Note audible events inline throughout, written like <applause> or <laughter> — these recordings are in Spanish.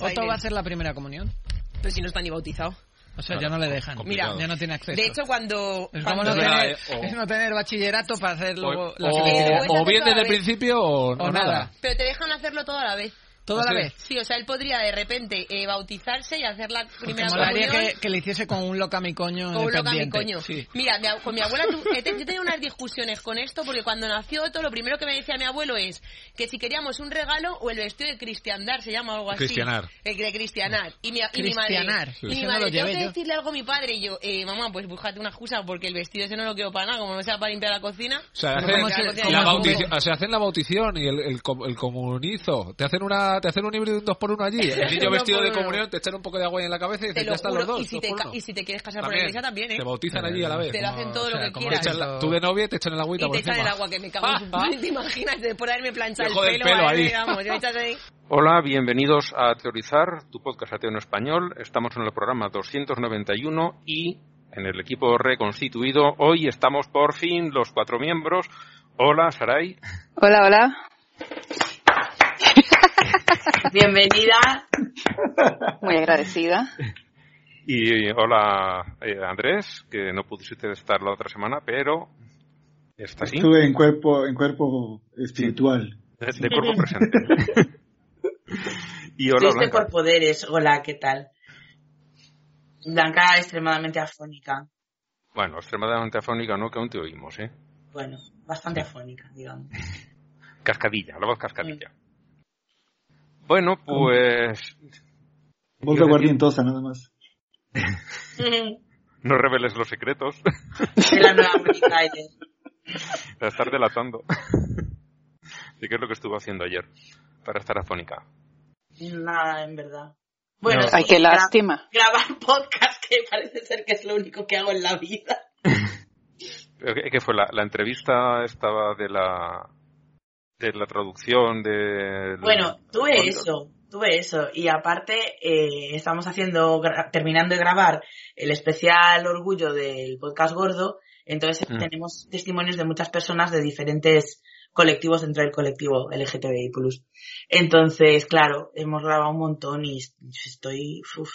Otto va a hacer la primera comunión. Pero si no está ni bautizado. O sea, ya no le dejan. Mira, ya no tiene acceso. De hecho, cuando. Es cuando como no tener, es no tener bachillerato para hacer luego la o, o bien desde el principio o, O o nada. nada. Pero te dejan hacerlo todo a la vez. ¿Toda la vez? Sí, o sea, él podría de repente eh, bautizarse y hacer la Porque primera comunión. que, que le hiciese con un loca mi coño Con un loca mi coño. Sí. Mira, mi con mi abuela he te- yo tenía unas discusiones con esto porque cuando nació Otto lo primero que me decía mi abuelo es que si queríamos un regalo o el vestido de cristiandar, se llama algo así. Cristianar. El de cristianar. Y mi, y mi madre, Cristianar. y Sí. mi no madre lo tengo que yo. decirle algo a mi padre y yo, eh, mamá, pues búscate una excusa porque el vestido ese no lo quiero para nada, como no sea para limpiar la cocina. O sea, hacen, ¿cómo se- la cómo se- bautici- o sea, hacen la bautición y el, el, com- el comunizo. Te hacen una te hacen un híbrido de un dos por uno allí. <laughs> El niño vestido de comunión, te echan un poco de agua en la cabeza y Te dicen, lo ya están juro, los dos. y, si dos te, y si te quieres casar por la También. iglesia también, ¿eh? Te bautizan allí a la vez. Te lo hacen todo o sea, lo que quieras. la- tú de novia te echan el agüita Y por te echan el agua, que me cago en Ah, su... <laughs> ¿Te imaginas? De por haberme planchado el pelo, ahí. yo echas ahí. <laughs> Hola, bienvenidos a Teorizar, tu podcast ateo en español. Estamos en el programa 291 y en el equipo reconstituido. Hoy estamos por fin los cuatro miembros. Hola, Saray. Hola, hola. Bienvenida. Muy agradecida. Y hola, eh, Andrés, que no pudiste estar la otra semana, pero está así, Estuve en cuerpo, en cuerpo espiritual. de, de cuerpo presente. <laughs> y hola, Estuviste Blanca. por poderes. Hola, ¿qué tal? Blanca extremadamente afónica. Bueno, extremadamente afónica, ¿no? Que aún te oímos, ¿eh? Bueno, bastante afónica, digamos. <laughs> Cascadilla, la voz cascadilla. Bueno, pues Voz de aguardientosa, nada más. <laughs> no reveles los secretos. De la nueva. Para estar delatando. ¿De qué es lo que estuvo haciendo ayer? Para estar afónica. Nada, en verdad. Bueno, No. sí, Ay, qué gra- lástima. Grabar podcast, que parece ser que es lo único que hago en la vida. <laughs> ¿Qué, qué fue? La, la entrevista estaba de la de la traducción de... Bueno, tuve eso, tuve eso. Y aparte, eh, estamos haciendo, terminando de grabar el especial orgullo del podcast gordo. Entonces Mm. tenemos testimonios de muchas personas de diferentes colectivos dentro del colectivo LGTBI+. Entonces, claro, hemos grabado un montón y estoy, uf,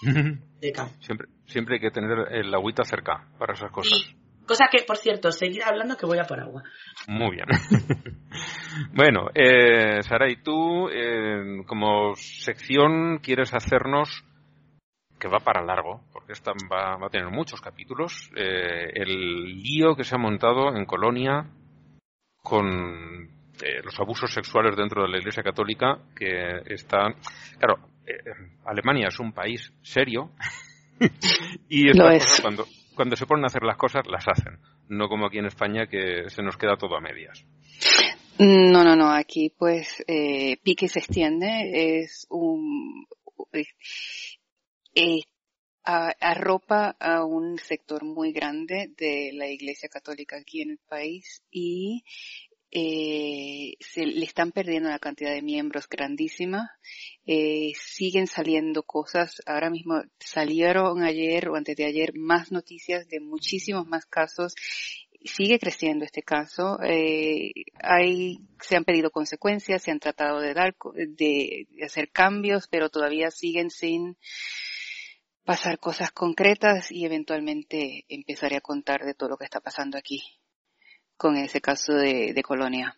<laughs> de siempre, siempre hay que tener el agüita cerca para esas cosas. Y cosa que, por cierto, seguir hablando que voy a por agua. Muy bien. <laughs> bueno, eh, Saray, tú eh, como sección quieres hacernos, que va para largo, porque esta va, va a tener muchos capítulos, eh, el lío que se ha montado en Colonia con eh, los abusos sexuales dentro de la Iglesia Católica, que están... Claro, eh, Alemania es un país serio <laughs> y estas cosas cuando, cuando se ponen a hacer las cosas las hacen, no como aquí en España que se nos queda todo a medias. No, no, no. Aquí, pues, eh, pique se extiende. Es un. eh, a- arropa a un sector muy grande de la Iglesia Católica aquí en el país y eh, se le están perdiendo una cantidad de miembros grandísima. Eh, siguen saliendo cosas. Ahora mismo salieron ayer o antes de ayer más noticias de muchísimos más casos. Sigue creciendo este caso. Eh, hay, se han pedido consecuencias, se han tratado de dar, de, de hacer cambios, pero todavía siguen sin pasar cosas concretas y eventualmente empezaré a contar de todo lo que está pasando aquí con ese caso de, de Colonia.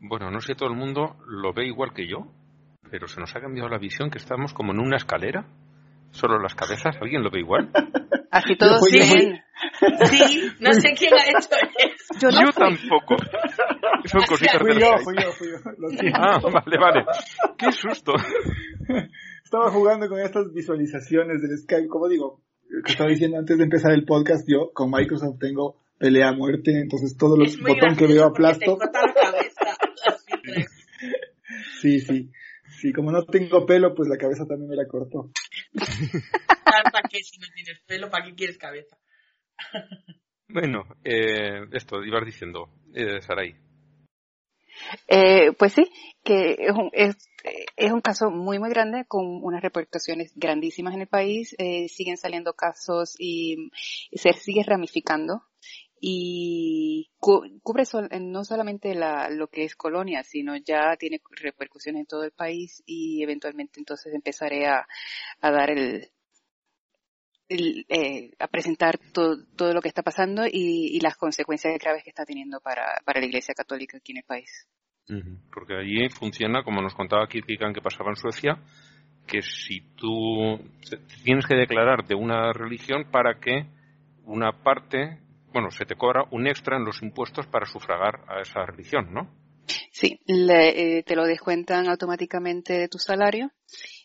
Bueno, no sé si todo el mundo lo ve igual que yo, pero se nos ha cambiado la visión que estamos como en una escalera, solo las cabezas. ¿Alguien lo ve igual? <laughs> Así todo fui, yo fui. bien. Sí, no sé quién ha hecho eso. Yo no tampoco. <laughs> Son cositas Fui de yo, las- fui yo, fui yo. Lo. Ah, vale, vale. Qué susto. <laughs> Estaba jugando con estas visualizaciones del Skype. Como digo, que estaba diciendo antes de empezar el podcast, yo con Microsoft tengo pelea a muerte, entonces todos los botones que veo aplasto. Te corta la cabeza. <laughs> Así, <laughs> Sí, sí. Sí, como no tengo pelo, pues la cabeza también me la cortó. ¿Para qué si no tienes pelo? ¿Para qué quieres cabeza? <laughs> Bueno, eh, esto, ibas diciendo, eh, Saray. Eh, pues sí, que es un, es, es un caso muy, muy grande con unas repercusiones grandísimas en el país. Eh, siguen saliendo casos y, y se sigue ramificando. Y cubre no solamente la, lo que es colonia, sino ya tiene repercusiones en todo el país y eventualmente entonces empezaré a, a dar el, eh, a presentar todo, todo, lo que está pasando y, las consecuencias graves que está teniendo para, para la Iglesia Católica aquí en el país. Porque allí funciona, como nos contaba Kirkigan que pasaba en Suecia, que si tú tienes que declarar de una religión para que una parte, bueno, se te cobra un extra en los impuestos para sufragar a esa religión, ¿no? Sí, le, eh, te lo descuentan automáticamente de tu salario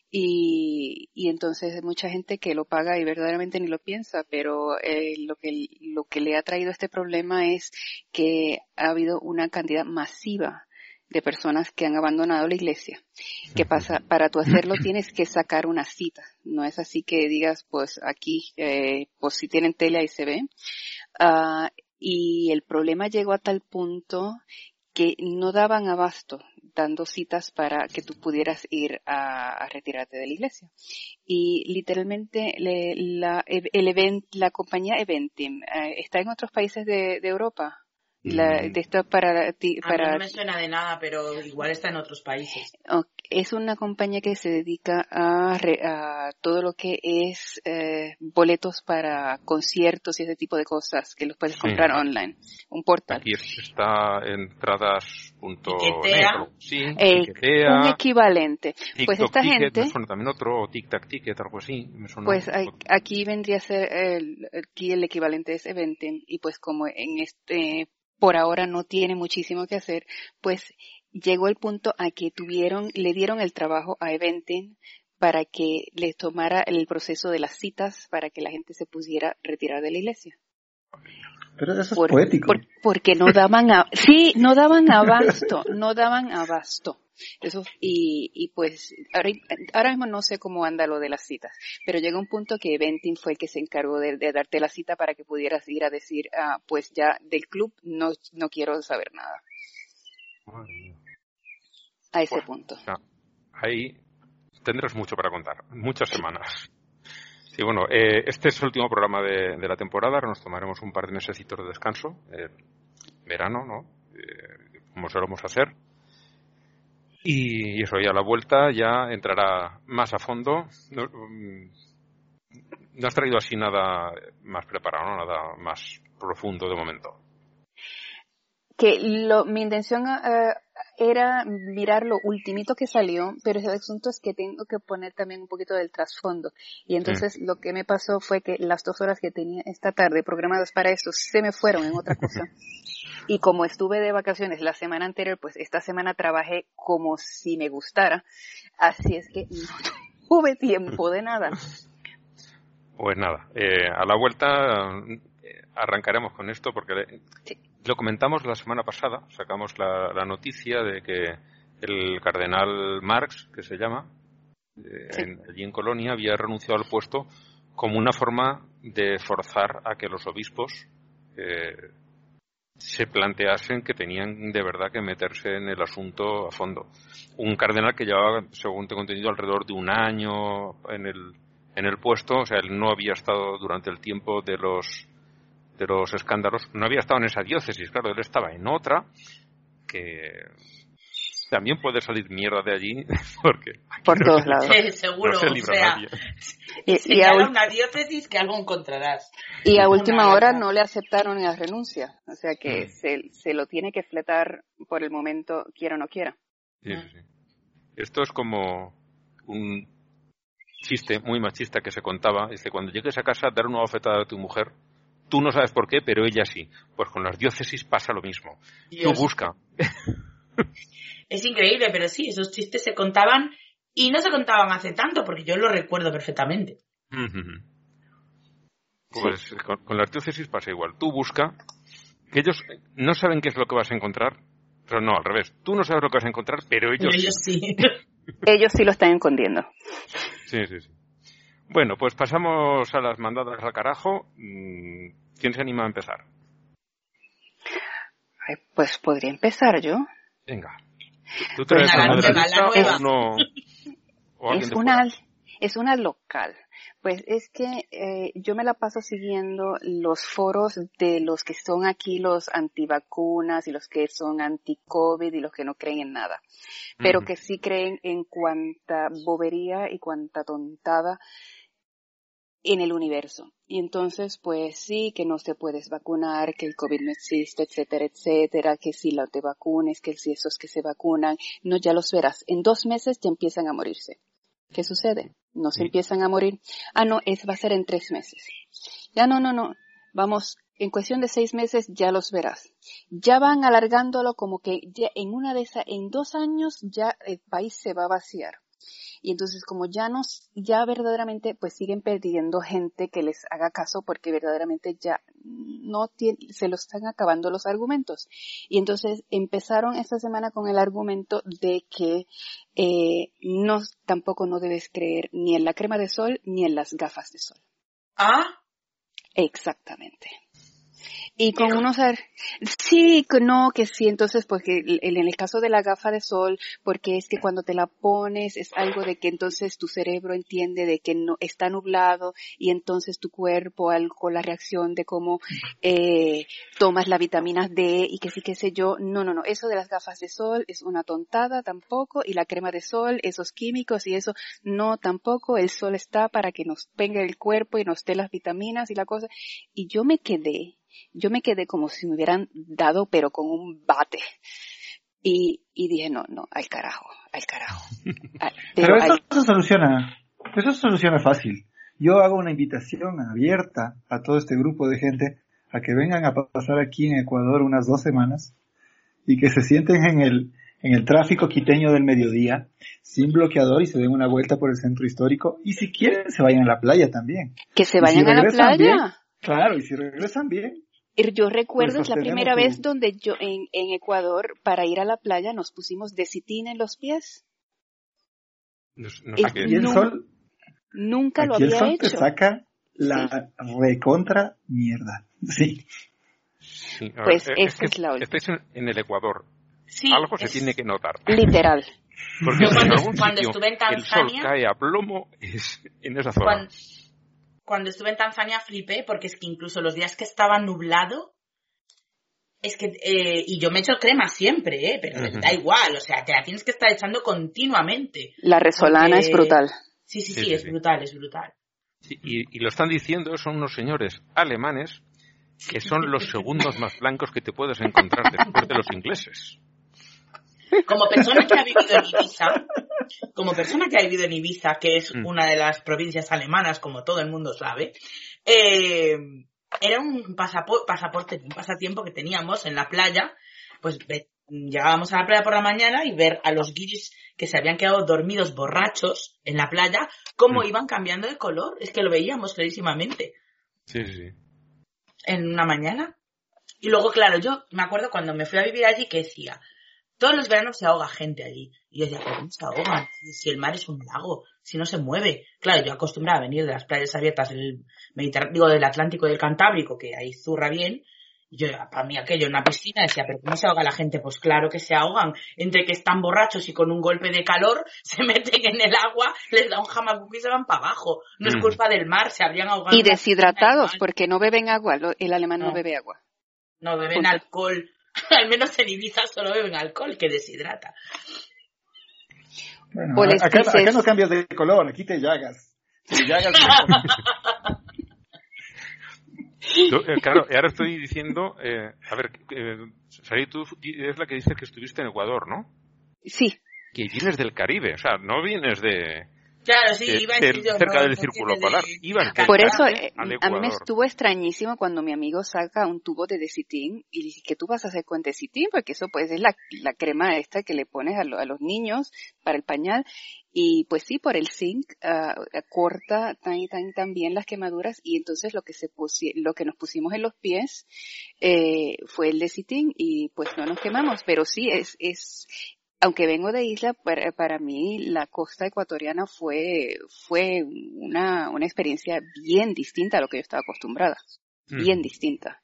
y, y entonces hay mucha gente que lo paga y verdaderamente ni lo piensa, pero eh, lo, que, lo que le ha traído este problema es que ha habido una cantidad masiva de personas que han abandonado la iglesia. ¿Qué pasa? Para tú hacerlo <clears throat> tienes que sacar una cita. No es así que digas, pues aquí, eh, pues si tienen tele ahí se ve. Uh, y el problema llegó a tal punto que no daban abasto dando citas para que tú pudieras ir a, retirarte de la iglesia. Y literalmente la, el event, la compañía Eventim eh, está en otros países de, de Europa. La, de esto para ti, para... no me suena de nada, pero igual está en otros países. Es una compañía que se dedica a, a todo lo que es eh, boletos para conciertos y ese tipo de cosas que los puedes comprar online. Un portal. Aquí está entradas.net. Sí, eh, un equivalente. pues esta gente... también otro, Tic Tac Ticket, algo así. pues aquí vendría a ser, el, aquí el equivalente es Eventim y pues como en este por ahora no tiene muchísimo que hacer, pues llegó el punto a que tuvieron, le dieron el trabajo a Eventin para que les tomara el proceso de las citas para que la gente se pudiera retirar de la iglesia. Pero eso es poético. porque no daban, a, sí, no daban abasto, no daban abasto. Eso, y, y pues, ahora, mismo no sé cómo anda lo de las citas, pero llega un punto que Ventin fue el que se encargó de, darte la cita para que pudieras ir a decir, ah, pues ya del club no, no quiero saber nada. A ese punto. ahí tendrás mucho para contar, muchas semanas. Sí, bueno, eh, este es el último programa de, la temporada, ahora nos tomaremos un par de meses de descanso, eh, verano, ¿no? Eh, como solemos hacer. Y eso, ya a la vuelta ya entrará más a fondo. No, mm, has traído así nada más preparado, nada más profundo de momento. Que lo, mi intención eh, era mirar lo ultimito que salió, pero el asunto es que tengo que poner también un poquito del trasfondo. Y entonces lo que me pasó fue que las dos horas que tenía esta tarde programadas para esto se me fueron en otra cosa. Y como estuve de vacaciones la semana anterior, pues esta semana trabajé como si me gustara. Así es que no tuve tiempo de nada. Pues nada, eh, a la vuelta eh, arrancaremos con esto porque lo comentamos la semana pasada, sacamos la, noticia de que el cardenal Marx, que se llama, eh, allí en Colonia, había renunciado al puesto como una forma de forzar a que los obispos se planteasen que tenían de verdad que meterse en el asunto a fondo. Un cardenal que llevaba, según tengo entendido, alrededor de un año en el, en el puesto, o sea, él no había estado durante el tiempo de los, de los escándalos, no había estado en esa diócesis, claro, él estaba en otra, que también puede salir mierda de allí <laughs> porque por todos lados. seguro o sea, y, a una diócesis que algo encontrarás. Y a última hora no le aceptaron la renuncia o sea que mm. se, se, lo tiene que fletar por el momento quiera o no quiera. Sí, sí. esto es como un chiste muy machista que se contaba dice cuando llegues a casa dar una bofetada a tu mujer tú no sabes por qué pero ella sí pues con las diócesis pasa lo mismo tú busca <laughs> Es increíble, pero sí, esos chistes se contaban y no se contaban hace tanto, porque yo lo recuerdo perfectamente. Pues con, las diócesis pasa igual. Tú busca, que ellos no saben qué es lo que vas a encontrar, pero no, al revés. Tú no sabes lo que vas a encontrar, pero ellos, ellos sí. <laughs> ellos sí lo están escondiendo. Sí, sí, sí. Bueno, pues pasamos a las mandadas al carajo. ¿Quién se anima a empezar? pues podría empezar yo. Venga. ¿Tú pues es, una, Es una local. Pues es que eh, yo me la paso siguiendo los foros de los que son aquí los antivacunas y los que son anti-COVID y los que no creen en nada, pero que sí creen en cuanta bobería y cuanta tontada en el universo. Y entonces, pues sí, que no te puedes vacunar, que el COVID no existe, etcétera, etcétera, que si la te vacunes, que si esos que se vacunan, no, ya los verás. En dos meses ya empiezan a morirse. ¿Qué sucede? No se empiezan a morir. Ah, no, es, va a ser en tres meses. Ya no, no, no. Vamos, en cuestión de seis meses ya los verás. Ya van alargándolo como que ya en una de esas, en dos años ya el país se va a vaciar. Y entonces como ya nos, ya verdaderamente pues siguen perdiendo gente que les haga caso porque verdaderamente ya no tiene, se lo están acabando los argumentos. Y entonces empezaron esta semana con el argumento de que eh, no, tampoco no debes creer ni en la crema de sol ni en las gafas de sol. Ah, Exactamente. Y con unos, sí, no, que sí, entonces, porque en el caso de la gafa de sol, porque es que cuando te la pones es algo de que entonces tu cerebro entiende de que no está nublado y entonces tu cuerpo al, con la reacción de cómo eh, tomas la vitamina D y que sí, qué sé yo, no, no, no, eso de las gafas de sol es una tontada tampoco y la crema de sol, esos químicos y eso, no tampoco, el sol está para que nos venga el cuerpo y nos dé las vitaminas y la cosa, y yo me quedé yo me quedé como si me hubieran dado, pero con un bate. Y, y dije, no, no, al carajo, al carajo. <laughs> Al- Pero pero eso al- se soluciona, eso se soluciona fácil. Yo hago una invitación abierta a todo este grupo de gente a que vengan a pasar aquí en Ecuador unas dos semanas y que se sienten en el, en el tráfico quiteño del mediodía sin bloqueador y se den una vuelta por el centro histórico y si quieren se vayan a la playa también. que se si vayan a la playa. bien, Claro, y si regresan bien, Y Yo recuerdo, Pues es la primera vez donde yo en, en Ecuador, para ir a la playa, nos pusimos desitín en los pies. No, sé- no sé Es- qué aquí el sol, Nunca lo aquí el había sol te hecho. saca la recontra mierda. Sí. Sí, ver, Pues eh, esa que es la Estáis en, en el Ecuador. sí. Algo se es- tiene que notar. Literal. Porque Yo cuando- en algún cuando sitio estuve en el sol Tanzania- cae a plomo es en esa zona. Cuando, cuando estuve en Tanzania flipé porque es que incluso los días que estaba nublado, es que, eh, y yo me echo crema siempre, eh, pero da igual, o sea, te la tienes que estar echando continuamente. La resolana Porque- es brutal. Sí, sí, Sí, sí, sí, es sí. brutal, es brutal. Sí, y, y lo están diciendo, son unos señores alemanes que son los segundos más blancos que te puedes encontrar después de los ingleses. Como persona que ha vivido en <laughs> Ibiza, como persona que ha vivido en Ibiza, que es Mm. una de las provincias alemanas, como todo el mundo sabe, eh, era un pasapo- pasaporte, un pasatiempo que teníamos en la playa, pues llegábamos a la playa por la mañana y ver a los guiris que se habían quedado dormidos borrachos en la playa, cómo Mm. iban cambiando de color, es que lo veíamos clarísimamente Sí, sí, sí. en una mañana. Y luego, claro, yo me acuerdo cuando me fui a vivir allí que decía, todos los veranos se ahoga gente allí. Y yo decía, ¿pero cómo se ahogan? Si- el mar es un lago, si no se mueve. Claro, yo acostumbraba a venir de las playas abiertas del Mediterráneo, digo, del Atlántico y del Cantábrico, que ahí zurra bien. Y yo, para mí aquello en una piscina, decía, ¿pero cómo se ahoga la gente? Pues claro que se ahogan. Entre que están borrachos y con un golpe de calor <laughs> se meten en el agua, les da un jamacuco y se van para abajo. No es Mm. culpa del mar, se habrían ahogado. Y deshidratados, porque no beben agua. El alemán no No. bebe agua. No beben Punto. alcohol. <laughs> Al menos en Ibiza solo beben alcohol que deshidrata. Bueno, O les acá, dices- acá no cambias de color, aquí te llagas. Te llagas <laughs> Yo, eh, claro, ahora estoy diciendo, eh, a ver, eh, Sari, tú es la que dice que estuviste en Ecuador, ¿no? Sí, Que vienes del Caribe, o sea, no vienes de, Claro, sí, de- iba yo, cerca no, del círculo de- polar. Ibas del Por eso eh, a mí me estuvo extrañísimo cuando mi amigo saca un tubo de desitín y dice, ¿qué tú vas a hacer con desitín? Porque eso pues es la, la crema esta que le pones a, lo- a los niños para el pañal. Y pues sí, por el zinc ah, corta tan, tan, tan bien las quemaduras y entonces lo que se pusi- lo que nos pusimos en los pies eh, fue el desitín y pues no nos quemamos. Pero sí, es, es, aunque vengo de isla, para, para mí la costa ecuatoriana fue, fue una, una experiencia bien distinta a lo que yo estaba acostumbrada. Bien distinta.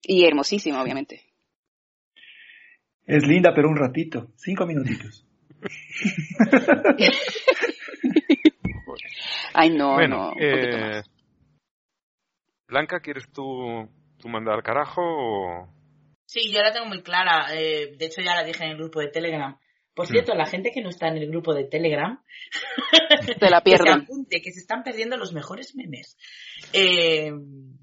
Y hermosísima, obviamente. Es linda, pero un ratito, cinco minutitos. <laughs> Ay, no, bueno, no, eh. Blanca, ¿quieres tú, tú mandar al carajo o...? Sí, yo la tengo muy clara. eh, de hecho, ya la dije en el grupo de Telegram. Por Mm. cierto, la gente que no está en el grupo de Telegram, <laughs> Te la <laughs> que se pierden. apunte, que se están perdiendo los mejores memes. Eh,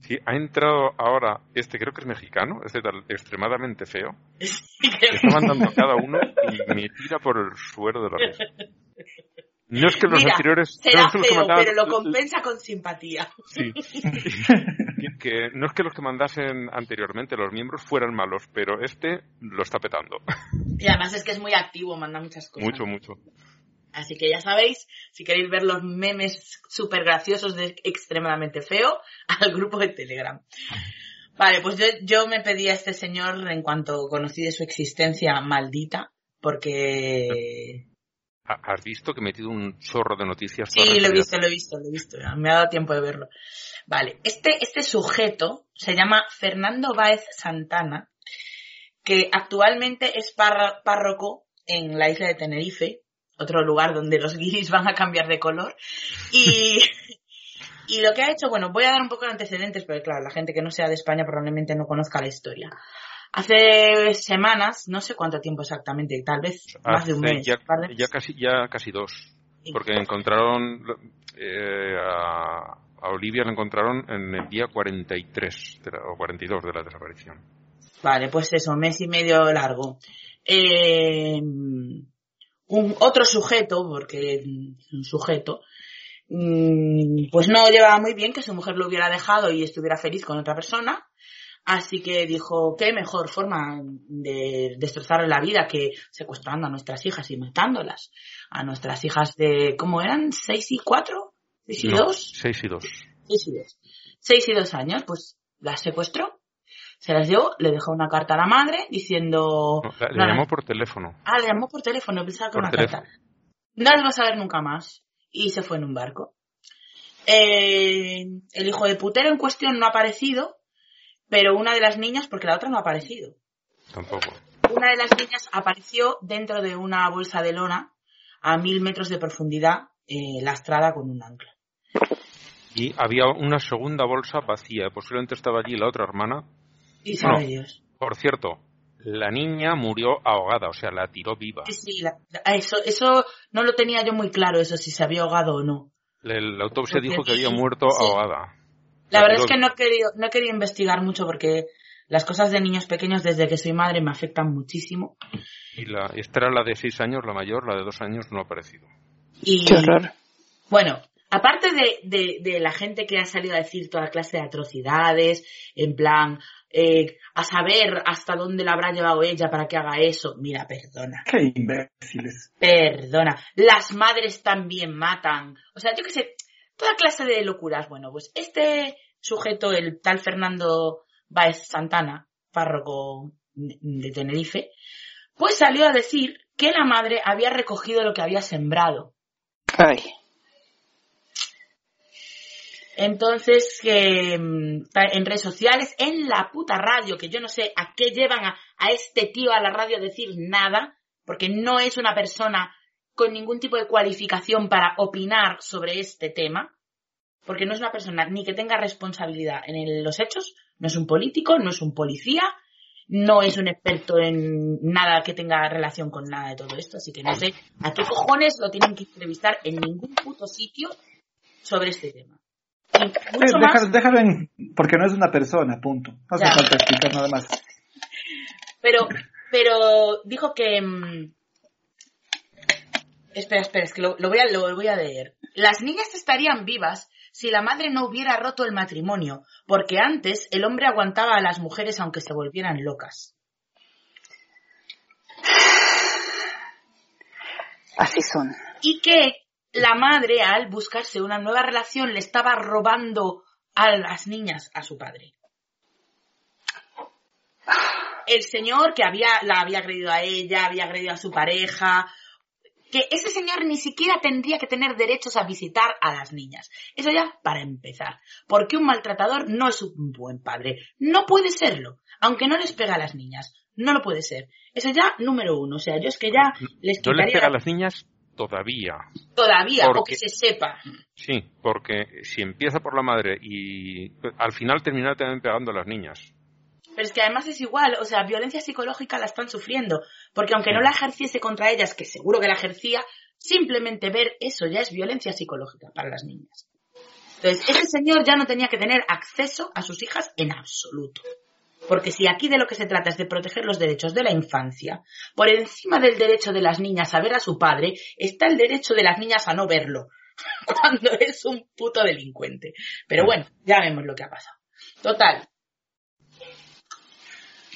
Sí, ha entrado ahora, este creo que es mexicano, este tal extremadamente feo, <laughs> está mandando cada uno y me tira por el suero de la risa. No es que los Mira, anteriores... no será es que los que feo, mandaban- pero lo compensa con simpatía. Sí. Que, que no es que los que mandasen anteriormente los miembros fueran malos, pero este lo está petando. <laughs> Y además es que es muy activo, manda muchas cosas. mucho, mucho. Así que ya sabéis, si queréis ver los memes súper graciosos de extremadamente feo, <laughs> al grupo de Telegram. Vale, pues yo, yo me pedí a este señor en cuanto conocí de su existencia maldita, porque... Ha- ¿Has visto que he metido un chorro de noticias? Sí, lo he visto, lo he visto, lo he visto. Me ha dado tiempo de verlo. Vale, este, este sujeto se llama Fernando Báez Santana, que actualmente es párroco en la isla de Tenerife, otro lugar donde los guiris <laughs> van a cambiar de color. Y, <laughs> y lo que ha hecho, bueno, voy a dar un poco de antecedentes, porque claro, la gente que no sea de España probablemente no conozca la historia. Hace semanas, no sé cuánto tiempo exactamente, tal vez más de un mes. Ya, ya casi, ya casi dos. Porque encontraron eh, a, a Olivia la encontraron en el día 43 de la- o 42 de la desaparición. Vale, pues eso, mes y medio largo. Eh, un otro sujeto, porque un sujeto, mm, pues no llevaba muy bien que su mujer lo hubiera dejado y estuviera feliz con otra persona. Así que dijo, qué mejor forma de destrozarle la vida que secuestrando a nuestras hijas y matándolas. A nuestras hijas de, ¿cómo eran? ¿Seis y cuatro? ¿Seis y No, dos? seis y dos. seis y dos. Seis y dos años, pues las secuestró, se las llevó, le dejó una carta a la madre diciendo... No, la- le llamó por teléfono. Ah, le llamó por teléfono, pensaba que Por una teléfono. carta. No las vas a ver nunca más. Y se fue en un barco. Eh, el hijo de putero en cuestión no ha aparecido, pero una de las niñas, porque la otra no ha aparecido. Tampoco. Una de las niñas apareció dentro de una bolsa de lona a mil metros de profundidad, eh, lastrada con un ancla. Y había una segunda bolsa vacía. Posiblemente estaba allí la otra hermana. Y sabe No. Dios. Por cierto, la niña murió ahogada, o sea, la tiró viva. Sí, sí, la- eso, eso no lo tenía yo muy claro, eso si se había ahogado o no. La, la autopsia Porque dijo que había sí, muerto sí. ahogada. La verdad es que no he querido, no he querido investigar mucho porque las cosas de niños pequeños desde que soy madre me afectan muchísimo. Y la, esta era la de seis años, la mayor, la de dos años no ha aparecido. Y Qué horror. bueno, aparte de, de, de la gente que ha salido a decir toda clase de atrocidades, en plan, eh, a saber hasta dónde la habrá llevado ella para que haga eso, mira, perdona. Qué imbéciles. Perdona, las madres también matan. O sea, yo qué sé, toda clase de locuras. Bueno, pues este sujeto, el tal Fernando Baez Santana, párroco de de Tenerife, pues salió a decir que la madre había recogido lo que había sembrado. Ay. Entonces, ta- en redes sociales, en la puta radio, que yo no sé a qué llevan a, a este tío a la radio a decir nada, porque no es una persona con ningún tipo de cualificación para opinar sobre este tema, porque no es una persona ni que tenga responsabilidad en los hechos, no es un político, no es un policía, no es un experto en nada que tenga relación con nada de todo esto, así que no sé a qué cojones lo tienen que entrevistar en ningún puto sitio sobre este tema. Eh, más, déjalo, en, porque no es una persona, punto. No hace falta explicar nada más. pero, pero dijo que... mm, Espera, espera, es que lo, lo voy a, lo voy a leer. Las niñas estarían vivas si la madre no hubiera roto el matrimonio, porque antes el hombre aguantaba a las mujeres aunque se volvieran locas. Así son. Y que la madre, al buscarse una nueva relación, le estaba robando a las niñas a su padre. El señor que había, la había agredido a ella, había agredido a su pareja, que ese señor ni siquiera tendría que tener derechos a visitar a las niñas. Eso ya para empezar. Porque un maltratador no es un buen padre. No puede serlo. Aunque no les pega a las niñas. No lo puede ser. Eso ya número uno. O sea, yo es que ya les No les quitaría... pega a las niñas todavía. Todavía, o Porque- que se sepa. Sí, porque si empieza por la madre y al final termina también pegando a las niñas. Pero es que además es igual, o sea, violencia psicológica la están sufriendo, porque aunque no la ejerciese contra ellas, que seguro que la ejercía, simplemente ver eso ya es violencia psicológica para las niñas. Entonces, ese señor ya no tenía que tener acceso a sus hijas en absoluto. Porque si aquí de lo que se trata es de proteger los derechos de la infancia, por encima del derecho de las niñas a ver a su padre, está el derecho de las niñas a no verlo, <laughs> cuando es un puto delincuente. Pero bueno, ya vemos lo que ha pasado. Total.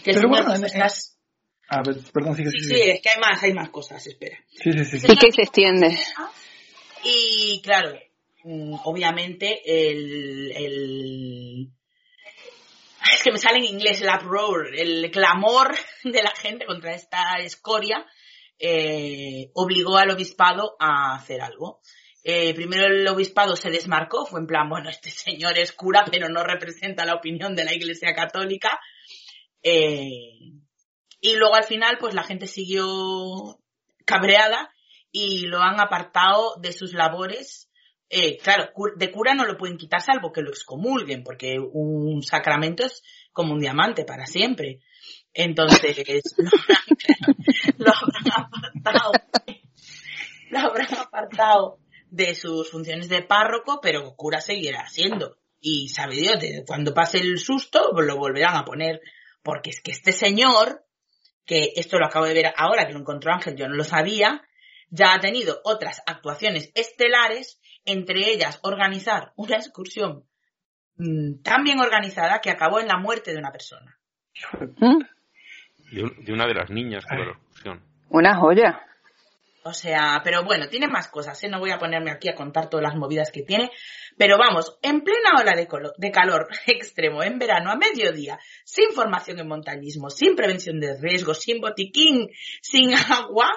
Que Pero bueno, en- estás- A ver, perdón, sigue, Sí, sigue. sí, es que hay más, hay más cosas, espera. Sí, sí, sí. sí. Y que se extiende. Y claro, mm, obviamente el, el... <laughs> Es que me sale en inglés el uproar, el clamor de la gente contra esta escoria eh, obligó al obispado a hacer algo. Eh, primero el obispado se desmarcó, fue en plan, bueno, este señor es cura, pero no representa la opinión de la Iglesia Católica. Eh, y luego al final, pues la gente siguió cabreada y lo han apartado de sus labores. Eh, claro, de cura no lo pueden quitar salvo que lo excomulguen, porque un sacramento es como un diamante para siempre. Entonces, <laughs> <laughs> lo habrán, apartado, lo habrán apartado de sus funciones de párroco, pero cura seguirá siendo. Y sabe Dios, cuando pase el susto, lo volverán a poner. Porque es que este señor, que esto lo acabo de ver ahora, que lo encontró Ángel, yo no lo sabía, ya ha tenido otras actuaciones estelares, entre ellas organizar una excursión mm, tan bien organizada que acabó en la muerte de una persona. ¿Mm? De, un- de una de las niñas a la excursión. Una joya. O sea, pero bueno, tiene más cosas, ¿eh? No voy a ponerme aquí a contar todas las movidas que tiene. Pero vamos, en plena ola de, colo- de calor <laughs> extremo, en verano, a mediodía, sin formación en montañismo, sin prevención de riesgos, sin botiquín, sin <laughs> agua,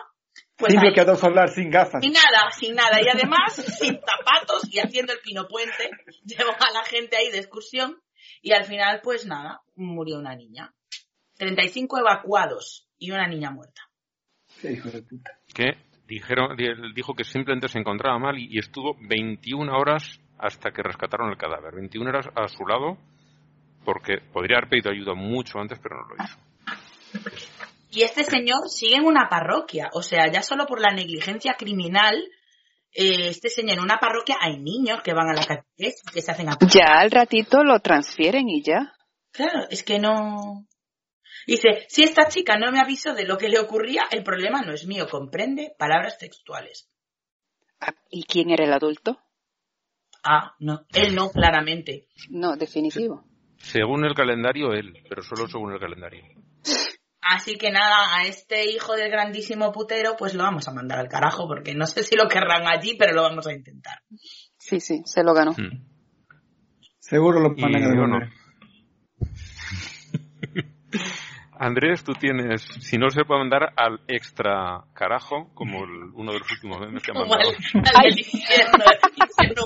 pues Sin ahí- bloqueador solar, sin gafas. sin nada, sin nada. Y además, <laughs> sin zapatos y haciendo el pino puente, llevó <laughs> a la gente ahí de excursión y al final, pues nada, murió una niña. 35 evacuados y una niña muerta. Qué hijo de puta. Que dijeron, di- dijo que simplemente se encontraba mal y, y estuvo 21 horas hasta que rescataron el cadáver. 21 horas a su lado porque podría haber pedido ayuda mucho antes, pero no lo hizo. Y este señor sigue en una parroquia. O sea, ya solo por la negligencia criminal, eh, este señor en una parroquia hay niños que van a la catequesis, que se hacen a... Ya al ratito lo transfieren y ya. Claro, es que no... Dice, si esta chica no me avisó de lo que le ocurría, el problema no es mío, comprende palabras textuales. Ah, ¿Y quién era el adulto? Ah, no, él no, claramente. No, definitivo. Según el calendario, él, pero solo según el calendario. Así que nada, a este hijo del grandísimo putero, pues lo vamos a mandar al carajo, porque no sé si lo querrán allí, pero lo vamos a intentar. Sí, sí, se lo ganó. Seguro lo Y mandan a bueno. Andrés, tú tienes, si no se puede mandar al extra carajo, como el- uno de los últimos memes que ha mandado. al, al infierno, infierno.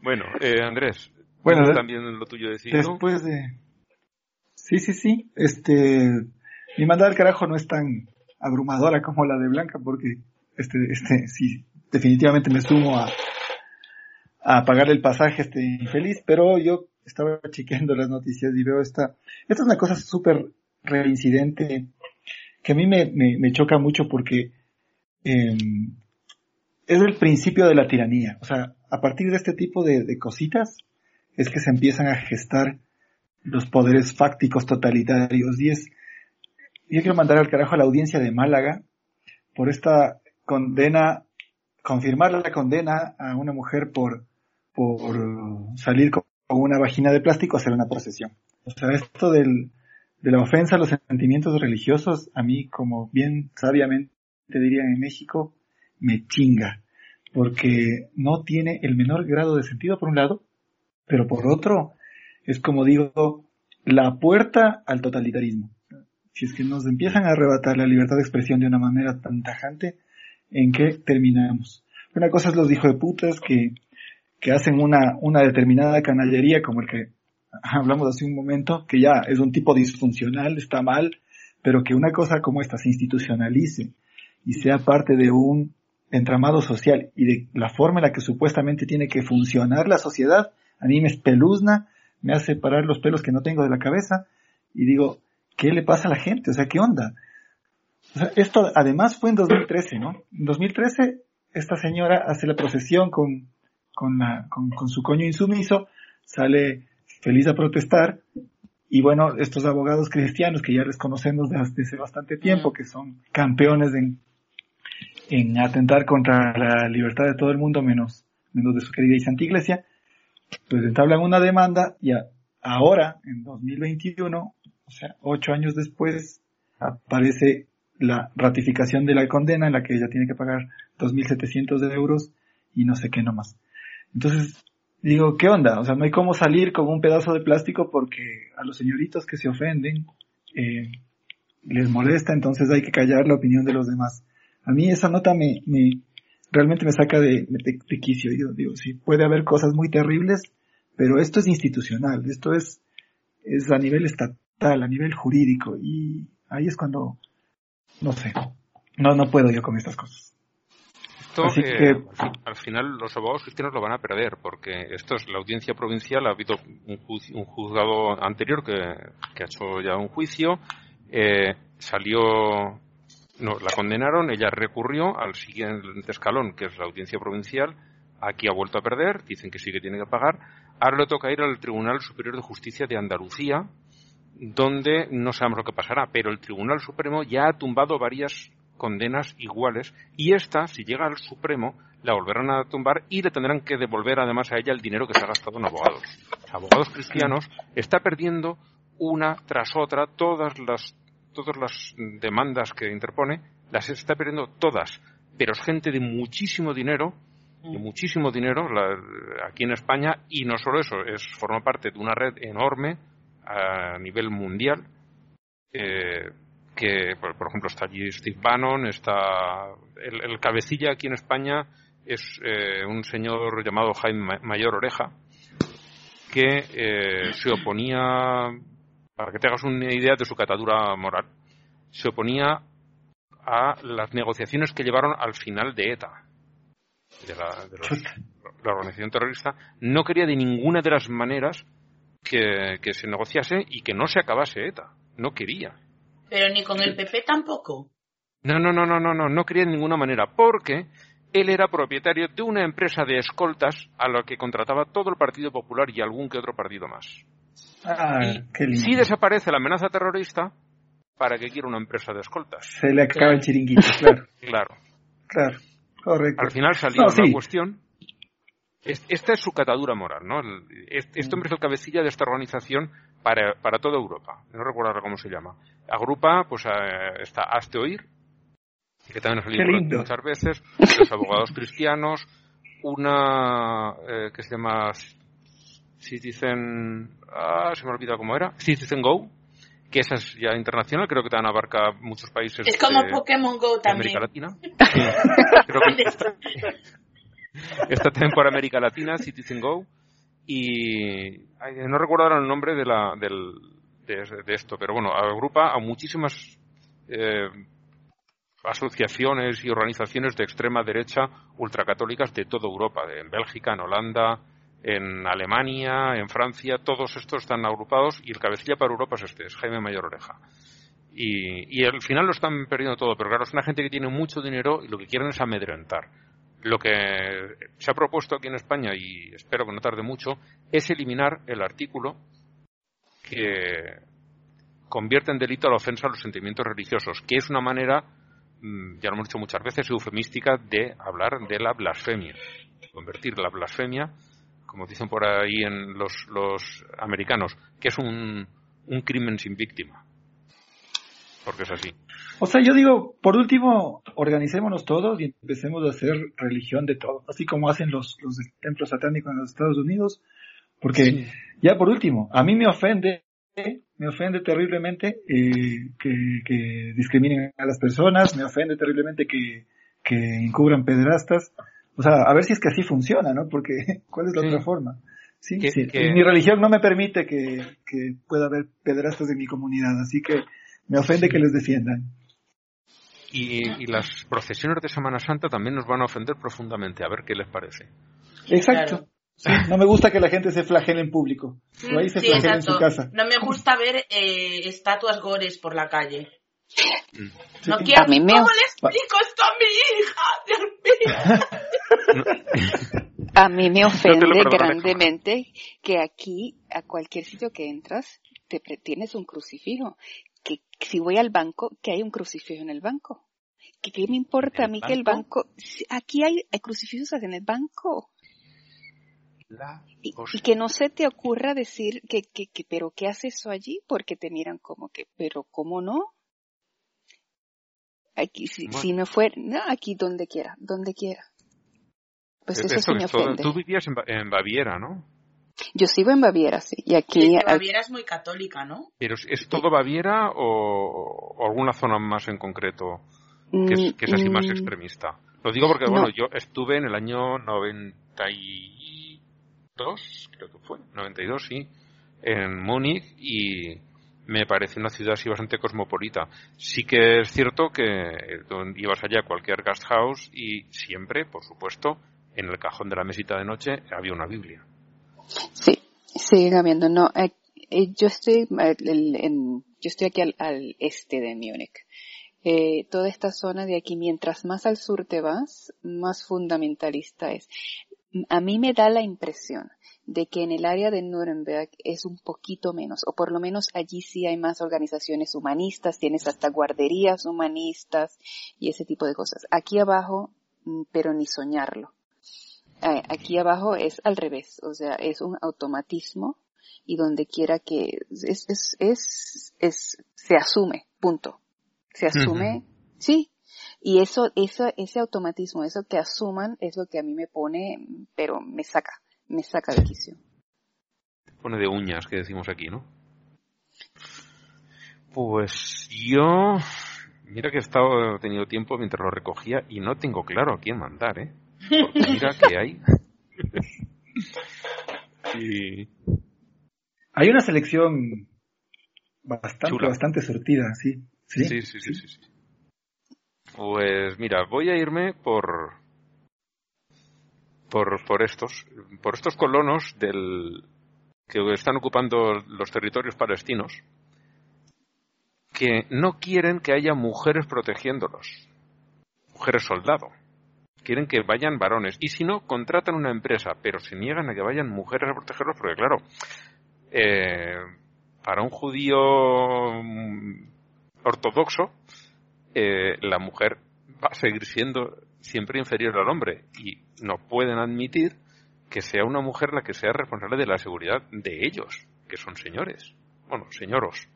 Bueno, eh, Andrés, Bueno, ¿tienes de- también lo tuyo decidido. Después de... Sí, sí, sí. Este... Mi mandada al carajo no es tan abrumadora como la de Blanca porque este, este, sí, definitivamente me sumo a, a pagar el pasaje a este infeliz, pero yo estaba chequeando las noticias y veo esta, esta es una cosa súper reincidente que a mí me, me, me choca mucho porque eh, es el principio de la tiranía. O sea, a partir de este tipo de, de cositas es que se empiezan a gestar los poderes fácticos totalitarios y es yo quiero mandar al carajo a la audiencia de Málaga por esta condena, confirmar la condena a una mujer por, por salir con una vagina de plástico a hacer una procesión. O sea, esto del, de la ofensa a los sentimientos religiosos, a mí, como bien sabiamente dirían en México, me chinga. Porque no tiene el menor grado de sentido por un lado, pero por otro, es como digo, la puerta al totalitarismo si es que nos empiezan a arrebatar la libertad de expresión de una manera tan tajante, ¿en qué terminamos? Una cosa es los hijos de putas que, que hacen una, una determinada canallería como el que <laughs> hablamos hace un momento, que ya es un tipo disfuncional, está mal, pero que una cosa como esta se institucionalice y sea parte de un entramado social y de la forma en la que supuestamente tiene que funcionar la sociedad, a mí me espeluzna, me hace parar los pelos que no tengo de la cabeza y digo, ¿qué le pasa a la gente? O sea, ¿qué onda? O sea, esto además fue en 2013, ¿no? En 2013 esta señora hace la procesión con, con, la, con, con su coño insumiso, sale feliz a protestar y bueno, estos abogados cristianos que ya les conocemos desde hace bastante tiempo, que son campeones en, en atentar contra la libertad de todo el mundo menos, menos de su querida y santa iglesia, entablan una demanda y ahora, en 2021, o sea, ocho años después, aparece la ratificación de la condena en la que ella tiene que pagar 2.700 euros y no sé qué nomás. Entonces, digo, ¿qué onda? O sea, no hay cómo salir con un pedazo de plástico porque a los señoritos que se ofenden eh, les molesta, entonces hay que callar la opinión de los demás. A mí esa nota me, me realmente me saca de, de, quicio. Yo digo, sí, puede haber cosas muy terribles, pero esto es institucional, esto es, es a nivel estatal, a nivel jurídico, y ahí es cuando, no sé, no, no puedo yo con estas cosas. Esto, que, al final los abogados cristianos lo van a perder, porque esto es la audiencia provincial, ha habido un, un juzgado anterior que, que, ha hecho ya un juicio, eh, salió no, la condenaron, ella recurrió al siguiente escalón, que es la audiencia provincial. Aquí ha vuelto a perder, dicen que sí que tiene que pagar. Ahora le toca ir al Tribunal Superior de Justicia de Andalucía, donde no sabemos lo que pasará, pero el Tribunal Supremo ya ha tumbado varias condenas iguales y esta, si llega al Supremo, la volverán a tumbar y le tendrán que devolver además a ella el dinero que se ha gastado en abogados. Abogados cristianos está perdiendo una tras otra todas las todas las demandas que interpone, las está perdiendo todas, pero es gente de muchísimo dinero, de muchísimo dinero aquí en España, y no solo eso, es forma parte de una red enorme a nivel mundial, eh, que, por, ejemplo, está allí Steve Bannon, está el, cabecilla aquí en España es eh, un señor llamado Jaime Mayor Oreja, que eh, se oponía para que te hagas una idea de su catadura moral, se oponía a las negociaciones que llevaron al final de ETA, de la, organización terrorista, no quería de ninguna de las maneras que, se negociase y que no se acabase ETA. No quería. Pero ni con el PP tampoco. No, no, no, no, no, no, no quería de ninguna manera, porque él era propietario de una empresa de escoltas a la que contrataba todo el Partido Popular y algún que otro partido más. Ah, si desaparece la amenaza terrorista, ¿para qué quiere una empresa de escoltas? Se le acaba el chiringuito, claro. <laughs> claro. Claro, correcto. Al final salió una cuestión. Esta es su catadura moral, ¿no? Este hombre es el cabecilla de esta organización para, para toda Europa. No recuerdo ahora cómo se llama. Agrupa, pues, está Hazte Oír, que también ha salido muchas veces, los abogados cristianos, una eh, que se llama Citizen, ah, se me ha olvidado cómo era, Citizen Go, que esa es ya internacional, creo que también abarca muchos países. Es como Pokémon Go también. América Latina. <laughs> creo que está, también por América Latina, Citizen Go. Y no recuerdo ahora el nombre de, la, del, de, esto, pero bueno, agrupa a muchísimas eh, asociaciones y organizaciones de extrema derecha ultracatólicas de toda Europa, de, en Bélgica, en Holanda, en Alemania, en Francia, todos estos están agrupados y el cabecilla para Europa es este, es Jaime Mayor Oreja. Y, y al final lo están perdiendo todo, pero claro, es una gente que tiene mucho dinero y lo que quieren es amedrentar. Lo que se ha propuesto aquí en España, y espero que no tarde mucho, es eliminar el artículo que convierte en delito la ofensa a los sentimientos religiosos, que es una manera, mm, ya lo hemos dicho muchas veces, eufemística de hablar de la blasfemia. Convertir la blasfemia como dicen por ahí en los, los americanos, que es un, un crimen sin víctima. Porque es así. O sea, yo digo, por último, organicémonos todos y empecemos a hacer religión de todo, así como hacen los, los templos satánicos en los Estados Unidos, porque ya por último, a mí me ofende, me ofende terriblemente eh, que, que, discriminen a las personas, me ofende terriblemente que, que encubran pederastas, o sea, a ver si es que así funciona, ¿no? Porque, <laughs> ¿cuál es la otra forma? Sí, sí. Mi religión no me permite que, que pueda haber pederastas en mi comunidad, así que Me ofende que les defiendan. Y, y las procesiones de Semana Santa también nos van a ofender profundamente. A ver qué les parece. Exacto. Sí, no me gusta que la gente se flagele en público. O ahí se Sí, flagela en su casa. No me gusta ver eh, estatuas gores por la calle. No quiero... A mí me- ¿Cómo le explico esto a mi hija? Dios mío. <laughs> A mí me ofende grandemente que aquí, a cualquier sitio que entras, te tienes un crucifijo. Que si voy al banco, que hay un crucifijo en el banco. ¿Qué, qué me importa a ¿En el mí que el banco? Aquí hay, hay crucifijos en el banco. La Y, cosa. y que no se te ocurra decir que, que, que, pero ¿qué hace eso allí? Porque te miran como que, pero ¿cómo no? Aquí, si, Bueno. si me fuera, no, aquí donde quiera, donde quiera. Pues eso esto sí me todo- ofende. Tú vivías en, Ba- en Baviera, ¿no? Yo sigo en Baviera, sí, y aquí, que a- Baviera es muy católica, ¿no? ¿Pero es, es todo Baviera o, o alguna zona más en concreto que es, que es así más mm, extremista? Lo digo porque, no. bueno, yo estuve en el año 92, creo que fue, 92, sí, en Múnich y me pareció una ciudad así bastante cosmopolita. Sí que es cierto que tú ibas allá a cualquier guest house y siempre, por supuesto, en el cajón de la mesita de noche había una Biblia. Sí, siguen habiendo. No, eh, eh, yo estoy, eh, en- yo estoy aquí al, este de Múnich. Eh, toda esta zona de aquí, mientras más al sur te vas, más fundamentalista es. A mí me da la impresión de que en el área de Nuremberg es un poquito menos, o por lo menos allí sí hay más organizaciones humanistas, tienes hasta guarderías humanistas y ese tipo de cosas. Aquí abajo, mm, pero ni soñarlo. Aquí abajo es al revés, o sea, es un automatismo y donde quiera que es, es, es, es, se asume, punto. Se asume, sí. Y eso, eso, ese automatismo, eso que asuman es lo que a mí me pone, pero me saca, me saca de quicio. pone de uñas que decimos aquí, ¿no? Pues yo, mira que he estado he tenido tiempo mientras lo recogía y no tengo claro a quién mandar, ¿eh? Porque mira que hay. <laughs> y Hay una selección bastante, Chula. bastante surtida, sí. Sí. sí, sí, sí, sí, sí. Pues mira, voy a irme por por estos por estos colonos del que están ocupando los territorios palestinos que no quieren que haya mujeres protegiéndolos, mujeres soldado. Quieren que vayan varones. Y si no, contratan una empresa, pero se niegan a que vayan mujeres a protegerlos porque, claro, eh, para un judío mm, ortodoxo, eh, la mujer va a seguir siendo siempre inferior al hombre y no pueden admitir que sea una mujer la que sea responsable de la seguridad de ellos, que son señores. Bueno, señoros.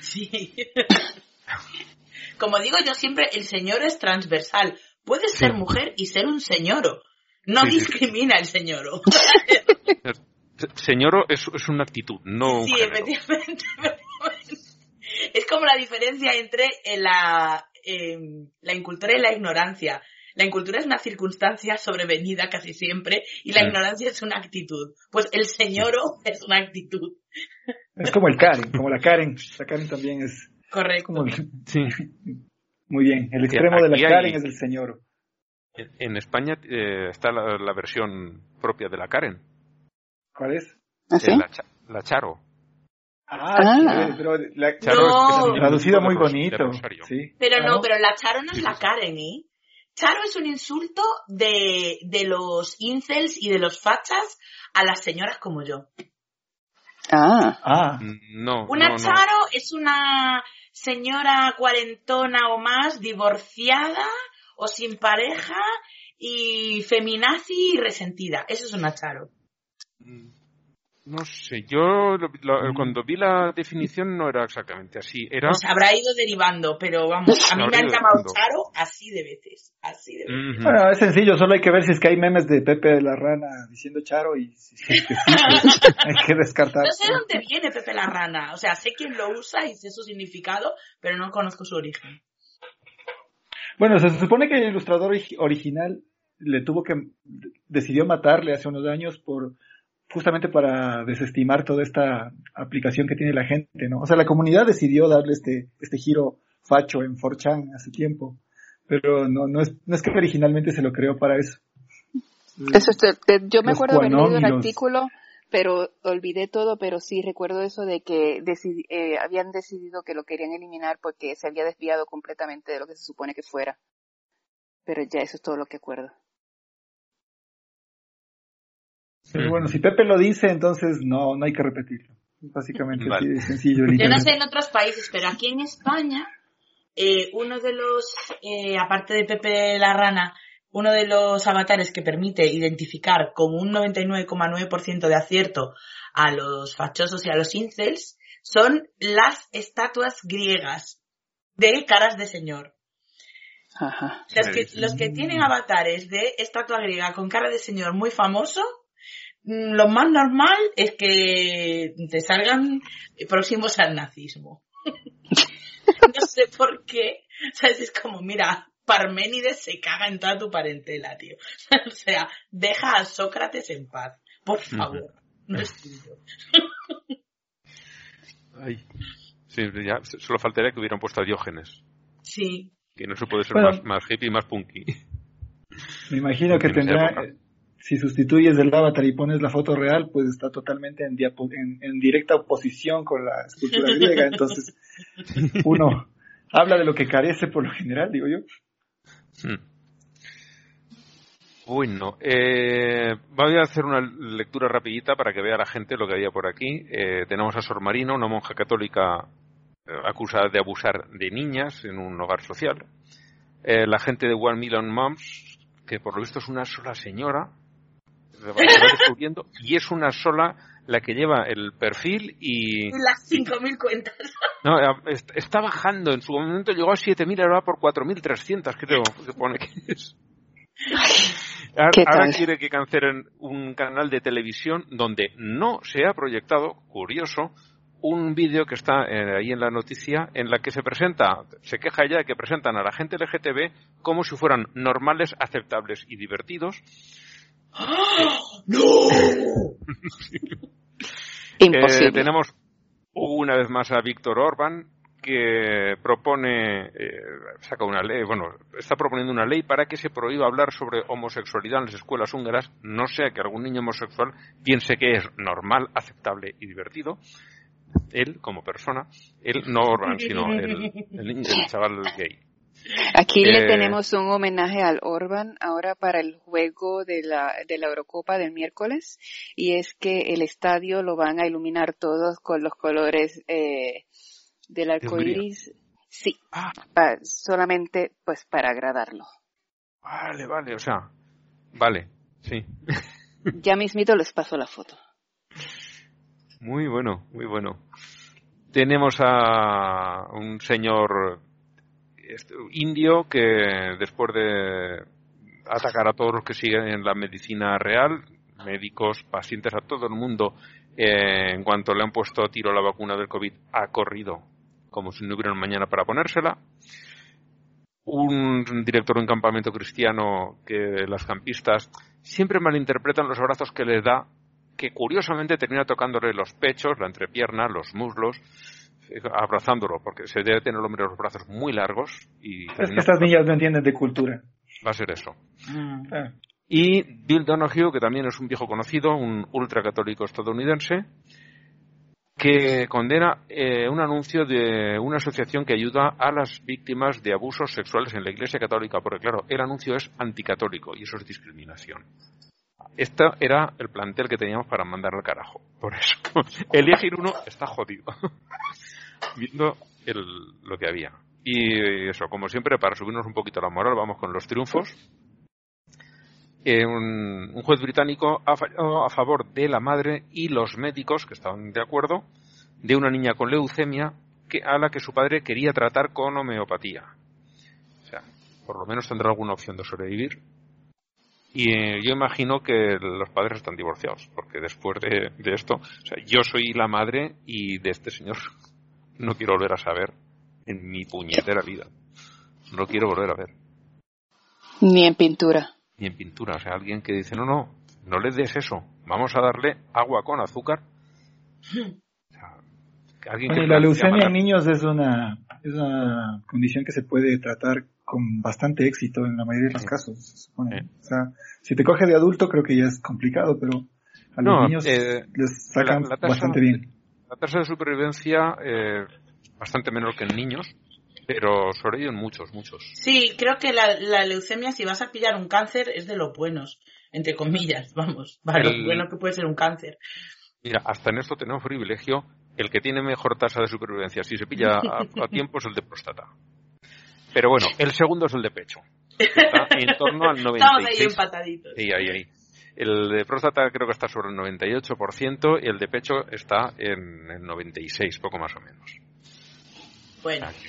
Sí. <laughs> Como digo yo siempre, el señor es transversal. Puedes Sí. ser mujer y ser un señoro. No Sí, sí. discrimina el señoro. Se- <laughs> Señoro es, es una actitud, no un Sí, efectivamente. <laughs> Es como la diferencia entre la, eh, la incultura y la ignorancia. La incultura es una circunstancia sobrevenida casi siempre y la Sí. ignorancia es una actitud. Pues el señoro <laughs> es una actitud. Es como el Karen, como la Karen. La Karen también es Correcto. como el- Sí. muy bien. El extremo de la hay- Karen es el señor. En España eh, está la, la versión propia de la Karen, ¿Cuál es? Eh, la, la Charo. Ah, Ah. pero la, Charo No. traducido muy bonito. Sí. Pero no, pero la Charo no es la. Karen, ¿eh? Charo es un insulto de, de los incels y de los fachas a las señoras como yo. Ah, Ah, No, Una no, no. Charo es una señora cuarentona o más, divorciada o sin pareja y feminazi y resentida. Eso es una Charo. No sé, yo lo- lo- cuando vi la definición no era exactamente así. Era. Pues habrá ido derivando, pero vamos, a mí me han llamado derivando. Charo así de veces. Así de veces. Bueno, es sencillo, solo hay que ver si es que hay memes de Pepe de la Rana diciendo Charo y si es que sí, pues, hay que descartar. No sé dónde viene Pepe la Rana. O sea, sé quién lo usa y sé su significado, pero no conozco su origen. Bueno, se supone que el ilustrador ori- original le tuvo que decidió matarle hace unos años por justamente para desestimar toda esta aplicación que tiene la gente, ¿no? O sea, la comunidad decidió darle este, este giro facho en 4chan hace tiempo, pero no, no, es, no es que originalmente se lo creó para eso. Eso es- eh, yo me Los acuerdo haber leído el artículo, pero olvidé todo, pero sí recuerdo eso de que decidi- eh, habían decidido que lo querían eliminar porque se había desviado completamente de lo que se supone que fuera. Pero ya eso es todo lo que acuerdo. Pero bueno, si Pepe lo dice, entonces no, no hay que repetirlo. Básicamente Vale. así de sencillo. en Yo no sé en otros países, pero aquí en España, eh, uno de los, eh, aparte de Pepe la Rana, uno de los avatares que permite identificar con un 99,9% de acierto a los fachosos y a los incels son las estatuas griegas de caras de señor. Ajá. Los que, los que tienen avatares de estatua griega con cara de señor muy famoso, lo más normal es que te salgan próximos al nazismo. <laughs> no sé por qué. ¿Sabes? Es como, mira, Parménides se caga en toda tu parentela, tío. <laughs> o sea, deja a Sócrates en paz. Por favor. No es tuyo. <laughs> Ay. Sí, ya, solo faltaría que hubieran puesto a Diógenes. Sí. Que no se puede ser Bueno. más, más hippie y más punky. Me imagino que tendrá, si sustituyes el avatar y pones la foto real, pues está totalmente en, diapo- en, en directa oposición con la escultura <laughs> griega. Entonces, uno habla de lo que carece por lo general, digo yo. Hmm. Bueno, eh, voy a hacer una lectura rapidita para que vea la gente lo que había por aquí. Eh, tenemos a Sor Marina, una monja católica eh, acusada de abusar de niñas en un hogar social. Eh, la gente de One Million Moms, que por lo visto es una sola señora, se va se va descubriendo, y es una sola la que lleva el perfil y... Las 5.000 cuentas. No, eh, est- está bajando. En su momento llegó a 7.000, ahora va por 4.300, creo que pone que es. Ahora, ¿Qué ahora quiere que cancelen un canal de televisión donde no se ha proyectado, curioso, un vídeo que está eh, ahí en la noticia en la que se presenta, se queja ya de que presentan a la gente LGTB como si fueran normales, aceptables y divertidos. <laughs> Imposible. Eh, tenemos una vez más a Víctor Orban que propone, eh, saca una ley, bueno, está proponiendo una ley para que se prohíba hablar sobre homosexualidad en las escuelas húngaras, no sea que algún niño homosexual piense que es normal, aceptable y divertido. Él, como persona, él no Orban, sino el, el, niño- el chaval gay. Aquí Eh, le tenemos un homenaje al Orban ahora para el juego de la, de la Eurocopa del miércoles y es que el estadio lo van a iluminar todos con los colores eh, del arco iris. Sí, Ah, pa- solamente pues para agradarlo. vale, vale, o sea, vale, sí. <laughs> Ya mismito les paso la foto. Muy bueno, muy bueno. Tenemos a un señor indio que después de atacar a todos los que siguen en la medicina real, médicos, pacientes, a todo el mundo, eh, en cuanto le han puesto a tiro la vacuna del COVID, ha corrido como si no hubiera mañana para ponérsela. Un director de un campamento cristiano que las campistas siempre malinterpretan los abrazos que les da que curiosamente termina tocándole los pechos, la entrepierna, los muslos, abrazándolo, porque se debe tener el hombre los brazos muy largos y Es que estas niñas no entienden de cultura. va a ser eso. Mm. Ah, Y Bill Donahue, que también es un viejo conocido, un ultracatólico estadounidense, que condena eh, un anuncio de una asociación que ayuda a las víctimas de abusos sexuales en la Iglesia Católica, porque claro, el anuncio es anticatólico y eso es discriminación. Este era el plantel que teníamos para mandar al carajo. Por eso, <laughs> elegir uno está jodido. <laughs> Viendo el, lo que había. Y eso, como siempre, para subirnos un poquito la moral, vamos con los triunfos. Eh, un, un juez británico ha fallado a favor de la madre y los médicos que estaban de acuerdo de una niña con leucemia que, a la que su padre quería tratar con homeopatía. O sea, por lo menos tendrá alguna opción de sobrevivir. Y eh, yo imagino que los padres están divorciados, porque después de, de esto, o sea, yo soy la madre y de este señor no quiero volver a saber en mi puñetera vida. No lo quiero volver a ver Ni en pintura. ni en pintura. O sea, alguien que dice, no, no, no le des eso. Vamos a darle agua con azúcar. O sea, alguien que Oye, la leucemia matar- en niños es una, es una condición que se puede tratar con bastante éxito en la mayoría de los Sí. casos. se supone. Sí. O sea, si te coge de adulto creo que ya es complicado, pero a los No, niños eh, les sacan la- la tasa- bastante bien. La tasa de supervivencia eh, bastante menor que en niños, pero sobreviven muchos, muchos. Sí, creo que la, la leucemia, si vas a pillar un cáncer, es de los buenos, entre comillas, vamos, <laughs> para El- lo bueno que puede ser un cáncer. Mira, hasta en esto tenemos privilegio. El que tiene mejor tasa de supervivencia, si se pilla a, a tiempo, es el de próstata. Pero bueno, el segundo es el de pecho. Está en torno al 96%. <laughs> Estamos ahí empataditos. Sí, ahí, ahí. El de próstata creo que está sobre el 98% y el de pecho está en el 96, poco más o menos. Bueno, Aquí.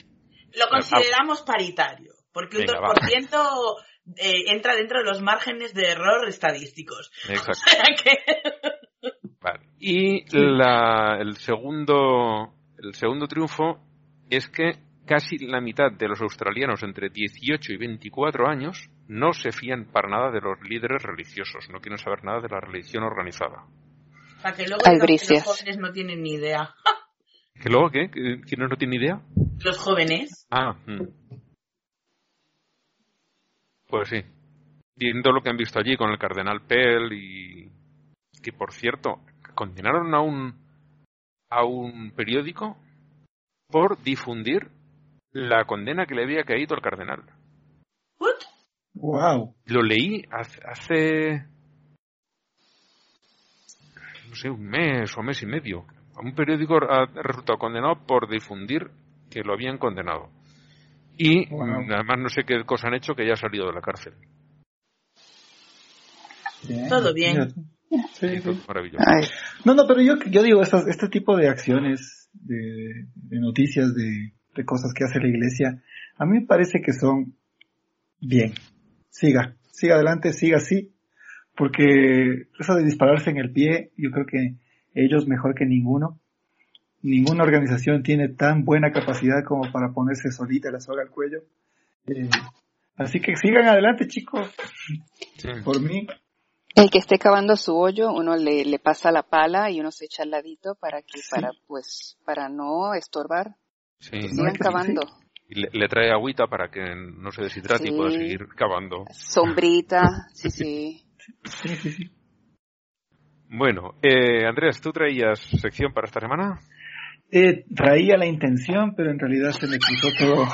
lo consideramos paritario, porque un Venga, va. 2% eh, entra dentro de los márgenes de error estadísticos. Exacto. <laughs> O sea que- Vale. Y la- el segundo el segundo triunfo es que casi la mitad de los australianos entre 18 y 24 años no se fían para nada de los líderes religiosos, no quieren saber nada de la religión organizada. para que luego Albricias. los jóvenes no tienen ni idea. <laughs> ¿Que luego qué? ¿Que- ¿Quiénes no tienen idea? Los jóvenes. Ah, mm. pues sí. Viendo lo que han visto allí con el cardenal Pell y que por cierto condenaron a un a un periódico por difundir la condena que le había caído al cardenal. What? Wow. Lo leí hace, hace no sé, un mes o mes y medio. Un periódico ha resultado condenado por difundir que lo habían condenado. Y Wow. además no sé qué cosa han hecho que ya ha salido de la cárcel. Bien. Todo bien. Sí, sí. Maravilloso. Ay, No, no, pero yo, yo digo, estas- este tipo de acciones, de, de noticias, de, de cosas que hace la iglesia, a mí me parece que son bien. Siga, siga adelante, siga así, porque eso de dispararse en el pie, yo creo que ellos mejor que ninguno, ninguna organización tiene tan buena capacidad como para ponerse solita la soga al cuello. Eh, así que sigan adelante, chicos, Sí. por mí. El que esté cavando su hoyo, uno le, le pasa la pala y uno se echa al ladito para que, para, pues, para no estorbar. Sí. Sigan cavando. Y le, le trae agüita para que no se deshidrate y Sí. pueda seguir cavando. Sombrita, <laughs> sí, sí. Sí, sí, sí. Bueno, eh, Andrés, ¿tú traías sección para esta semana? Eh, traía la intención, pero en realidad se me cruzó todo. <laughs>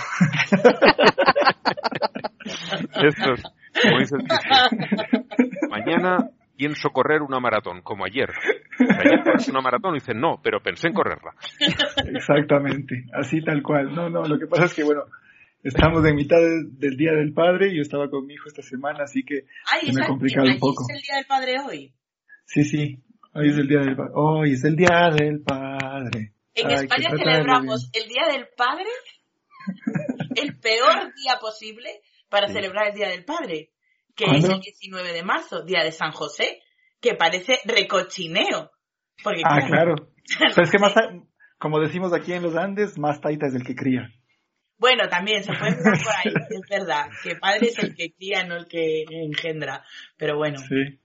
Esto es, como dice el. Mañana pienso correr una maratón, como ayer. Ayer <laughs> corres una maratón y dices, no, pero pensé en correrla. Exactamente, así tal cual. No, no, lo que pasa es que, bueno, estamos en mitad de- del Día del Padre y yo estaba con mi hijo esta semana, así que Ay, se me ha ¿sabes complicado un poco. Es el Día del Padre hoy. Sí, sí, hoy es el Día del Padre. Hoy es el Día del Padre. En España celebramos el Día del Padre, el peor día posible para Sí. celebrar el Día del Padre, que es el 19 de marzo, Día de San José, que parece recochineo. Porque, Ah, claro. Pero es que más, como decimos aquí en los Andes, más taita es el que cría. Bueno, también se puede por ahí, <laughs> es verdad, que padre es el que cría, no el que engendra. Pero bueno, Sí.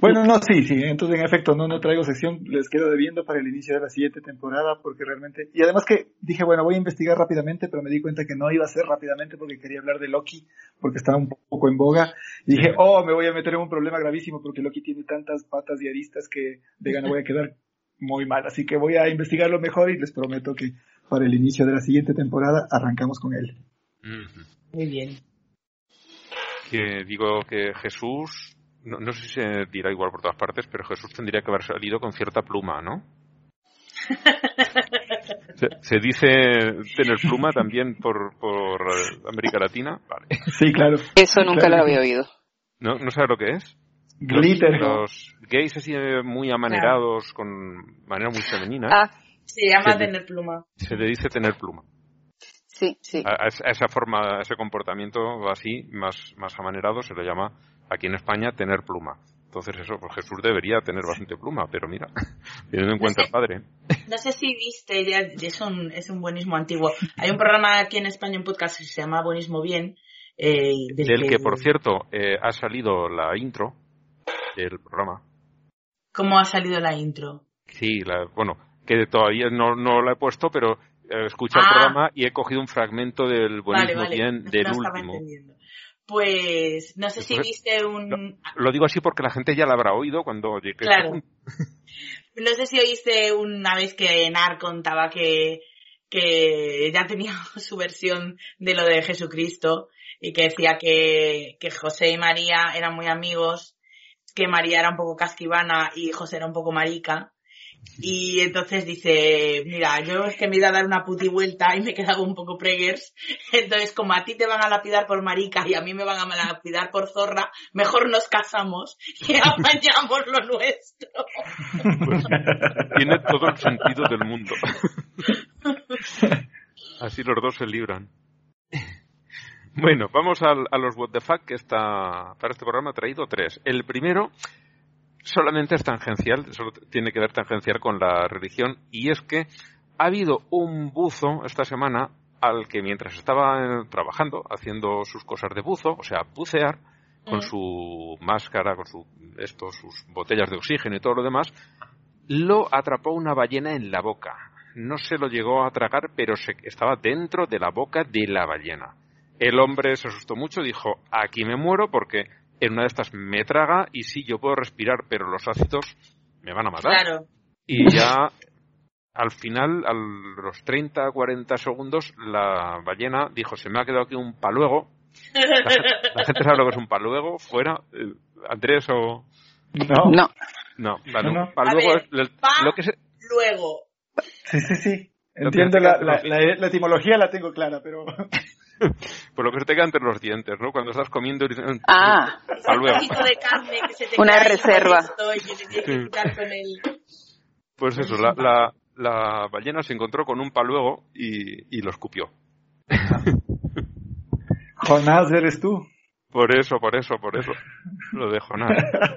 Bueno, no, sí, sí. Entonces, en efecto, no, no traigo sección. Les quedo debiendo para el inicio de la siguiente temporada porque realmente... Y además que dije, bueno, voy a investigar rápidamente, pero me di cuenta que no iba a ser rápidamente porque quería hablar de Loki, porque estaba un poco en boga. Y dije, oh, me voy a meter en un problema gravísimo porque Loki tiene tantas patas y aristas que de gana voy a quedar muy mal. Así que voy a investigarlo mejor y les prometo que para el inicio de la siguiente temporada arrancamos con él. Muy bien. Que digo que Jesús, no, no sé si se dirá igual por todas partes, pero Jesús tendría que haber salido con cierta pluma, ¿no? <laughs> Se, se dice tener pluma también por, por América Latina. Vale. Sí, claro. Eso nunca Claro lo había oído. ¿No, ¿No sabes lo que es? Glitter. Los gays así eh, muy amanerados, con manera muy femenina, Ah, Se llama Sí. tener pluma. se le dice tener pluma. sí, sí. A, a esa- a esa forma, a ese comportamiento así, más, más amanerado, se le llama aquí en España tener pluma. Entonces eso, pues Jesús debería tener bastante pluma, pero mira, <laughs> teniendo en cuenta el padre. No sé si viste, es un, es un buenismo antiguo. Hay un programa aquí en España, un podcast que se llama Buenismo Bien. Eh, del Del que, por cierto, eh, ha salido la intro, del programa. ¿Cómo ha salido la intro? Sí, la, bueno, que todavía no, no la he puesto, pero eh, escucha el Ah. programa y he cogido un fragmento del Vale, vale. bien no del último. entendiendo. Pues no sé si Entonces, viste un... Lo digo así porque la gente ya la habrá oído cuando llegue. Claro. <laughs> No sé si oíste una vez que Nar contaba que, que ya tenía <laughs> su versión de lo de Jesucristo y que decía que, que José y María eran muy amigos, que María era un poco casquivana y José era un poco marica. Y entonces dice, mira, yo es que me iba a dar una puti vuelta y me he quedado un poco preggers. Entonces, como a ti te van a lapidar por marica y a mí me van a lapidar por zorra, mejor nos casamos y <laughs> apañamos lo nuestro. Pues, tiene todo el sentido del mundo. <laughs> Así los dos se libran. Bueno, vamos a, los What the Fuck que está para este programa he traído tres. El primero solamente es tangencial, solo tiene que ver tangencial con la religión y es que ha habido un buzo esta semana al que mientras estaba eh, trabajando, haciendo sus cosas de buzo, o sea, bucear, con Mm. su máscara, con su, esto, sus botellas de oxígeno y todo lo demás, lo atrapó una ballena en la boca. No se lo llegó a tragar, pero se, estaba dentro de la boca de la ballena. El hombre se asustó mucho, dijo, aquí me muero porque en una de estas me traga y sí, yo puedo respirar, pero los ácidos me van a matar. Claro. Y ya al final, a los 30, 40 segundos, la ballena dijo, se me ha quedado aquí un paluego. La gente, la gente sabe lo que es un paluego, fuera. Eh, Andrés o... No. No. No, vale, No, no. un paluego ver, es pa- lo que se... Luego, Sí, sí, sí. Entiendo la, la, la etimología, la tengo clara, pero <laughs> <laughs> Por lo que se te queda entre los dientes, ¿no? Cuando estás comiendo y dices, Ah, un paluego. trocito de carne que se te Una reserva. y que te que quitar con el... Pues eso, la, la, la ballena se encontró con un paluego y, y lo escupió. <laughs> Jonás eres tú. Por eso, por eso, por eso. Lo dejo nada. <laughs>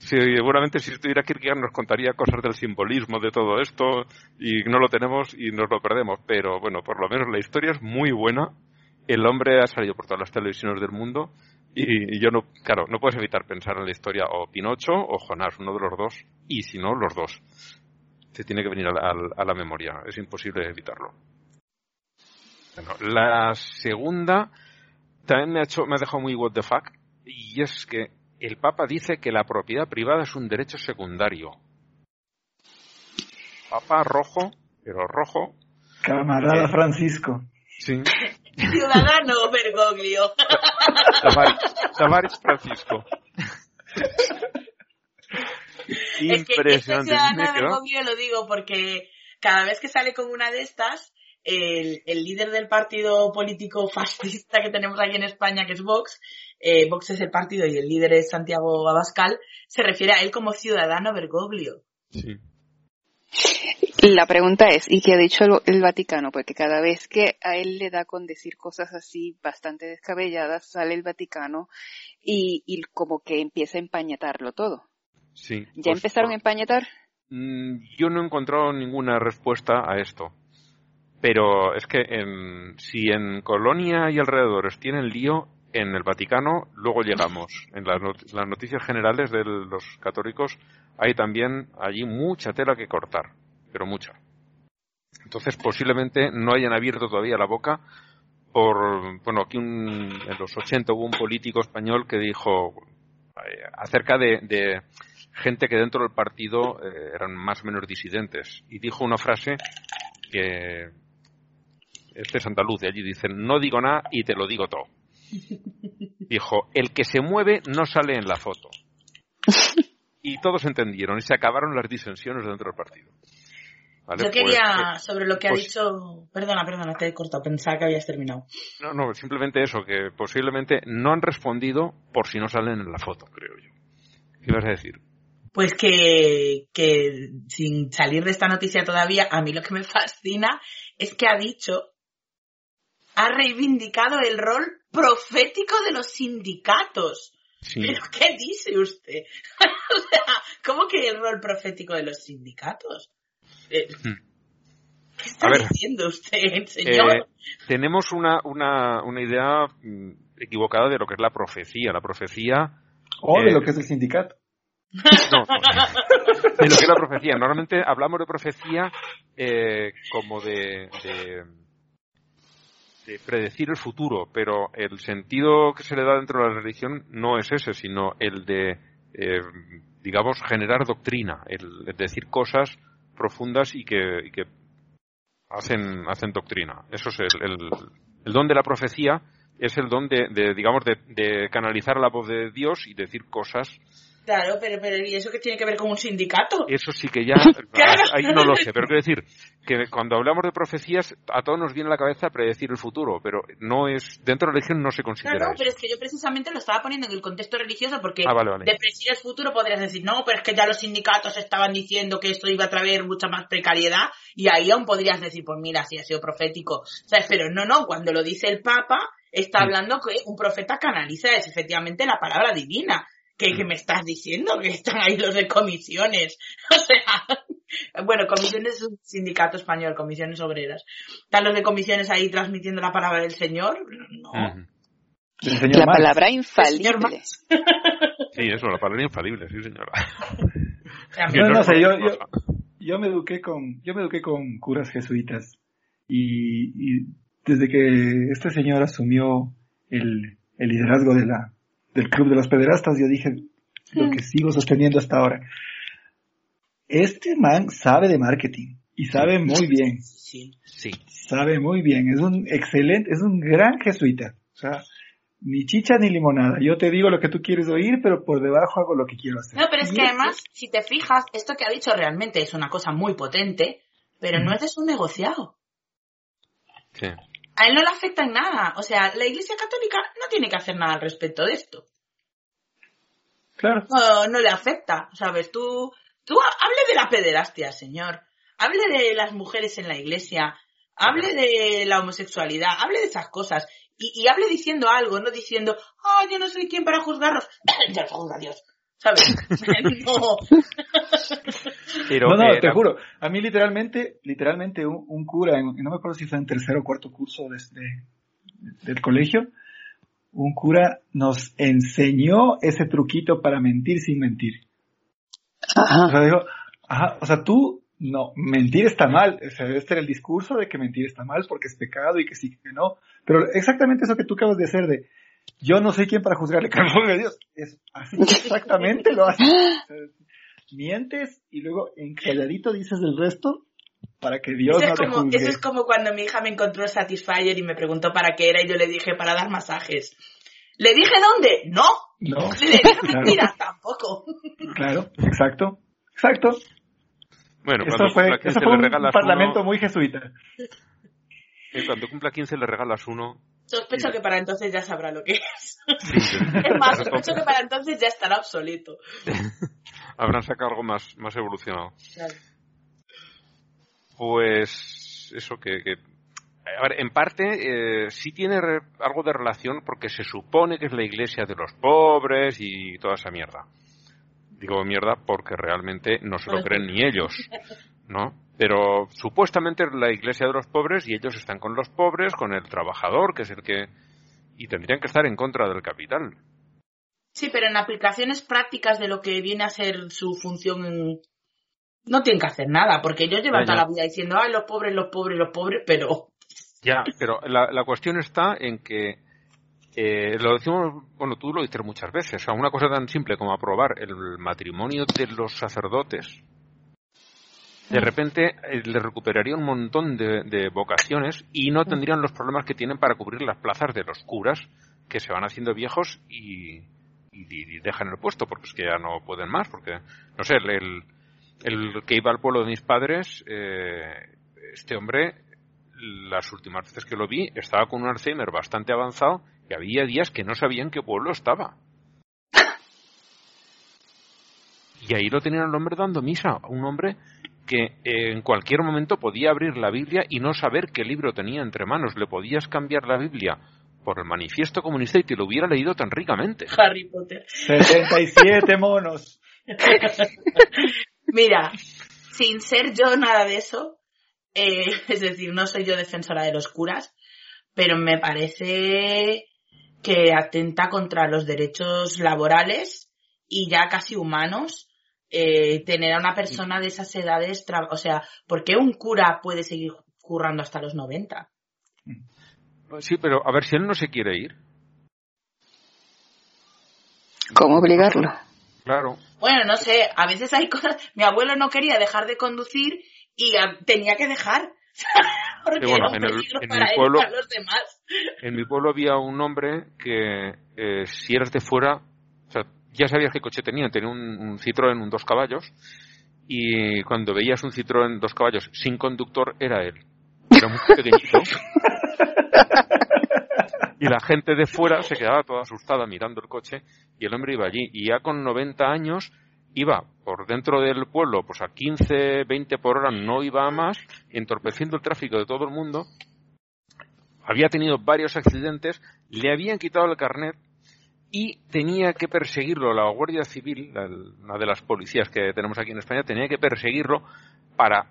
Sí, seguramente si estuviera Kierkegaard nos contaría cosas del simbolismo de todo esto y no lo tenemos y nos lo perdemos. Pero bueno, por lo menos la historia es muy buena. El hombre ha salido por todas las televisiones del mundo y, y yo no, claro, no puedes evitar pensar en la historia o Pinocho o Jonás, uno de los dos. Y si no, los dos. Te tiene que venir a la, al- a la memoria. Es imposible evitarlo. Bueno, la segunda también me ha, hecho, me ha dejado muy what the fuck y es que el Papa dice que la propiedad privada es un derecho secundario. Papa rojo, pero rojo. Camarada Eh. Francisco. Sí. <laughs> Ciudadano Bergoglio. Tavares Francisco. Es que este ciudadano Bergoglio lo digo porque cada vez que sale con una de estas, el, el líder del partido político fascista que tenemos aquí en España, que es Vox, eh, Vox es el partido y el líder es Santiago Abascal, se refiere a él como ciudadano Bergoglio. Sí. La pregunta es, ¿y qué ha dicho el, Vaticano? Porque cada vez que a él le da con decir cosas así bastante descabelladas, sale el Vaticano y, y como que empieza a empañetarlo todo. sí. ¿Ya Pues, empezaron a empañetar? Mm, Yo no he encontrado ninguna respuesta a esto. Pero es que en- si en Colonia y alrededores tienen lío, en el Vaticano luego llegamos. En las, not- las noticias generales de los católicos hay también allí mucha tela que cortar, pero mucha. Entonces posiblemente no hayan abierto todavía la boca por, bueno, aquí un- en los 80 hubo un político español que dijo eh, acerca de, de gente que dentro del partido eh, eran más o menos disidentes y dijo una frase que este es andaluz de allí dicen no digo nada y te lo digo todo dijo el que se mueve no sale en la foto y todos entendieron y se acabaron las disensiones dentro del partido ¿Vale? Yo Pues, quería, eh, sobre lo que ha pues- dicho... Perdona, perdona, te he cortado, pensaba que habías terminado. no no simplemente eso que posiblemente no han respondido por si no salen en la foto creo yo ¿qué ibas a decir? Pues que, que sin salir de esta noticia todavía, a mí lo que me fascina es que ha dicho, ha reivindicado el rol profético de los sindicatos. Sí. ¿Pero qué dice usted? <laughs> o sea, ¿cómo que el rol profético de los sindicatos? Eh, Hmm. ¿Qué está ver. diciendo usted, señor? Eh, tenemos una, una, una idea mm, equivocada de lo que es la profecía. La profecía O de Eh, lo que es el sindicato. No, de lo que es la profecía. Normalmente hablamos de profecía eh, como de, de, de predecir el futuro, pero el sentido que se le da dentro de la religión no es ese, sino el de, eh, digamos, generar doctrina, el, el decir cosas profundas y que, y que hacen, hacen doctrina. Eso es el, el, el don de la profecía, es el don de, de digamos, de, de canalizar la voz de Dios y decir cosas Claro, pero, pero ¿y eso qué tiene que ver con un sindicato? Eso sí que ya, <laughs> ahí no lo sé, pero quiero decir que cuando hablamos de profecías a todos nos viene a la cabeza predecir el futuro, pero no es, dentro de la religión no se considera no, eso. pero es que yo precisamente lo estaba poniendo en el contexto religioso porque Ah, vale, vale. de predecir el futuro podrías decir, no, pero es que ya los sindicatos estaban diciendo que esto iba a traer mucha más precariedad y ahí aún podrías decir, pues mira, sí ha sido profético. ¿Sabes? Pero no, no, cuando lo dice el Papa, está hablando que un profeta canaliza es efectivamente la palabra divina. ¿Qué, qué me estás diciendo? Que están ahí los de comisiones. <laughs> O sea, bueno, comisiones es un sindicato español, comisiones obreras. ¿Están los de comisiones ahí transmitiendo la palabra del Señor? No. Ujú. El señor La Marx. palabra infalible. Sí, eso, la palabra infalible, sí señora. O sea, Que No, sé, yo, yo, yo me eduqué con, yo me eduqué con curas jesuitas y, y desde que este señor asumió el, el liderazgo de la, del club de los pederastas, yo dije lo que sigo sosteniendo hasta ahora. Este man sabe de marketing y sabe muy bien, sí. Sí. sabe muy bien, es un excelente, es un gran jesuita. O sea, ni chicha ni limonada. Yo te digo lo que tú quieres oír, pero por debajo hago lo que quiero hacer. No, pero es que esto- además, si te fijas, esto que ha dicho realmente es una cosa muy potente, pero no es de su negociado. Sí. A él no le afecta en nada. O sea, la Iglesia Católica no tiene que hacer nada al respecto de esto. Claro. No, no le afecta, ¿sabes? Tú, tú ha- hable de la pederastia, señor. Hable de las mujeres en la iglesia. Hable de la homosexualidad. Hable de esas cosas. Y, y hable diciendo algo, no diciendo, ah, yo no soy quien para juzgarlos. <coughs> ya lo juzga Dios. ¿Sabes? <laughs> <laughs> no. Pero no, no, era- te juro. A mí literalmente, literalmente un, un cura, en- no me acuerdo si fue en tercer o cuarto curso desde, del colegio, un cura nos enseñó ese truquito para mentir sin mentir. O sea, digo, ajá, o sea, tú, no, mentir está mal. O sea, este era el discurso de que mentir está mal porque es pecado y que sí, que no. Pero exactamente eso que tú acabas de hacer de, yo no soy quien para juzgarle juzgue a Dios. Es así <laughs> exactamente lo <gasps> sea, Mientes y luego en calladito dices el resto para que Dios Eso no es, te como, juzgue. eso es como cuando mi hija me encontró el Satisfyer y me preguntó para qué era y yo le dije para dar masajes. ¿Le dije dónde? No. No, ¿Le dije <laughs> Claro. mentiras? Tampoco. claro, exacto, exacto. Bueno, Eso cuando fue, cumpla eso 15 fue le un regalas parlamento uno, muy jesuita. eh, cuando cumpla 15 le regalas uno. Sospecho que para entonces ya sabrá lo que es. Sí, sí. <laughs> Es más, sospecho que para entonces ya estará obsoleto. <laughs> Habrán sacado algo más, más evolucionado. Claro. Pues eso que, que- a ver, en parte eh, sí tiene re- algo de relación porque se supone que es la iglesia de los pobres y toda esa mierda. Digo mierda porque realmente no se lo creen ni ellos, ¿no? Pero supuestamente es la iglesia de los pobres y ellos están con los pobres, con el trabajador, que es el que... y tendrían que estar en contra del capital. Sí, pero en aplicaciones prácticas de lo que viene a ser su función no tienen que hacer nada, porque ellos llevan toda la vida diciendo, ay, los pobres, los pobres, los pobres, pero <laughs> Ya, pero la, la cuestión está en que eh, lo decimos, bueno, tú lo dices muchas veces, o sea, una cosa tan simple como aprobar el matrimonio de los sacerdotes, de repente eh, le recuperaría un montón de, de vocaciones y no tendrían los problemas que tienen para cubrir las plazas de los curas que se van haciendo viejos y, y- y dejan el puesto porque es que ya no pueden más, porque, no sé, el, el- el que iba al pueblo de mis padres, eh, este hombre las últimas veces que lo vi estaba con un Alzheimer bastante avanzado y había días que no sabía en qué pueblo estaba. Y ahí lo tenían el hombre dando misa, un hombre que eh, en cualquier momento podía abrir la Biblia y no saber qué libro tenía entre manos. Le podías cambiar la Biblia por el manifiesto comunista y te lo hubiera leído tan ricamente. Harry Potter. 77 monos. <laughs> Mira, sin ser yo nada de eso, eh, <laughs> es decir, no soy yo defensora de los curas, pero me parece que atenta contra los derechos laborales y ya casi humanos, eh, tener a una persona de esas edades, o sea, ¿por qué un cura puede seguir currando hasta los 90? Sí, pero a ver, si él no se quiere ir, ¿Cómo obligarlo? claro. Bueno, no sé, a veces hay cosas, mi abuelo no quería dejar de conducir y tenía que dejar. <laughs> Porque Sí, bueno, era un en el- en para mi él y para los demás. En mi pueblo había un hombre que eh, si eras de fuera, o sea, ya sabías qué coche tenía, tenía un, un Citroën, un dos caballos, y cuando veías un Citroën dos caballos sin conductor, era él. Era muy pequeñito. <laughs> y la gente de fuera se quedaba toda asustada mirando el coche, y el hombre iba allí. Y ya con 90 años iba por dentro del pueblo, pues a 15, 20 por hora, no iba a más, entorpeciendo el tráfico de todo el mundo, había tenido varios accidentes, le habían quitado el carnet y tenía que perseguirlo la Guardia Civil, la- una de las policías que tenemos aquí en España, tenía que perseguirlo para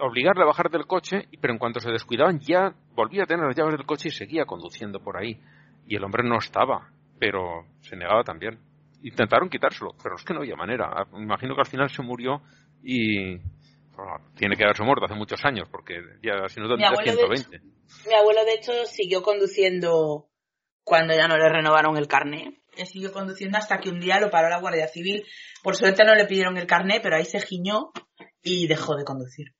obligarle a bajar del coche, pero en cuanto se descuidaban ya volvía a tener las llaves del coche y seguía conduciendo por ahí. Y el hombre no estaba, pero se negaba también. Intentaron quitárselo, pero es que no había manera. Ah, Me imagino que al final se murió y bueno, tiene que haberse muerto hace muchos años, porque ya si no Mi tendría abuelo, de hecho, 120. mi abuelo, de hecho, siguió conduciendo cuando ya no le renovaron el carné. Él siguió conduciendo hasta que un día lo paró la Guardia Civil. Por suerte no le pidieron el carné, pero ahí se giñó y dejó de conducir.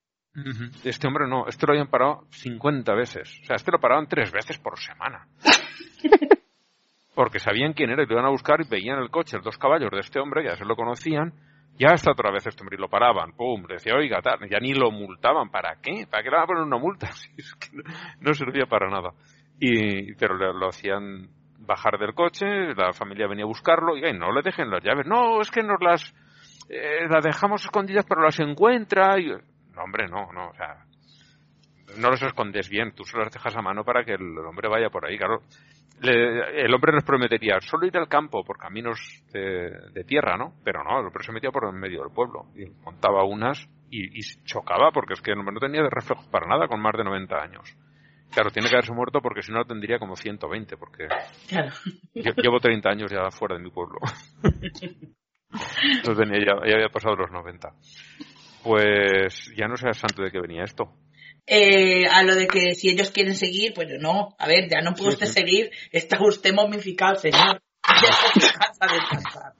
Este hombre no, este lo habían parado 50 veces. O sea, este lo paraban tres veces por semana. <laughs> Porque sabían quién era y lo iban a buscar y veían el coche, los dos caballos de este hombre, ya se lo conocían. Ya hasta otra vez este hombre y lo paraban, pum, decía, oiga, tal, ya ni lo multaban, ¿para qué? ¿Para qué le van a poner una multa? <laughs> Si es que no, no servía para nada. Y, pero le- lo hacían bajar del coche, la familia venía a buscarlo, y "Ay, no le dejen las llaves. No, es que nos las, eh, las dejamos escondidas, pero las encuentra. Y, no, hombre, no, no, o sea, no los escondes bien, tú se las dejas a mano para que el hombre vaya por ahí, claro. Le- el hombre les prometía solo ir al campo por caminos de, de tierra, ¿no? Pero no, el hombre se metía por en medio del pueblo y montaba unas y, y chocaba porque es que el hombre no tenía reflejos para nada con más de 90 años. Claro, tiene que haberse muerto porque si no tendría como 120, porque Claro. yo- llevo 30 años ya fuera de mi pueblo. <laughs> Entonces tenía ya, ya había pasado los 90. Pues ya no sé a santo de qué venía esto. Eh, a lo de que si ellos quieren seguir, pues yo no. A ver, ya no puede usted seguir. Está usted momificado, señor. <laughs> Ya se cansa de pasar.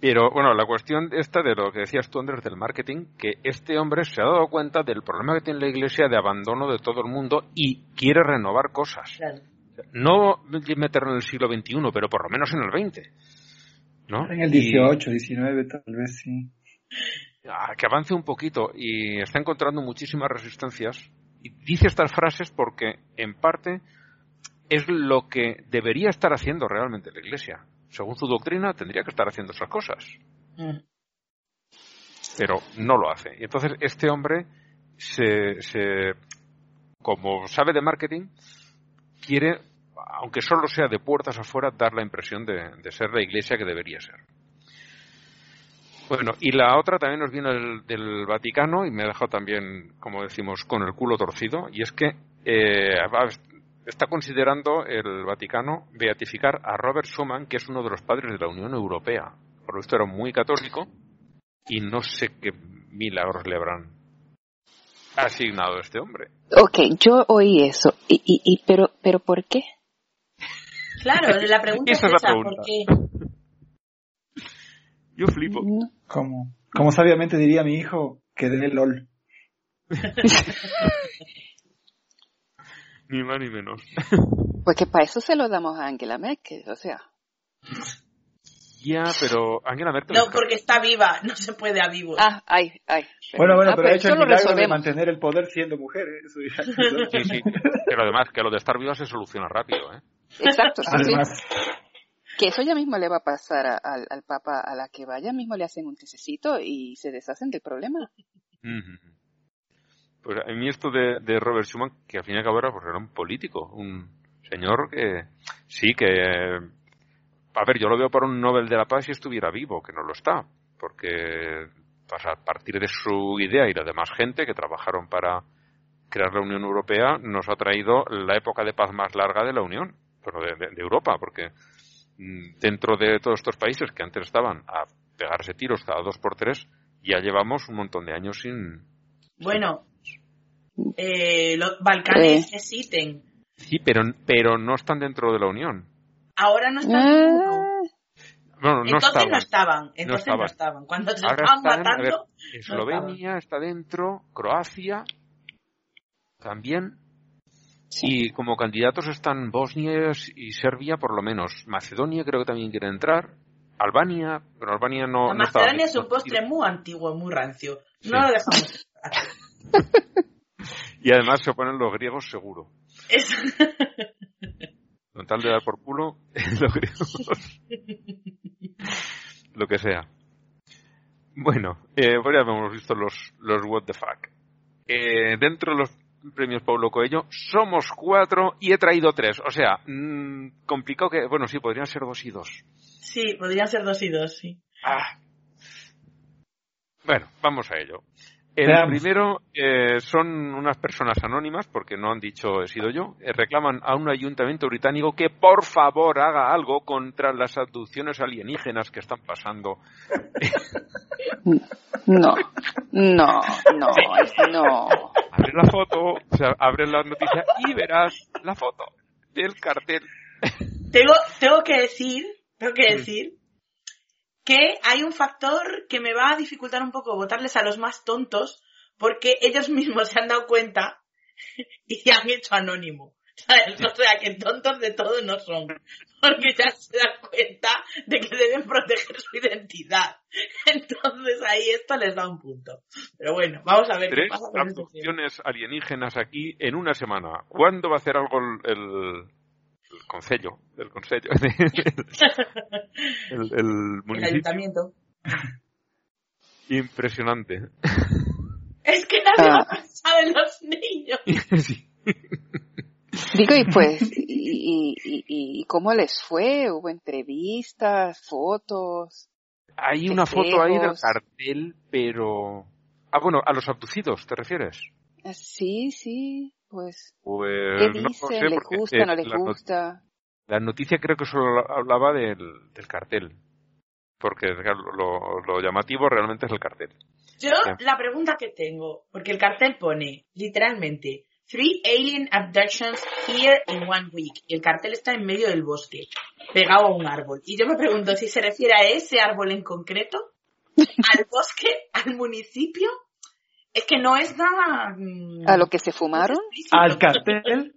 Pero bueno, la cuestión esta de lo que decías tú, Andrés, del marketing, que este hombre se ha dado cuenta del problema que tiene la iglesia de abandono de todo el mundo y quiere renovar cosas. Claro. No meterlo en el siglo XXI, pero por lo menos en el XX. ¿no? En el Y- 18, 19 tal vez sí. Ah, que avance un poquito y está encontrando muchísimas resistencias y dice estas frases porque en parte es lo que debería estar haciendo realmente la Iglesia. Según su doctrina tendría que estar haciendo esas cosas, Mm. pero no lo hace. Y entonces este hombre se, se como sabe de marketing, quiere, aunque solo sea de puertas afuera, dar la impresión de, de ser la Iglesia que debería ser. Bueno, y la otra también nos viene del, del Vaticano y me ha dejado también, como decimos, con el culo torcido, y es que eh, está considerando el Vaticano beatificar a Robert Schuman, que es uno de los padres de la Unión Europea. Por lo visto era muy católico y no sé qué milagros le habrán asignado a este hombre. Ok, yo oí eso. Y, y, y, pero, pero ¿por qué? Claro, la pregunta es Esa es la esa, pregunta. ¿por qué? Yo flipo. Como, como sabiamente diría mi hijo, que dé LOL. <laughs> Ni más ni menos. <laughs> Porque para eso se lo damos a Angela Merkel, o sea. Ya, pero Angela Merkel... No, porque está viva, no se puede a vivos. Ah, ay, ay. Bueno, bueno, Ah, pero ha hecho el lo milagro de resolvemos. mantener el poder siendo mujer. ¿eh? Eso ya- Sí, sí. <laughs> Pero además, que lo de estar viva se soluciona rápido, ¿eh? Exacto, sí, sí. Que eso ya mismo le va a pasar al, Papa a la que vaya, mismo le hacen un tececito y se deshacen del problema. Pues a mí esto de, de Robert Schuman, que al fin y al cabo era, pues era un político, un señor que sí, que... A ver, yo lo veo para un Nobel de la Paz si estuviera vivo, que no lo está, porque a partir de su idea y la demás gente que trabajaron para crear la Unión Europea nos ha traído la época de paz más larga de la Unión, pero de, Europa, porque dentro de todos estos países que antes estaban a pegarse tiros cada dos por tres, ya llevamos un montón de años sin... Bueno, eh, los Balcanes Eh. existen. Sí, pero, pero no están dentro de la Unión. Ahora no están. Bueno, no Entonces estaban. no estaban. Entonces no estaban. estaban. Cuando se Ahora estaban están, a ver, matando, Eslovenia está dentro, Croacia también. Y como candidatos están Bosnia y Serbia, por lo menos. Macedonia creo que también quiere entrar. Albania, pero Albania no. la no estaba Macedonia es un postre muy antiguo, muy rancio. Sí. No lo dejamos. <laughs> Y además se oponen los griegos seguro. Es- <laughs> Con tal de dar por culo, <laughs> los griegos. Lo que sea. Bueno, eh, pues ya hemos visto los, los what the fuck. Eh, dentro de los premios Paulo Coelho, somos cuatro y he traído tres. O sea, mm, complicado que, bueno, sí, podrían ser dos y dos. Sí, podrían ser dos y dos, sí. Ah. Bueno, vamos a ello. El Veamos. primero eh, son unas personas anónimas, porque no han dicho he sido yo, eh, reclaman a un ayuntamiento británico que por favor haga algo contra las abducciones alienígenas que están pasando. no, no, no, no. Abre la foto, o sea, abre la noticia y verás la foto del cartel. Tengo, tengo que decir, tengo que decir que hay un factor que me va a dificultar un poco votarles a los más tontos porque ellos mismos se han dado cuenta <laughs> y se han hecho anónimo. ¿Sabes? O sea, que tontos de todo no son. Porque ya se dan cuenta de que deben proteger su identidad. <laughs> Entonces ahí esto les da un punto. Pero bueno, vamos a ver qué Tres pasa con este abducciones alienígenas aquí en una semana. ¿Cuándo va a hacer algo el, el, el concello? El concello. el, <laughs> el El municipio. ayuntamiento. Impresionante. Es que nadie va Ah. a pensar en los niños. <laughs> Sí. Digo, y pues, y, y, y, y cómo les fue? ¿Hubo entrevistas, fotos? Hay una foto ahí del cartel, pero... Ah, bueno, a los abducidos, ¿te refieres? Ah, Sí, sí, pues, Pues ¿qué no lo dicen? sé, ¿Les porque, gusta, eh, no les la, no- gusta? la noticia creo que solo hablaba del, del cartel. Porque lo, lo llamativo realmente es el cartel. Yo Sí. la pregunta que tengo, porque el cartel pone literalmente Three alien abductions here in one week. Y el cartel está en medio del bosque, pegado a un árbol. Y yo me pregunto si se refiere a ese árbol en concreto, <laughs> al bosque, al municipio. Es que no es nada. mm, ¿A lo que se fumaron? Al cartel,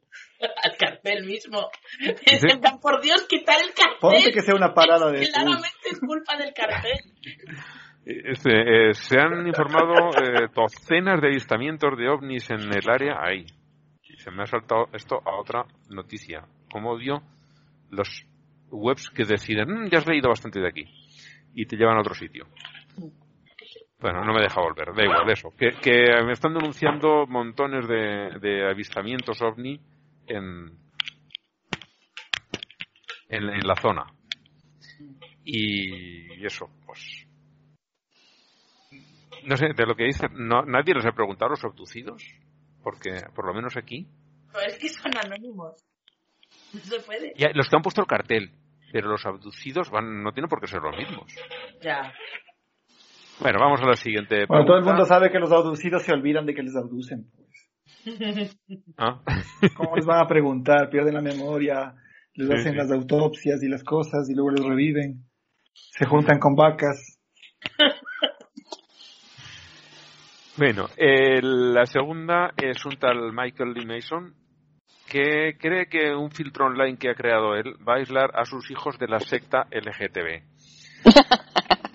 Al cartel mismo. <laughs> Por Dios, quitar el cartel. ponte que sea una parada de. Claramente es culpa del cartel. Este, eh, se han informado eh, docenas de avistamientos de ovnis en el área ahí. Y se me ha saltado esto a otra noticia. Como odio los webs que deciden, "Mm, ya has leído bastante de aquí. Y te llevan a otro sitio. Bueno, no me deja volver, da igual, eso. Que, que me están denunciando montones de, de avistamientos ovni en, en, en la zona. Y eso, pues no sé, de lo que dicen, no, nadie les ha preguntado a los abducidos, porque por lo menos aquí, Pero es que son anónimos. No se puede. ya, los que han puesto el cartel, pero los abducidos van, no tienen por qué ser los mismos. Ya. Bueno, vamos a la siguiente. Bueno, todo el pregunta. mundo sabe que los abducidos se olvidan de que les abducen. Pues. Ah. <laughs> ¿Cómo les van a preguntar? Pierden la memoria, les Sí, hacen sí. las autopsias y las cosas y luego les reviven. Se juntan con vacas. Bueno, eh, la segunda es un tal Michael Lee Mason que cree que un filtro online que ha creado él va a aislar a sus hijos de la secta LGTB. <laughs>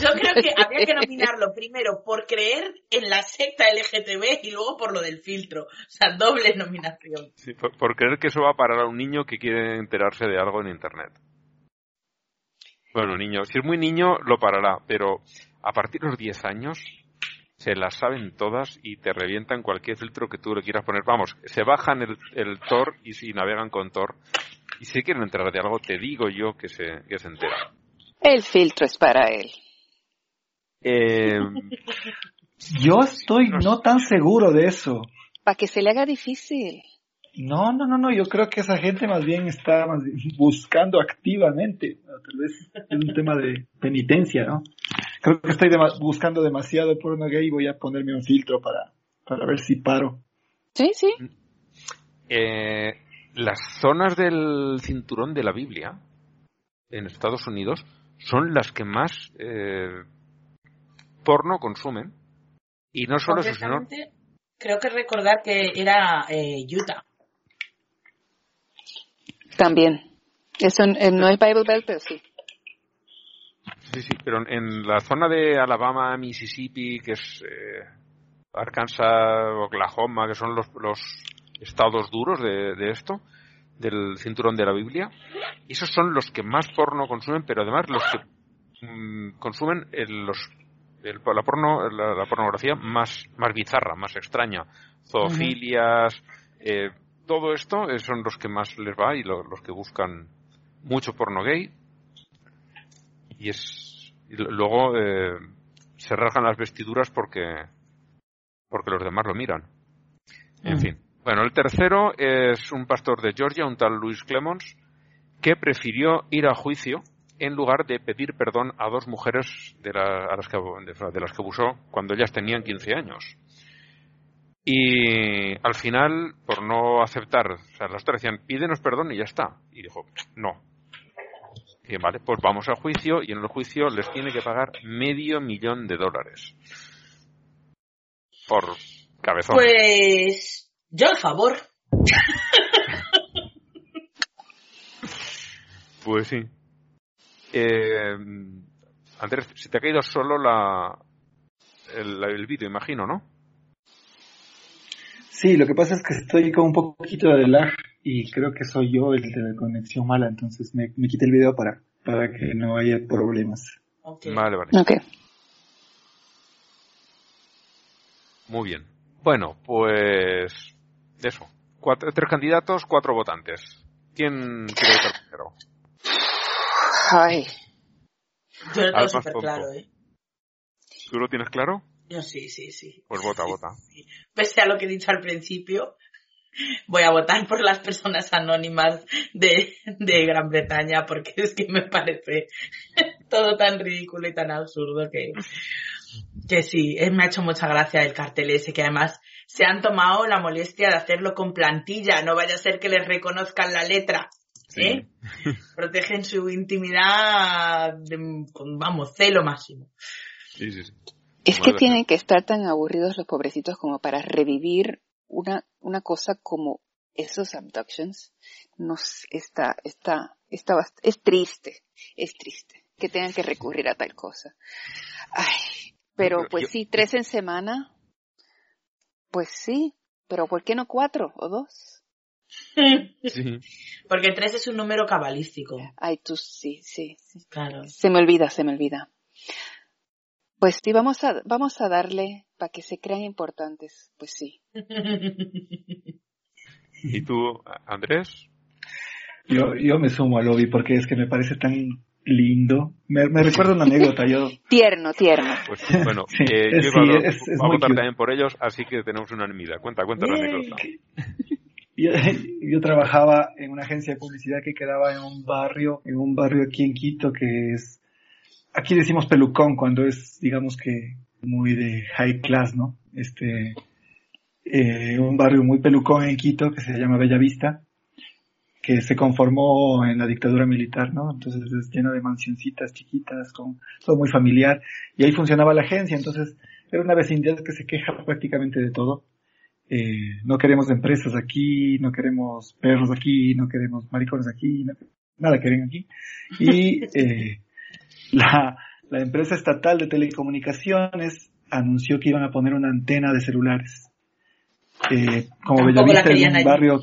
Yo creo que habría que nominarlo primero por creer en la secta LGTB y luego por lo del filtro. O sea, doble nominación. Por creer que eso va a parar a un niño que quiere enterarse de algo en Internet. Bueno, niño, si es muy niño lo parará, pero a partir de los 10 años se las saben todas y te revientan cualquier filtro que tú le quieras poner. Vamos, se bajan el, el Tor y si navegan con Tor. Y si quieren enterar de algo, te digo yo que se, que se enteran. El filtro es para él. Eh, <laughs> Yo estoy no tan seguro de eso. Para que se le haga difícil. No, no, no, no, yo creo que esa gente más bien está más bien <laughs> buscando activamente, tal vez es un tema de penitencia, ¿no? Creo que estoy dema- buscando demasiado porno gay y voy a ponerme un filtro para, para ver si paro. Sí, sí. Eh, las zonas del cinturón de la Biblia en Estados Unidos son las que más eh, porno consumen. Y no solo eso, sino creo que recordar que era eh, Utah. También. Eso no es Bible Belt, pero sí. Sí, sí, pero en- en la zona de Alabama, Mississippi, que es eh, Arkansas, Oklahoma, que son los, los estados duros de, de esto, del cinturón de la Biblia, esos son los que más porno consumen, pero además los que mm, consumen el- los, el- la, porno, la, la pornografía más, más bizarra, más extraña, zoofilias, eh, todo esto eh, son los que más les va y lo- los que buscan mucho porno gay. Y es y luego eh, se rasgan las vestiduras porque porque los demás lo miran. En fin bueno el tercero es un pastor de Georgia un tal Luis Clemons que prefirió ir a juicio en lugar de pedir perdón a dos mujeres de, la- a las que, de, las que abusó cuando ellas tenían 15 años y al final por no aceptar o sea las otras decían pídenos perdón y ya está y dijo no vale, pues vamos al juicio y en el juicio les tiene que pagar medio millón de dólares. Por cabezón. Pues yo a favor. Pues sí. Eh, Andrés, se te ha caído solo la el, el vídeo, imagino, ¿no? Sí, lo que pasa es que estoy con un poquito de lag y creo que soy yo el de la conexión mala, entonces me, me quité el video para, para que no haya problemas. Vale, vale. Ok. Muy bien. Bueno, pues eso. Cuatro- tres candidatos, cuatro votantes. ¿Quién quiere votar primero? Ay, Yo lo tengo súper claro, ¿eh? ¿Tú lo tienes claro? Yo sí, sí, sí. Pues vota, vota. Pese a lo que he dicho al principio, voy a votar por las personas anónimas de, de Gran Bretaña porque es que me parece todo tan ridículo y tan absurdo que, que sí, eh, me ha hecho mucha gracia el cartel ese que además se han tomado la molestia de hacerlo con plantilla, no vaya a ser que les reconozcan la letra. ¿eh? <laughs> Protegen su intimidad de- con, vamos, celo máximo. Sí, sí, sí. es que tienen que estar tan aburridos los pobrecitos como para revivir una, una cosa como esos abductions. No sé, está, está, está, bast- es triste, es triste que tengan que recurrir a tal cosa. Ay, pero Pero pues yo- sí, tres en semana, pues sí, pero ¿por qué no cuatro o dos? Sí. Porque tres es un número cabalístico. Ay, tú sí, sí, sí. Claro. Se me olvida, se me olvida. Pues sí, vamos a, vamos a darle para que se crean importantes. Pues sí. ¿Y tú, Andrés? Yo, yo me sumo al lobby porque es que me parece tan lindo. Me, me recuerda una anécdota, yo <laughs> Tierno, tierno. Pues bueno, <laughs> Sí, eh, yo sí, iba a, es- es a votar cute. también por ellos, así que tenemos unanimidad. Cuenta, cuenta la anécdota. <laughs> Yo, yo trabajaba en una agencia de publicidad que quedaba en un barrio, en un barrio aquí en Quito que es, aquí decimos pelucón cuando es, digamos que muy de high class, ¿no? Este, eh, un barrio muy pelucón en Quito que se llama Bella Vista, que se conformó en la dictadura militar, ¿no? Entonces es lleno de mansioncitas chiquitas, con todo muy familiar, y ahí funcionaba la agencia, entonces era una vecindad que se queja prácticamente de todo. Eh, no queremos empresas aquí, no queremos perros aquí, no queremos maricones aquí, no- nada queremos aquí. Y <laughs> eh, la, la empresa estatal de telecomunicaciones anunció que iban a poner una antena de celulares. Eh, como la Bellavista querían un allí. barrio,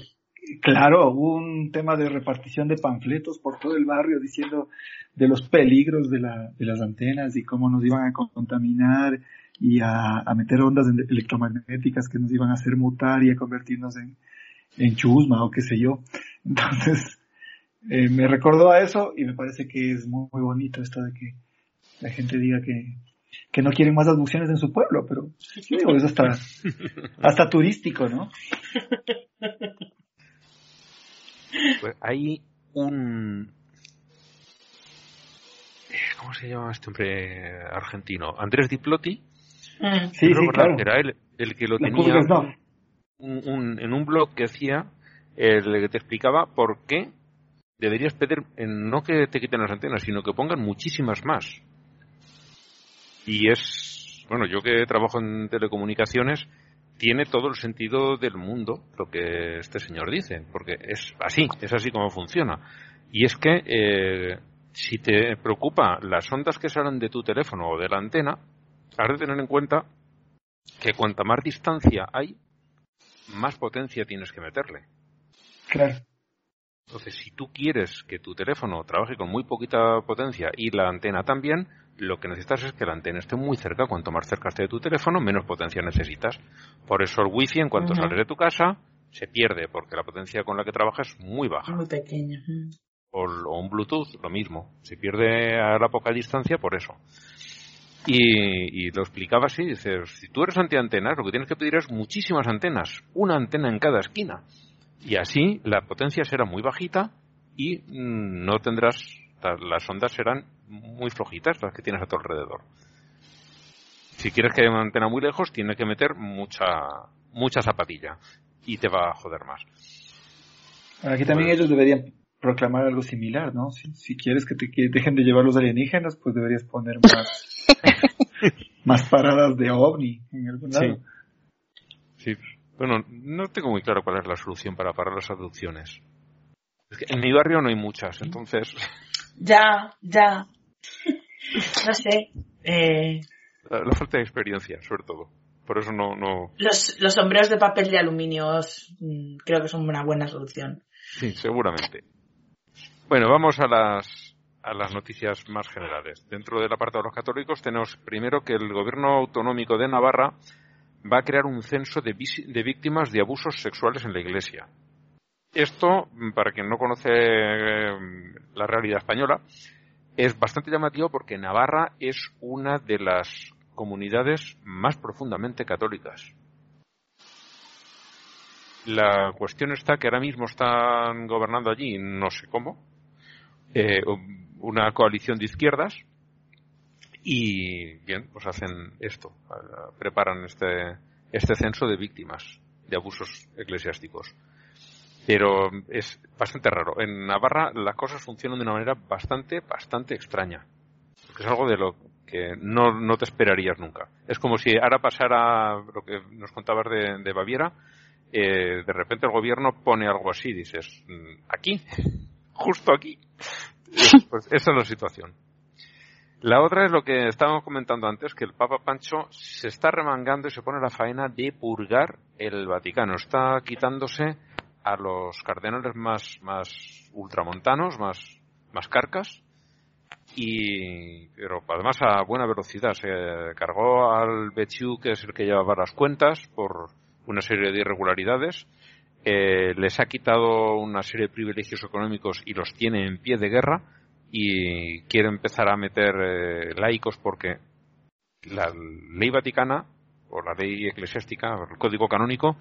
claro, hubo un tema de repartición de panfletos por todo el barrio diciendo de los peligros de, la, de las antenas y cómo nos iban a contaminar y a, meter ondas electromagnéticas que nos iban a hacer mutar y a convertirnos en, chusma o qué sé yo. Entonces, eh, me recordó a eso y me parece que es muy, bonito esto de que la gente diga que, que no quieren más abducciones en su pueblo, pero digo, es hasta, hasta turístico, ¿no? <laughs> Pues hay un... ¿Cómo se llama este hombre argentino? Andrés Diplotti. Mm. Sí, sí, claro. Era él el que lo La tenía no. un- un- en un blog que hacía, el que te explicaba por qué deberías pedir en- no que te quiten las antenas, sino que pongan muchísimas más. Y es, bueno, yo que trabajo en telecomunicaciones, tiene todo el sentido del mundo lo que este señor dice, porque es así, es así como funciona. Y es que eh, si te preocupa las ondas que salen de tu teléfono o de la antena, has de tener en cuenta que cuanta más distancia hay, más potencia tienes que meterle. Claro. Entonces, si tú quieres que tu teléfono trabaje con muy poquita potencia y la antena también, lo que necesitas es que la antena esté muy cerca. Cuanto más cerca esté de tu teléfono, menos potencia necesitas. Por eso el wifi, en cuanto sales de tu casa, se pierde, porque la potencia con la que trabaja es muy baja. Muy pequeño. Mm. O, o un Bluetooth, lo mismo. Se pierde a la poca distancia por eso. Y, y lo explicaba así, dice, si tú eres antiantenas, lo que tienes que pedir es muchísimas antenas, una antena en cada esquina. Y así la potencia será muy bajita y mm, no tendrás, las ondas serán muy flojitas las que tienes a tu alrededor. Si quieres que haya una antena muy lejos, tienes que meter mucha, mucha zapatilla y te va a joder más. Aquí también Pues- ellos deberían proclamar algo similar, ¿no? Si, si quieres que te que dejen de llevar los alienígenas, pues deberías poner más, <laughs> más paradas de ovni en algún lado. Sí. Bueno, no tengo muy claro cuál es la solución para parar las abducciones. Es que en mi barrio no hay muchas, entonces Ya, ya. No sé. Eh, la, la falta de experiencia, sobre todo. Por eso no, no. los, los sombreros de papel de aluminio mm, creo que son una buena solución. Sí, seguramente. Bueno, vamos a las a las noticias más generales. Dentro del apartado de los católicos tenemos primero que el gobierno autonómico de Navarra va a crear un censo de víctimas de abusos sexuales en la Iglesia. Esto, para quien no conoce eh, la realidad española, es bastante llamativo porque Navarra es una de las comunidades más profundamente católicas. La cuestión está que ahora mismo están gobernando allí, no sé cómo, eh, una coalición de izquierdas y bien, pues hacen esto, preparan este, este censo de víctimas de abusos eclesiásticos. Pero es bastante raro. En Navarra las cosas funcionan de una manera bastante, bastante extraña. Porque es algo de lo que no, no te esperarías nunca. Es como si ahora pasara lo que nos contabas de, de Baviera, eh, de repente el gobierno pone algo así, dices, "Mm, aquí, <laughs> justo aquí. <laughs> Eh, Pues esa es la situación. La otra es lo que estábamos comentando antes, que el Papa Pancho se está remangando y se pone la faena de purgar el Vaticano. Está quitándose a los cardenales más, más ultramontanos, más, más carcas, y, pero además a buena velocidad. Se cargó al Bechiu, que es el que llevaba las cuentas, por una serie de irregularidades. Eh, les ha quitado una serie de privilegios económicos y los tiene en pie de guerra y quiere empezar a meter eh, laicos porque la ley vaticana o la ley eclesiástica, o el código canónico,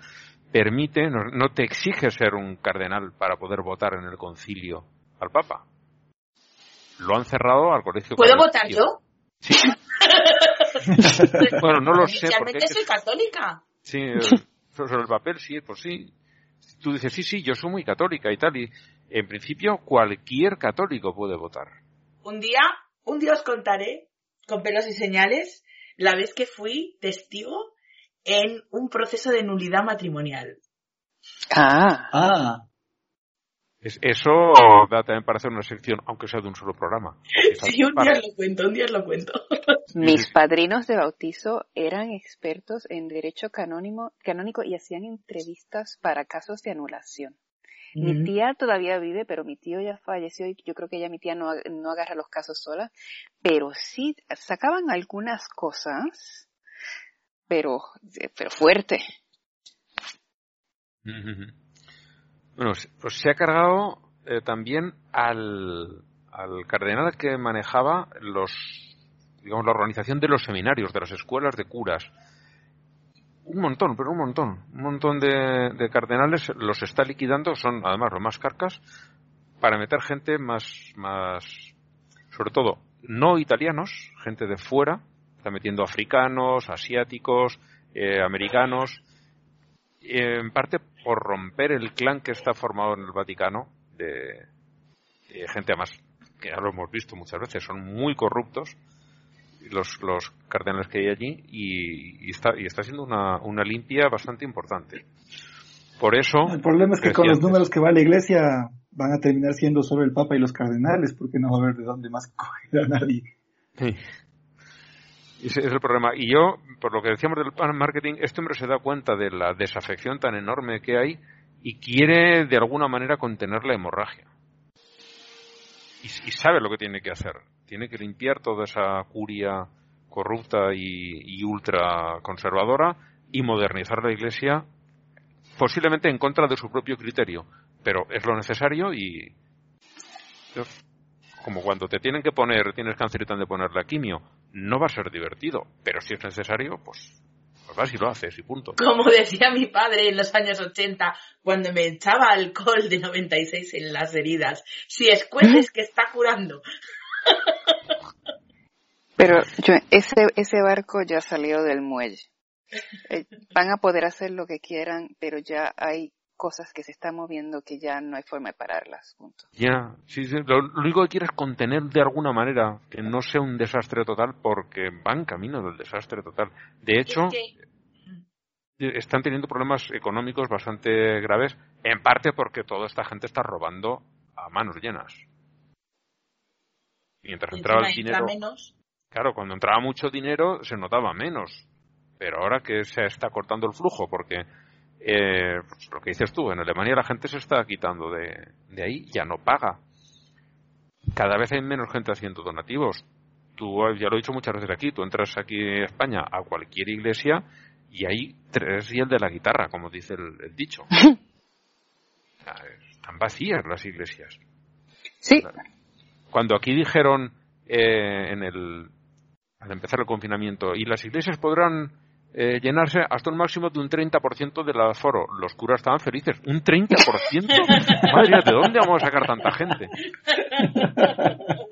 permite, no, no te exige ser un cardenal para poder votar en el concilio al Papa. Lo han cerrado al colegio. ¿Puedo votar yo? Sí. <laughs> bueno, no lo sé. Porque Inicialmente soy católica. Sí, sobre el papel sí, pues sí. Tú dices, sí, sí, yo soy muy católica y tal. Y en principio cualquier católico puede votar. Un día, un día os contaré, con pelos y señales, la vez que fui testigo en un proceso de nulidad matrimonial. Ah, Ah, Es- eso da también para hacer una sección, aunque sea de un solo programa. <laughs> Sí, un día os lo cuento, un día os lo cuento. <laughs> mis padrinos de bautizo eran expertos en derecho canónico, canónico y hacían entrevistas para casos de anulación. Mi tía todavía vive, pero mi tío ya falleció y yo creo que ya mi tía no, no agarra los casos sola, pero sí sacaban algunas cosas, pero, pero fuerte. Bueno, se- pues se ha cargado eh, también al, al cardenal que manejaba los, digamos, la organización de los seminarios, de las escuelas de curas. un montón, pero un montón. Un montón de, de cardenales los está liquidando, son además los más carcas, para meter gente más, más, sobre todo, no italianos, gente de fuera, está metiendo africanos, asiáticos, eh, americanos, en parte por romper el clan que está formado en el Vaticano, de, de gente además que ya lo hemos visto muchas veces, son muy corruptos los, los cardenales que hay allí y, y está, y está siendo una, una limpia bastante importante. Por eso. El problema es que con los números que va la iglesia van a terminar siendo solo el Papa y los cardenales, porque no va a haber de dónde más <laughs> coger a nadie. Sí. Es el problema. Y yo, por lo que decíamos del marketing, este hombre se da cuenta de la desafección tan enorme que hay y quiere de alguna manera contener la hemorragia. Y, y sabe lo que tiene que hacer. Tiene que limpiar toda esa curia corrupta y, y ultra conservadora y modernizar la iglesia posiblemente en contra de su propio criterio, pero es lo necesario y como cuando te tienen que poner, tienes cáncer y te han de poner la quimio, no va a ser divertido, pero si es necesario, pues, pues vas y lo haces y punto. Como <laughs> decía mi padre en los años 80, cuando me echaba alcohol de 96 en las heridas, si escueces que está curando. <laughs> Pero yo, ese, ese barco ya salió del muelle. Eh, van a poder hacer lo que quieran, pero ya hay cosas que se están moviendo que ya no hay forma de pararlas. Punto. Ya, sí, sí, lo, lo único que quiere es contener de alguna manera que no sea un desastre total porque van camino del desastre total. De hecho, Es que- están teniendo problemas económicos bastante graves, en parte porque toda esta gente está robando a manos llenas. Mientras y entraba el dinero, menos. claro, cuando entraba mucho dinero se notaba menos, pero ahora que se está cortando el flujo, porque eh, pues lo que dices tú, en Alemania la gente se está quitando de, de ahí, ya no paga. Cada vez hay menos gente haciendo donativos. Tú, ya lo he dicho muchas veces aquí, tú entras aquí en España a cualquier iglesia y hay tres y el de la guitarra, como dice el, el dicho. <laughs> Están vacías las iglesias. Sí, Cuando aquí dijeron eh, en el, al empezar el confinamiento, y las iglesias podrán eh, llenarse hasta un máximo de un 30% del aforo. Los curas estaban felices. ¿Un 30%? <laughs> Madre mía, ¿de dónde vamos a sacar tanta gente? <laughs>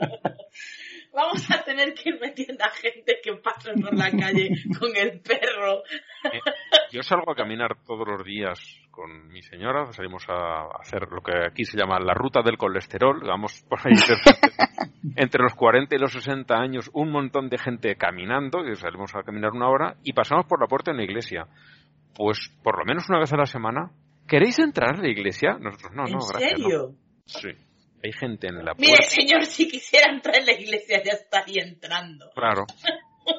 Vamos a tener que ir metiendo a gente que pasa por la calle con el perro. Eh, yo salgo a caminar todos los días con mi señora, salimos a hacer lo que aquí se llama la ruta del colesterol, vamos por ahí entre los 40 y los 60 años, un montón de gente caminando, y salimos a caminar una hora, y pasamos por la puerta de la iglesia. Pues por lo menos una vez a la semana. ¿Queréis entrar a la iglesia? Nosotros no, ¿En no, gracias. no. serio? Sí. Hay gente en la Mire, puerta. señor, si quisiera entrar en la iglesia ya estaría entrando. Claro.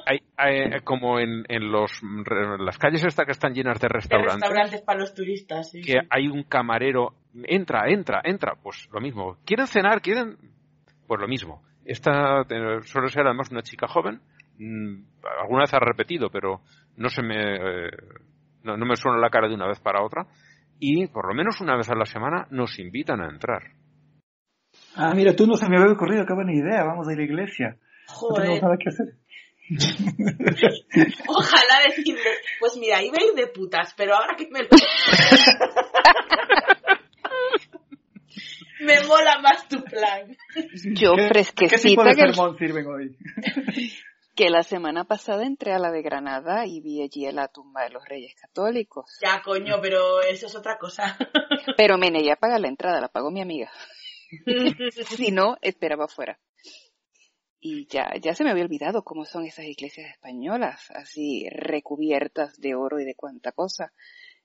Hay, hay- como en, en los, las calles estas que están llenas de De restaurantes. restaurantes para los turistas, sí. que hay un camarero, entra, entra, entra, pues lo mismo. ¿Quieren cenar? ¿Quieren? Pues lo mismo. Esta eh, suele ser además una chica joven, mm, alguna vez ha repetido, pero no se me, eh, no, no me suena la cara de una vez para otra, y por lo menos una vez a la semana nos invitan a entrar. Ah, mira, tú no se me había ocurrido, qué buena idea, vamos a ir a la iglesia. No tenemos Joder. nada que hacer. <laughs> Ojalá decirle, pues mira, iba a ir de putas, pero ahora que me lo... <laughs> me mola más tu plan. yo ¿Qué- ¿Qué tipo fresquecita de que, sermón sirven hoy? <laughs> que la semana pasada entré a la de Granada y vi allí a la tumba de los reyes católicos. Ya, coño, pero eso es otra cosa. Pero me negué a pagar la entrada, la pagó mi amiga. <laughs> si no, esperaba afuera. Y ya, ya se me había olvidado cómo son esas iglesias españolas, así recubiertas de oro y de cuánta cosa.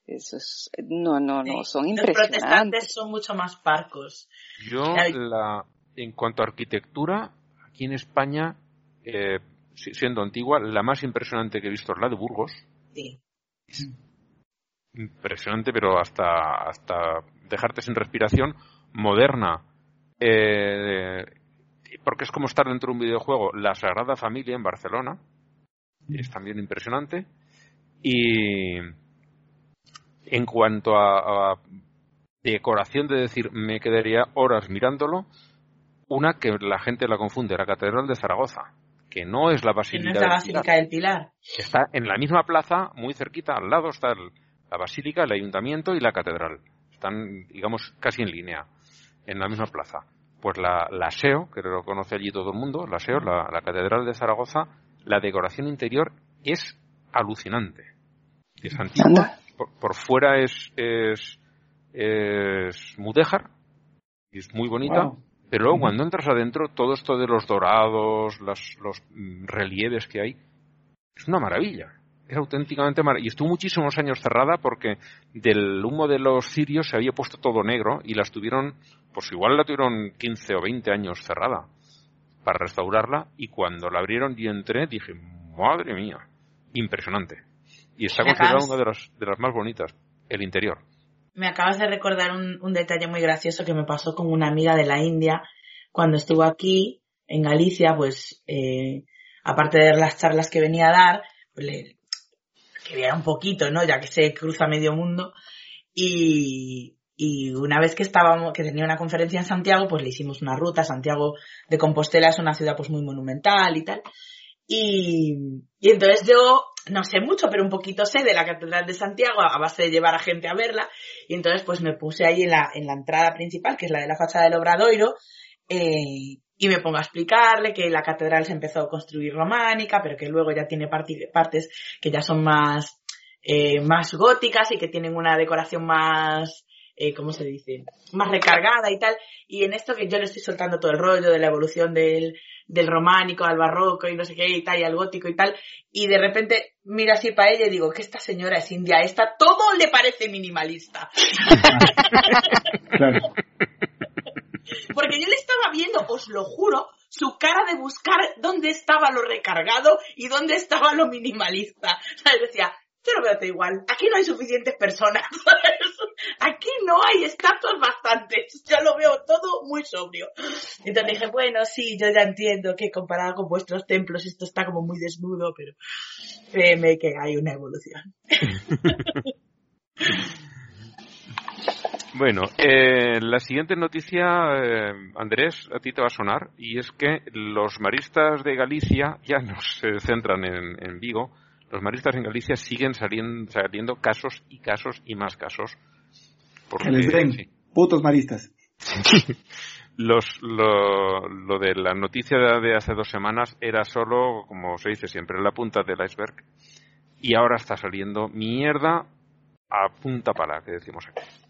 Eso es, no, no, no, Sí. son Los protestantes impresionantes. son mucho más parcos. Yo, la, en cuanto a arquitectura, aquí en España, eh, si- siendo antigua, la más impresionante que he visto es la de Burgos. Sí. impresionante, pero hasta, hasta dejarte sin respiración, moderna. Eh, porque es como estar dentro de un videojuego. La Sagrada Familia en Barcelona es también impresionante. Y en cuanto a, a decoración, de decir, me quedaría horas mirándolo, una que la gente la confunde, la Catedral de Zaragoza, que no es la Basílica, no es la del Pilar. del Pilar. Está en la misma plaza, muy cerquita, al lado está el- la Basílica, el Ayuntamiento y la Catedral. Están, digamos, casi en línea, en la misma plaza. Pues la, la SEO, que lo conoce allí todo el mundo, la SEO, la, la Catedral de Zaragoza, la decoración interior es alucinante. Es antigua, por, por fuera es, es, es mudéjar, y es muy bonita, Wow. pero luego cuando entras adentro, todo esto de los dorados, las- los relieves que hay, es una maravilla. Es auténticamente maravillosa. Y estuvo muchísimos años cerrada porque del humo de los cirios se había puesto todo negro y las tuvieron, pues igual la tuvieron 15 o 20 años cerrada para restaurarla y cuando la abrieron y entré dije, madre mía, impresionante. Y está considerada una de las, de las más bonitas, el interior. Me acabas de recordar un, un detalle muy gracioso que me pasó con una amiga de la India cuando estuvo aquí en Galicia, pues eh, aparte de las charlas que venía a dar, pues le quería un poquito, ¿no? Ya que se cruza medio mundo y, y una vez que estábamos, que tenía una conferencia en Santiago, pues le hicimos una ruta. Santiago de Compostela es una ciudad pues muy monumental y tal. Y, y entonces yo no sé mucho, pero un poquito sé de la Catedral de Santiago a base de llevar a gente a verla. Y entonces pues me puse ahí en la, en la entrada principal, que es la de la fachada del Obradoiro, eh, y me pongo a explicarle que la catedral se empezó a construir románica, pero que luego ya tiene partes que ya son más, eh, más góticas y que tienen una decoración más, eh, ¿cómo se dice? Más recargada y tal. Y en esto que yo le estoy soltando todo el rollo de la evolución del, del románico al barroco y no sé qué y tal, y al gótico y tal, y de repente miro así para ella y digo que esta señora es india, esta todo le parece minimalista. <laughs> Claro. Porque yo le estaba viendo, os lo juro, su cara de buscar dónde estaba lo recargado y dónde estaba lo minimalista. ¿Sabes? Decía, yo lo veo igual. Aquí no hay suficientes personas. <laughs> Aquí no hay estatuas bastantes. Yo lo veo todo muy sobrio. Entonces dije, bueno, sí, yo ya entiendo que comparado con vuestros templos esto está como muy desnudo, pero créeme que hay una evolución. <laughs> Bueno, eh, la siguiente noticia, eh, Andrés, a ti te va a sonar, y es que los maristas de Galicia <laughs> ya no se centran en, en Vigo, los maristas en Galicia siguen saliendo, saliendo casos y casos y más casos. Porque, Que les sí, Putos maristas. los, lo, lo de la noticia de, de hace dos semanas era solo, como se dice siempre, la punta del iceberg, y ahora está saliendo mierda a punta pala, que decimos aquí.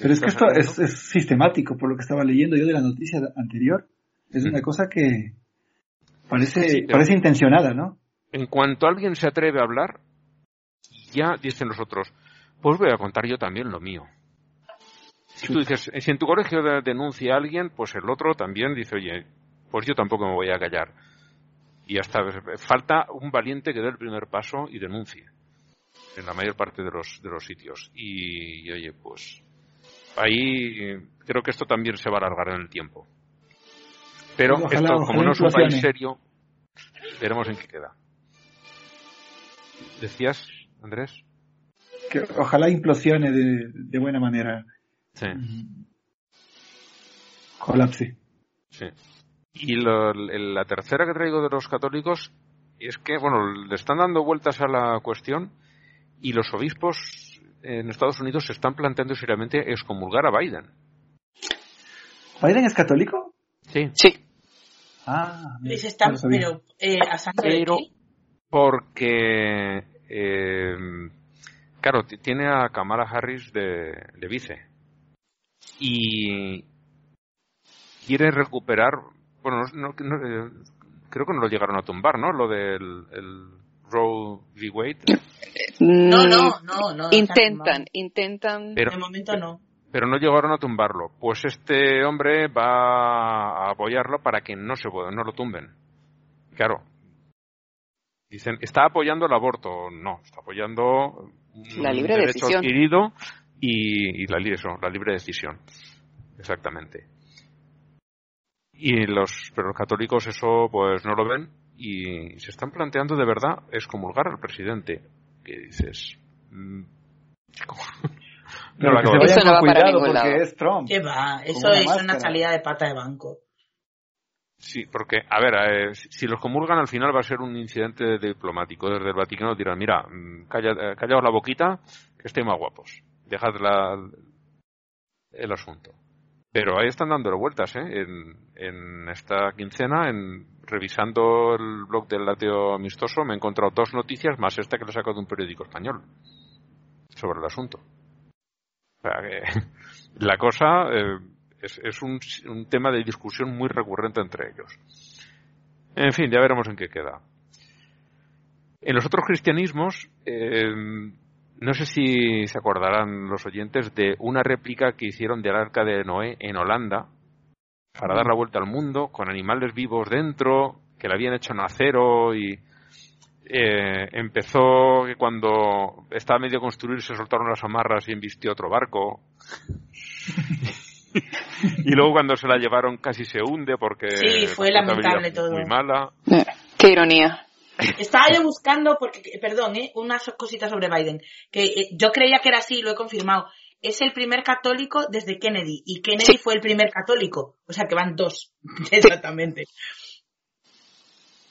Pero es que esto es, es sistemático, por lo que estaba leyendo yo de la noticia anterior. Es una cosa que parece, Sí, parece intencionada, ¿no? En cuanto alguien se atreve a hablar, ya dicen los otros, pues voy a contar yo también lo mío. Si tú dices, si en tu colegio de- denuncia a alguien, pues el otro también dice, oye, pues yo tampoco me voy a callar. Y hasta falta un valiente que dé el primer paso y denuncie en la mayor parte de los, de los sitios. Y, y, oye, pues ahí eh, creo que esto también se va a alargar en el tiempo. Pero Ojalá- esto, ojalá como no es un país serio, veremos en qué queda. ¿Decías, Andrés? Que ojalá implosione de, de buena manera. Sí, Colapse. sí. Y lo- la tercera que traigo de los católicos es que, bueno, le están dando vueltas a la cuestión y los obispos en Estados Unidos se están planteando seriamente excomulgar a Biden. ¿Biden es católico? Sí. Sí. Ah, mira, Pues está, pero eh, a santo de Pero porque, eh, claro, tiene a Kamala Harris de, de vice y quiere recuperar, bueno, no- no- eh, creo que no lo llegaron a tumbar, ¿no? Lo del el Roe v. Wade, No, Mm, no, no, no. Intentan, intentan. pero, De momento no. pero no llegaron a tumbarlo. Pues este hombre va a apoyarlo para que no se pueda, no lo tumben. Claro. Dicen, ¿está apoyando el aborto? No, está apoyando un La libre derecho decisión. adquirido y, y la, eso, la libre decisión. Exactamente. Y los, pero los católicos eso pues no lo ven y se están planteando de verdad excomulgar al presidente. Que dices, mm. Pero <laughs> No la que se Eso no va con para cuidado ningún porque lado. es Trump. ¿Qué va? Eso una es una salida de pata de banco. Sí, porque, a ver, eh, si los comulgan al final va a ser un incidente diplomático. Desde el Vaticano dirán, mira, mm, calla, eh, callaos la boquita, que estéis más guapos. Dejad la, el asunto. Pero ahí están dándole vueltas, ¿eh? En, esta quincena, en revisando el blog del ateo amistoso, me he encontrado dos noticias más esta que le he de un periódico español sobre el asunto. O sea que <laughs> la cosa eh, es, es un, un, tema de discusión muy recurrente entre ellos. En fin, ya veremos en qué queda. En los otros cristianismos, eh, no sé si se acordarán los oyentes de una réplica que hicieron del arca de Noé en Holanda para dar la vuelta al mundo con animales vivos dentro que la habían hecho en acero y eh, empezó que cuando estaba medio construir se soltaron las amarras y embistió otro barco. <laughs> Y luego cuando se la llevaron casi se hunde porque sí fue lamentable todo muy mala. Qué ironía estaba yo buscando, porque, perdón, ¿eh? unas cositas sobre Biden, que eh, yo creía que era así, lo he confirmado. Es el primer católico desde Kennedy, y Kennedy fue el primer católico, o sea que van dos, <laughs> exactamente.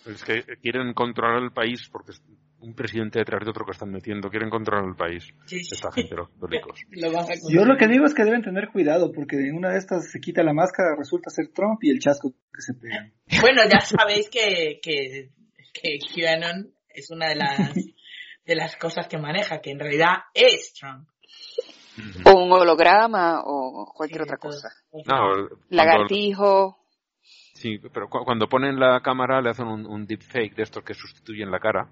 Es que quieren controlar el país porque un presidente detrás de otro que están metiendo, quieren controlar el país. Sí. Esta gente, los católicos. <laughs> Yo lo que digo es que deben tener cuidado porque en una de estas se quita la máscara, resulta ser Trump y el chasco que se pegan. Bueno, ya sabéis que, que que QAnon es una de las <laughs> de las cosas que maneja, que en realidad es Trump. O un holograma o cualquier Sí, otra cosa. No, Lagartijo. Sí, pero cu- cuando ponen la cámara le hacen un, un deepfake de estos que sustituyen la cara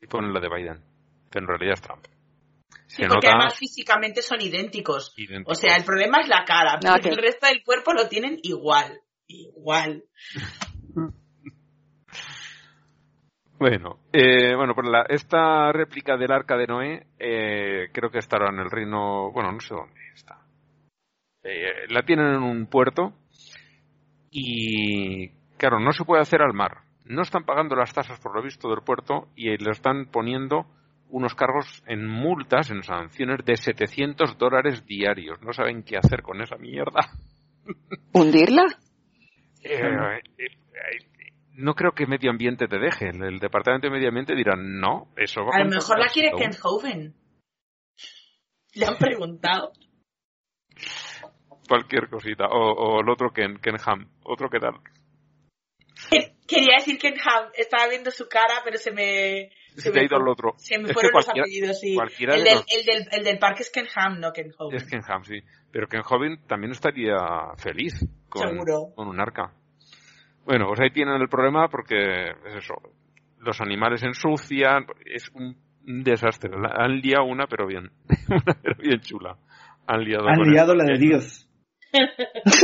y ponen la de Biden, que en realidad es Trump. Sí, Se porque nota además físicamente son idénticos. idéntico. O sea, el problema es la cara, No, el resto del cuerpo lo tienen igual. Igual. <laughs> Bueno, eh, bueno, pues la, esta réplica del arca de Noé eh, creo que estará en el reino, bueno, no sé dónde está. Eh, la tienen en un puerto y, claro, no se puede hacer al mar. No están pagando las tasas por lo visto del puerto y le están poniendo unos cargos en multas, en sanciones de 700 dólares diarios. No saben qué hacer con esa mierda. ¿Hundirla? <laughs> Eh, eh, eh, no creo que medio ambiente te deje. El, departamento de medio ambiente dirá no, eso va A lo contra mejor la quiere Stone". Ken Hoven. Le han preguntado. Cualquier cosita. O, o el otro Ken, Ken Ham. Otro que tal. <laughs> Quería decir Ken Ham. Estaba viendo su cara, pero se me... Se te me ha ido el otro. Se me Es fueron los apellidos, sí. El de del, los- el, del, el del parque es Ken Ham, no Ken Hoven. Es Ken Ham, sí. Pero Ken Hovind también estaría feliz con, Seguro. con un arca. Bueno, pues ahí tienen el problema porque es eso. Los animales se ensucian. Es un, desastre. La- Han liado una, pero bien. <laughs> una, pero bien chula. Han liado, Han la de Dios.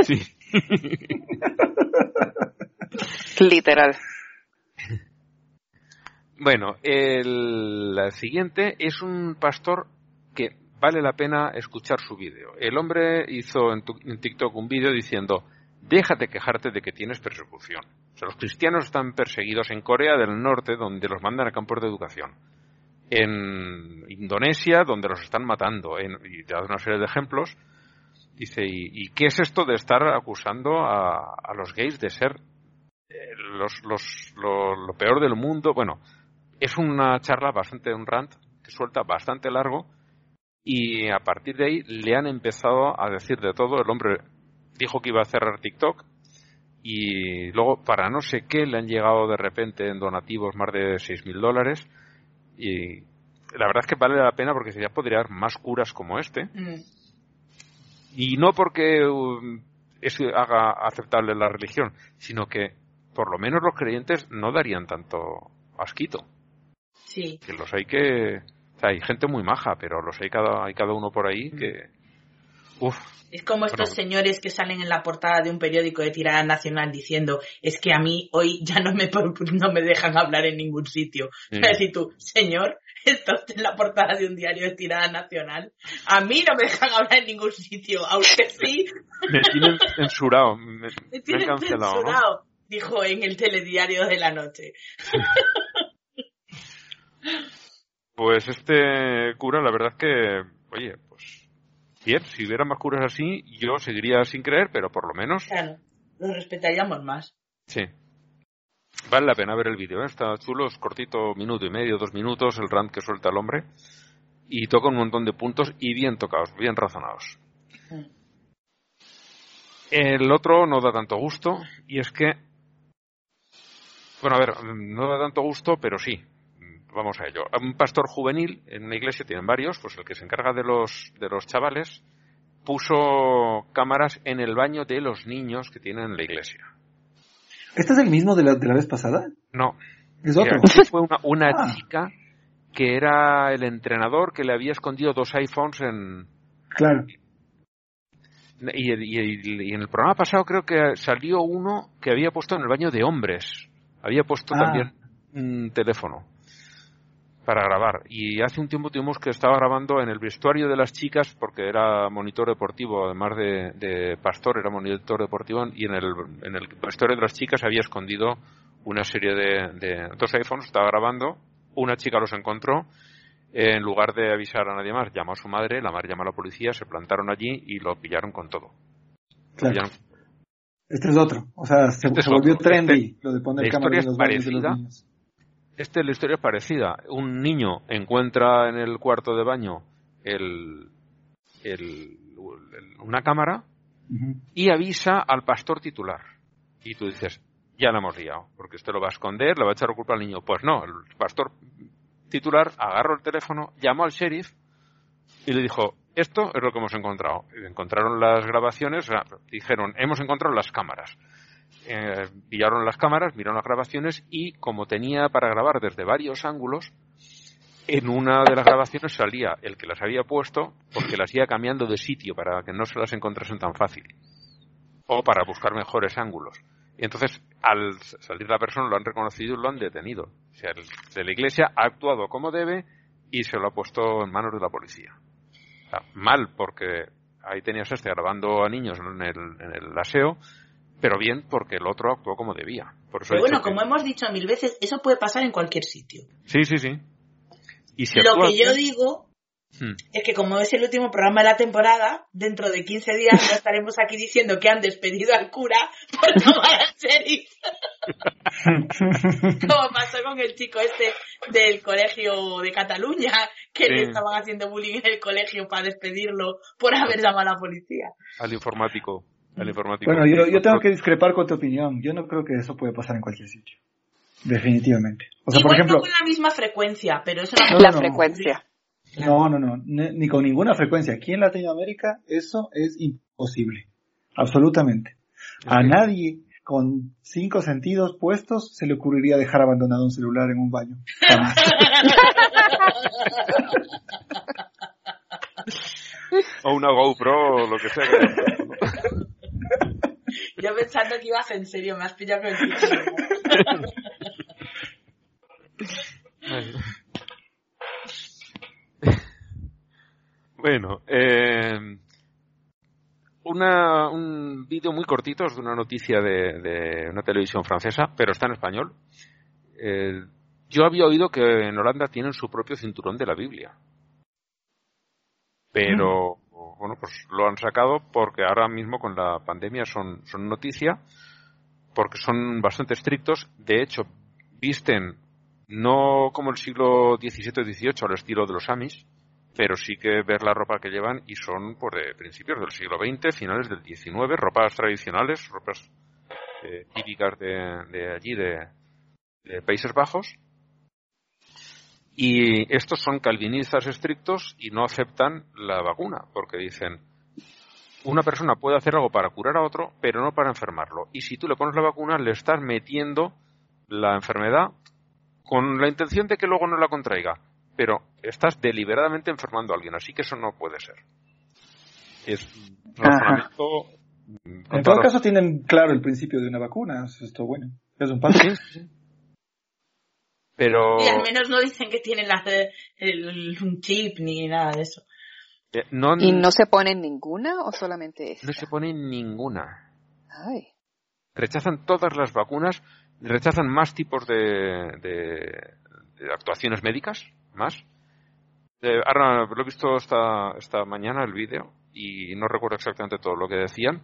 Sí. <laughs> Literal. Bueno, el la siguiente es un pastor que vale la pena escuchar su vídeo. El hombre hizo en, tu- en TikTok un vídeo diciendo, déjate quejarte de que tienes persecución. O sea, los cristianos están perseguidos en Corea del Norte, donde los mandan a campos de educación. En Indonesia, donde los están matando. En, y te da una serie de ejemplos. Dice, ¿y, y qué es esto de estar acusando a, a los gays de ser eh, los, los, lo, lo peor del mundo? Bueno, es una charla bastante, un rant que suelta bastante largo y a partir de ahí le han empezado a decir de todo. El hombre dijo que iba a cerrar TikTok y luego para no sé qué le han llegado de repente en donativos más de 6.000 dólares y la verdad es que vale la pena porque ya podría haber más curas como este Mm. y no porque um, eso haga aceptable la religión, sino que por lo menos los creyentes no darían tanto asquito. Sí. Que los hay que... O sea, hay gente muy maja, pero los hay cada, hay cada uno por ahí que... Uf, Es como estos señores que salen en la portada de un periódico de tirada nacional diciendo es que a mí hoy ya no me, no me dejan hablar en ningún sitio. Sí. Es decir, tú, señor, está usted en la portada de un diario de tirada nacional. A mí no me dejan hablar en ningún sitio, aunque <laughs> sí me tienen censurado, me, me <laughs> me tienen cancelado, ¿no? censurado, dijo en el telediario de la noche. <laughs> Pues este cura, la verdad es que, oye, bien, si hubiera más curas así, yo seguiría sin creer, pero por lo menos Claro. lo respetaríamos más. Sí. Vale la pena ver el vídeo, ¿eh? está chulo, es cortito, minuto y medio, dos minutos, el rant que suelta el hombre. Y toca un montón de puntos y bien tocados, bien razonados. Mm. El otro no da tanto gusto y es que, bueno, a ver, no da tanto gusto, pero sí. Vamos a ello. Un pastor juvenil en una iglesia, tienen varios, pues el que se encarga de los, de los chavales, puso cámaras en el baño de los niños que tienen en la iglesia. ¿Este es el mismo de la, de la vez pasada? No. Es otro. Fue una, una Ah. chica que era el entrenador que le había escondido dos iPhones en, Claro. Y, y- y en el programa pasado creo que salió uno que había puesto en el baño de hombres. Había puesto Ah. también un teléfono para grabar. Y hace un tiempo tuvimos que estaba grabando en el vestuario de las chicas porque era monitor deportivo, además de, de pastor, era monitor deportivo y en el, en el vestuario de las chicas había escondido una serie de, de dos iPhones, estaba grabando, una chica los encontró en lugar de avisar a nadie más, llamó a su madre, la madre llamó a la policía, se plantaron allí y lo pillaron con todo. Claro. pillaron- Este es otro. O sea, se, Este es se volvió otro. trendy Este- lo de poner la cámaras historia en los es baños de los parecida. niños. Este, la historia es parecida. Un niño encuentra en el cuarto de baño el, el- el- una cámara y avisa al pastor titular. Y tú dices, ya la hemos liado, porque usted lo va a esconder, le va a echar la culpa al niño. Pues no, el pastor titular agarró el teléfono, llamó al sheriff y le dijo, esto es lo que hemos encontrado. Encontraron las grabaciones, dijeron, hemos encontrado las cámaras. Eh, pillaron las cámaras, miraron las grabaciones y como tenía para grabar desde varios ángulos, en una de las grabaciones salía el que las había puesto porque las iba cambiando de sitio para que no se las encontrasen tan fácil o para buscar mejores ángulos. Y entonces, al salir la persona, lo han reconocido y lo han detenido. O sea, el de la iglesia ha actuado como debe y se lo ha puesto en manos de la policía. O sea, mal, porque ahí tenías este grabando a niños en el, en el aseo, pero bien porque el otro actuó como debía. Por eso Pero bueno, que- como hemos dicho mil veces, eso puede pasar en cualquier sitio. Sí, sí, sí. Y si Lo que yo digo Hmm. es que como es el último programa de la temporada, dentro de 15 días no estaremos aquí diciendo que han despedido al cura por tomar al sheriff. Como pasó con el chico este del colegio de Cataluña, que Sí. le estaban haciendo bullying en el colegio para despedirlo por haber llamado a la policía. al informático. Al informático. Bueno, yo, yo tengo que discrepar con tu opinión. Yo no creo que eso puede pasar en cualquier sitio. Definitivamente. O sea, por ejemplo, no con la misma frecuencia, pero eso no No, la no. frecuencia. no, no, no, ni, ni con ninguna frecuencia. Aquí en Latinoamérica eso es imposible. Absolutamente. A nadie con cinco sentidos puestos se le ocurriría dejar abandonado un celular en un baño. Jamás. <laughs> O una GoPro o lo que sea. <laughs> Yo pensando que ibas en serio, me has pillado con el <laughs> título. bueno, eh, una, un vídeo muy cortito es de una noticia de, de una televisión francesa, pero está en español. Eh, yo había oído que en Holanda tienen su propio cinturón de la Biblia. Pero, bueno, pues lo han sacado porque ahora mismo con la pandemia son, son noticia, porque son bastante estrictos. De hecho, visten no como el siglo XVII o XVIII al estilo de los Amis, pero sí que ver la ropa que llevan y son por de principios del siglo XX, finales del XIX, ropas tradicionales, ropas eh, típicas de, allí, de Países Bajos. Y estos son calvinistas estrictos y no aceptan la vacuna, porque dicen, una persona puede hacer algo para curar a otro, pero no para enfermarlo. Y si tú le pones la vacuna, le estás metiendo la enfermedad con la intención de que luego no la contraiga, pero estás deliberadamente enfermando a alguien, así que eso no puede ser. Es razonamiento. En todo caso tienen claro el principio de una vacuna. Eso es todo bueno. Es un paso. Pero Y al menos no dicen que tienen la, el- un chip ni nada de eso. eh, no, ¿Y no se ponen ninguna o solamente esta? no se pone ninguna. Ay. rechazan todas las vacunas, rechazan más tipos de, de- de actuaciones médicas, más. Eh, ahora lo he visto esta, esta mañana el vídeo y no recuerdo exactamente todo lo que decían,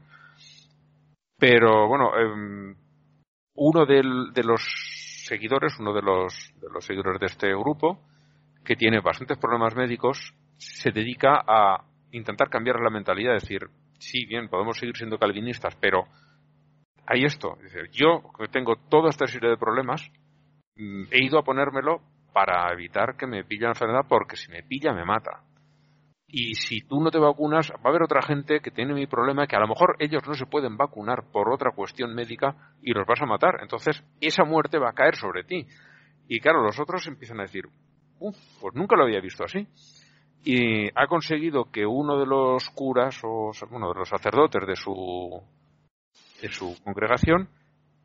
Pero bueno, em, uno del- de los seguidores, uno de los, de los seguidores de este grupo, que tiene bastantes problemas médicos, se dedica a intentar cambiar la mentalidad, decir, sí, bien, podemos seguir siendo calvinistas, pero hay esto, es decir, yo que tengo toda esta serie de problemas, mm, he ido a ponérmelo para evitar que me pille la enfermedad, porque si me pilla me mata. Y si tú no te vacunas, va a haber otra gente que tiene mi problema, que a lo mejor ellos no se pueden vacunar por otra cuestión médica y los vas a matar. Entonces, esa muerte va a caer sobre ti. Y claro, los otros empiezan a decir, "Uf, pues nunca lo había visto así. Y ha conseguido que uno de los curas, o bueno, de los sacerdotes de su, de su congregación,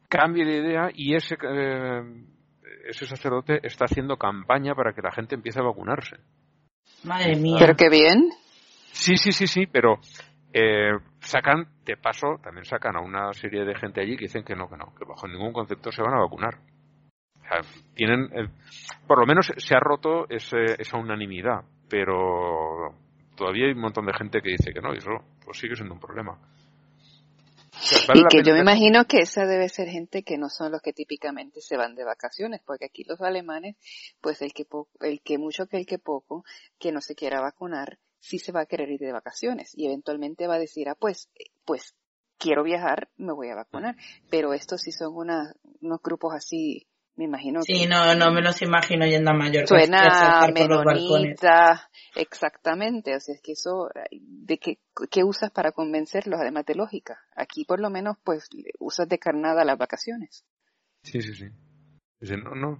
cambie de idea y ese, eh, ese sacerdote está haciendo campaña para que la gente empiece a vacunarse. Madre mía. Pero qué bien. Sí, sí, sí, sí, pero eh, sacan, de paso, también sacan a una serie de gente allí que dicen que no, que no, que bajo ningún concepto se van a vacunar. O sea, tienen, eh, por lo menos se ha roto ese- esa unanimidad, pero todavía hay un montón de gente que dice que no, y eso pues sigue siendo un problema. Y que yo me imagino que esa debe ser gente que no son los que típicamente se van de vacaciones, porque aquí los alemanes, pues el que poco, el que mucho que el que poco, que no se quiera vacunar, sí se va a querer ir de vacaciones y eventualmente va a decir, ah, pues, eh, pues quiero viajar, me voy a vacunar. Pero estos sí son una, unos grupos así, me imagino Sí, que no, no me los imagino yendo a Mallorca. suena a menonita, exactamente, o sea, es que eso, ¿de qué, qué usas para convencerlos, además de lógica? Aquí por lo menos, pues, usas de carnada las vacaciones. Sí, sí, sí. Dicen, no, no,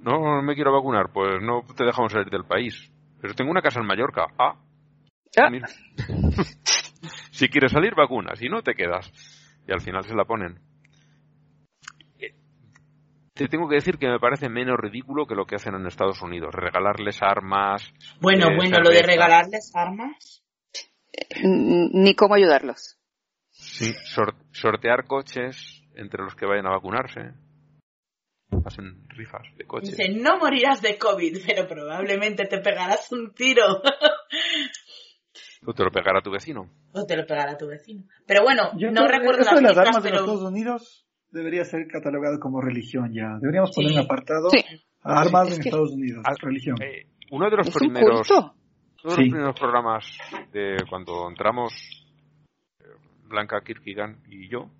no, no me quiero vacunar, pues no te dejamos salir del país. Pero tengo una casa en Mallorca. Ah, Ah. mira. <laughs> si quieres salir, vacuna, si no, te quedas. Y al final se la ponen. Te tengo que decir que me parece menos ridículo que lo que hacen en Estados Unidos. Regalarles armas. Bueno, eh, bueno, lo de regalarles armas. Ni cómo ayudarlos. Sí, sor- sortear coches entre los que vayan a vacunarse. Hacen rifas de coches. Dice, no morirás de COVID, <laughs> pero probablemente te pegarás un tiro. <laughs> O te lo pegará tu vecino. o te lo pegará tu vecino. Pero bueno, Yo no recuerdo eso las de las armas de los. Estados Unidos debería ser catalogado como religión ya. Deberíamos poner un apartado Sí. a armas Es en que- Estados Unidos. Ah, religión. Eh, uno de los Es primeros. Uno de Sí. los primeros programas de cuando entramos eh, Blanca Kirkigan y yo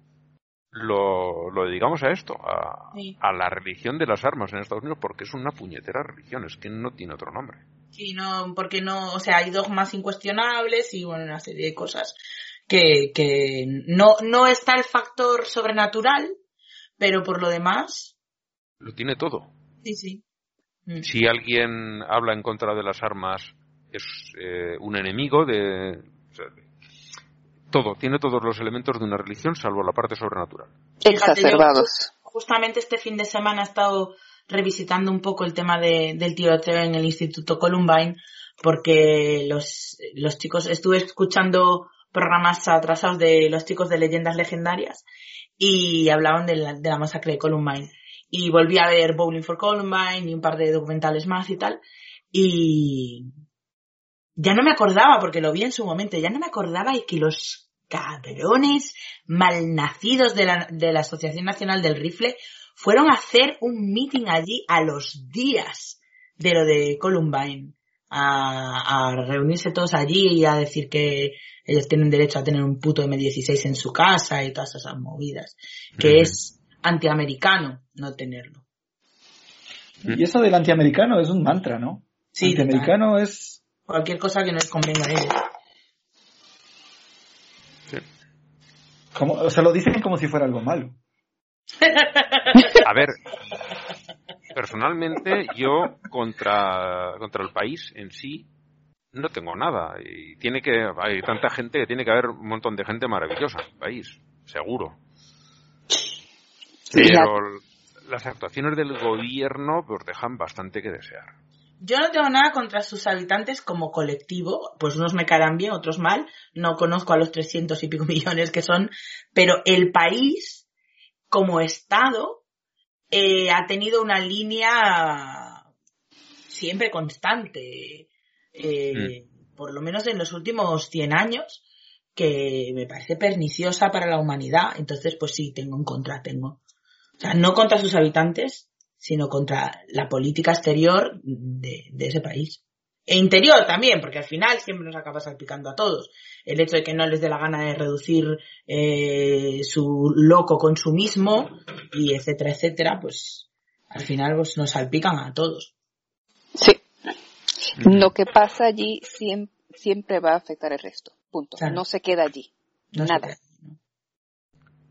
lo, lo dedicamos a esto, a, Sí. a la religión de las armas en Estados Unidos, porque es una puñetera religión, es que no tiene otro nombre. Sí, no, porque no, o sea, hay dogmas incuestionables y bueno, una serie de cosas que, que no, no está el factor sobrenatural, pero por lo demás, Lo tiene todo. sí, sí. Mm. Si alguien habla en contra de las armas, es eh, un enemigo de, o sea, de- Todo, tiene todos los elementos de una religión, salvo la parte sobrenatural. Exacerbados. justamente este fin de semana he estado revisitando un poco el tema de- del tiroteo en el Instituto Columbine, porque los, los chicos, estuve escuchando programas atrasados de los chicos de leyendas legendarias y hablaban de la, masacre de Columbine. Y volví a ver Bowling for Columbine y un par de documentales más y tal. Y ya no me acordaba, porque lo vi en su momento, ya no me acordaba y que los cabrones malnacidos de la, de la Asociación Nacional del Rifle fueron a hacer un meeting allí a los días de lo de Columbine. A reunirse todos allí y a decir que ellos tienen derecho a tener un puto M16 en su casa y todas esas movidas. Que es antiamericano no tenerlo. Y eso del antiamericano es un mantra, ¿no? Sí, antiamericano es... Cualquier cosa que no les convenga a ellos. Como, o sea, lo dicen como si fuera algo malo. <laughs> A ver, personalmente yo contra, contra el país en sí no tengo nada. Y tiene que, hay tanta gente que tiene que haber un montón de gente maravillosa en el país, seguro. Pero las actuaciones del gobierno pues dejan bastante que desear. Yo no tengo nada contra sus habitantes como colectivo, pues unos me caerán bien, otros mal, no conozco a los 300 y pico <laughs> millones que son, pero el país, como Estado, eh, ha tenido una línea siempre constante, eh, por lo menos en los últimos 100 años, que me parece perniciosa para la humanidad. Entonces, pues sí, tengo en contra, tengo. O sea, no contra sus habitantes, sino contra la política exterior de, de ese país. E interior también, porque al final siempre nos acaba salpicando a todos. El hecho de que no les dé la gana de reducir eh, su loco consumismo y etcétera, etcétera, pues al final pues, nos salpican a todos. Sí. Lo que pasa allí siempre, siempre va a afectar el resto. Punto. Claro. No se queda allí. No Nada.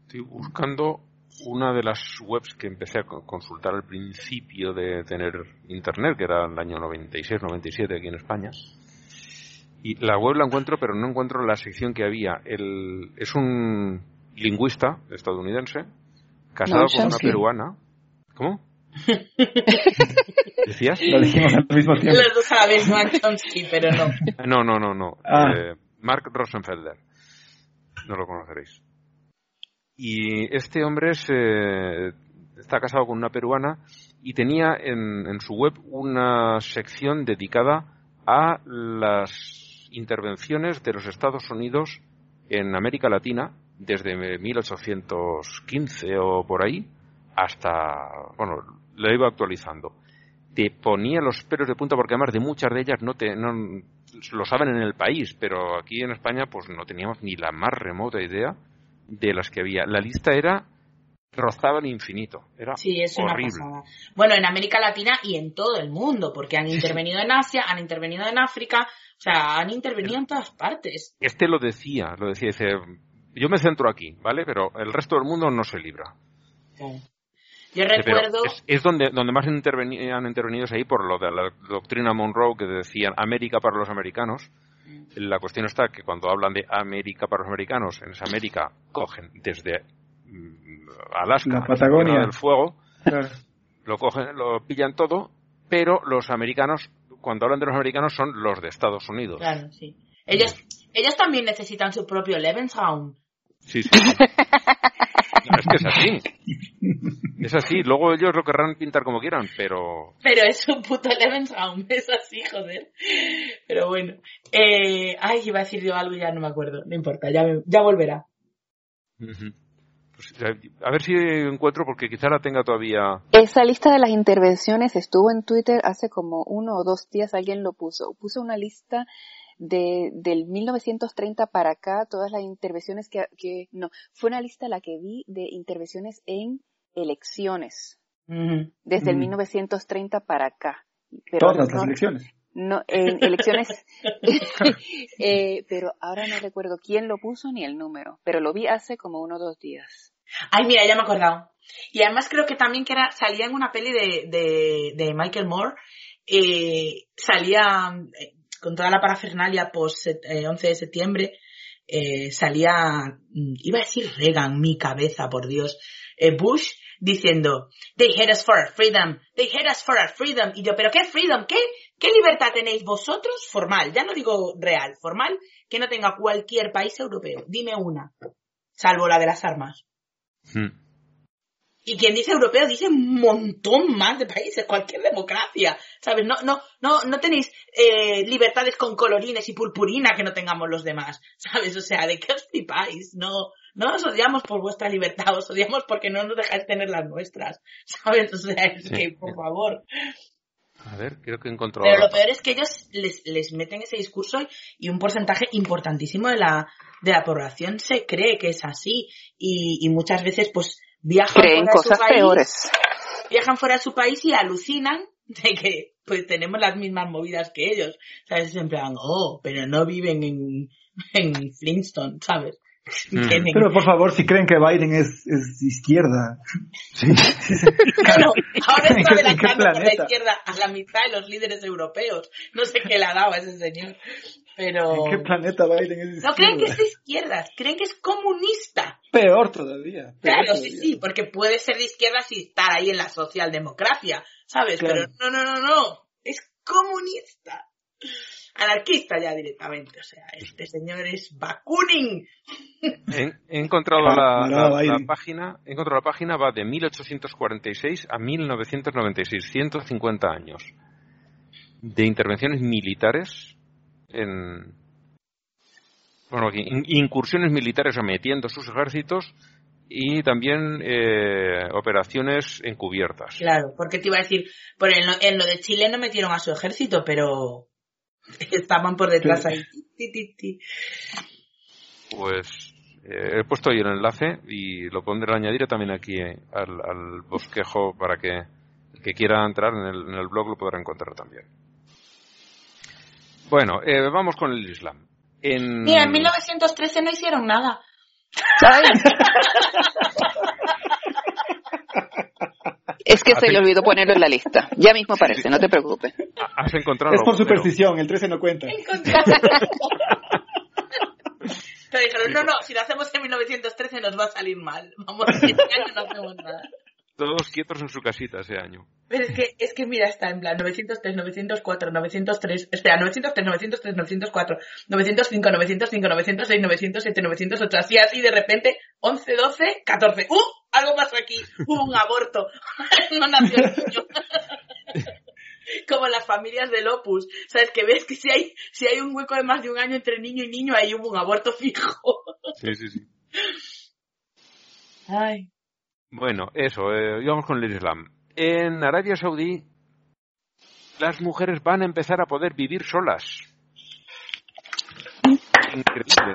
Estoy buscando una de las webs que empecé a co- consultar al principio de tener internet, que era el año 96-97 aquí en España. Y la web la encuentro, pero no encuentro la sección que había. El, es un lingüista estadounidense, casado No, con una Chomsky. peruana. ¿Cómo? <laughs> ¿Decías? Lo dijimos al mismo tiempo. Los dos a la vez, Mark Chomsky, pero no. No, no, no, no. Ah. Eh, Mark Rosenfelder. No lo conoceréis. Y este hombre se, está casado con una peruana y tenía en, en su web una sección dedicada a las intervenciones de los Estados Unidos en América Latina desde 1815 o por ahí hasta, bueno, lo iba actualizando. Te ponía los pelos de punta porque además de muchas de ellas no te, no, lo saben en el país, pero aquí en España pues no teníamos ni la más remota idea de las que había. La lista era rozaba el infinito, era Sí, es una horrible. pasada. Bueno, en América Latina y en todo el mundo, porque han intervenido en Asia, han intervenido en África, o sea, han intervenido en todas partes. Este lo decía, lo decía, dice, yo me centro aquí, ¿vale? Pero el resto del mundo no se libra. Yo pero recuerdo, es, es donde, donde más interveni- han intervenido es ahí por lo de la doctrina Monroe que decían América para los americanos. La cuestión está que cuando hablan de América para los americanos, en esa América cogen desde mm, Alaska, La Patagonia. Del Fuego, Claro. lo cogen, lo pillan todo, pero los americanos, cuando hablan de los americanos, son los de Estados Unidos. claro, sí. Ellos, ellos también necesitan su propio Lebensraum. Sí, sí. <laughs> es que es así. <laughs> Es así. Luego ellos lo querrán pintar como quieran, pero Pero es un puto Lebensraum, <laughs> es así, joder. Pero bueno. Eh, ay, iba a decir yo algo y ya no me acuerdo. No importa, ya, me- ya volverá. Pues, a ver si encuentro, porque quizá la tenga todavía. Esa lista de las intervenciones estuvo en Twitter hace como uno o dos días, alguien lo puso. Puso una lista de, del 1930 para acá, todas las intervenciones que, que, no, fue una lista la que vi de intervenciones en elecciones, desde el Mm. 1930 para acá. Pero Todas no- las elecciones. No, en elecciones, <laughs> eh, pero ahora no recuerdo quién lo puso ni el número, pero lo vi hace como uno o dos días. Ay, mira, ya me he acordado. Y además creo que también que era, salía en una peli de, de, de Michael Moore, eh, salía eh, con toda la parafernalia post eh, 11 de septiembre, eh, salía, mm, iba a decir Reagan, mi cabeza, por Dios, eh, Bush diciendo, they hate us for our freedom, they hate us for our freedom. Y yo, pero ¿qué freedom? ¿Qué, qué libertad tenéis vosotros? Formal, ya no digo real, formal, que no tenga cualquier país europeo. Dime una, salvo la de las armas. Mm. Y quien dice europeo dice un montón más de países, cualquier democracia, ¿sabes? No, no, no, no tenéis eh, libertades con colorines y purpurina que no tengamos los demás, <laughs> ¿sabes? O sea, ¿de qué os flipáis? No, no os odiamos por vuestra libertad, os odiamos porque no nos dejáis tener las nuestras, <laughs> ¿sabes? O sea, es Sí. que, por favor. A ver, creo que he encontrado. Pero lo peor es que ellos les, les meten ese discurso y un porcentaje importantísimo de la, de la población se cree que es así y, y muchas veces pues viajan Creen fuera de su cosas país, peores. viajan fuera de su país y alucinan de que pues tenemos las mismas movidas que ellos. ¿Sabes? En plan, oh, pero no viven en, en Flintstone, ¿sabes? Mm. Tienen- Pero por favor, si creen que Biden es, es de izquierda. Bueno, <laughs> ahora ¿En está adelantando por la izquierda a la mitad de los líderes europeos. No sé qué le ha dado a ese señor. Pero... ¿En qué planeta Biden es de No creen que izquierda? es de izquierdas, creen que es comunista. Peor todavía. peor Claro, sí, todavía. sí, porque puede ser de izquierdas y estar ahí en la socialdemocracia, ¿sabes? Claro. Pero no, no, no, no, es comunista. Anarquista ya directamente, o sea, este señor es Bakunin. <laughs> He, he encontrado Ah, la, la página, he encontrado la página va de 1846 a 1996, 150 años de intervenciones militares en bueno, incursiones militares metiendo sus ejércitos y también eh, operaciones encubiertas. Claro, porque te iba a decir, por en lo, en lo de Chile no metieron a su ejército, pero <laughs> estaban por detrás ahí. Ti, ti, ti. Pues eh, he puesto ahí el enlace y lo pondré, lo añadiré también aquí eh, al, al bosquejo para que el que quiera entrar en el, en el blog lo podrá encontrar también. Bueno, eh, vamos con el Islam. En... Mira, en 1913 no hicieron nada. <laughs> Es que se le olvidó ponerlo en la lista. Ya mismo aparece, no te preocupes. Has encontrado. Es por pero- superstición, el 13 no cuenta. Pero <laughs> dijeron, no, no, si lo hacemos en 1913 nos va a salir mal. Vamos, <laughs> este año no hacemos nada. Todos quietos en su casita ese año. Pero es que, es que mira, está en plan 903, 904, 903, espera, 903, 903, 904, 905, 905, 906, 907, 908, así, así, de repente, 11, 12, 14. ¡Uh! Algo pasó aquí. Hubo un aborto. <laughs> no nació el niño. <laughs> Como las familias del Opus. ¿Sabes? Que ves que si hay, si hay un hueco de más de un año entre niño y niño, ahí hubo un aborto fijo. Sí, sí, sí. <laughs> Ay. Bueno, eso, eh, y vamos con el Islam. En Arabia Saudí, las mujeres van a empezar a poder vivir solas. Increíble.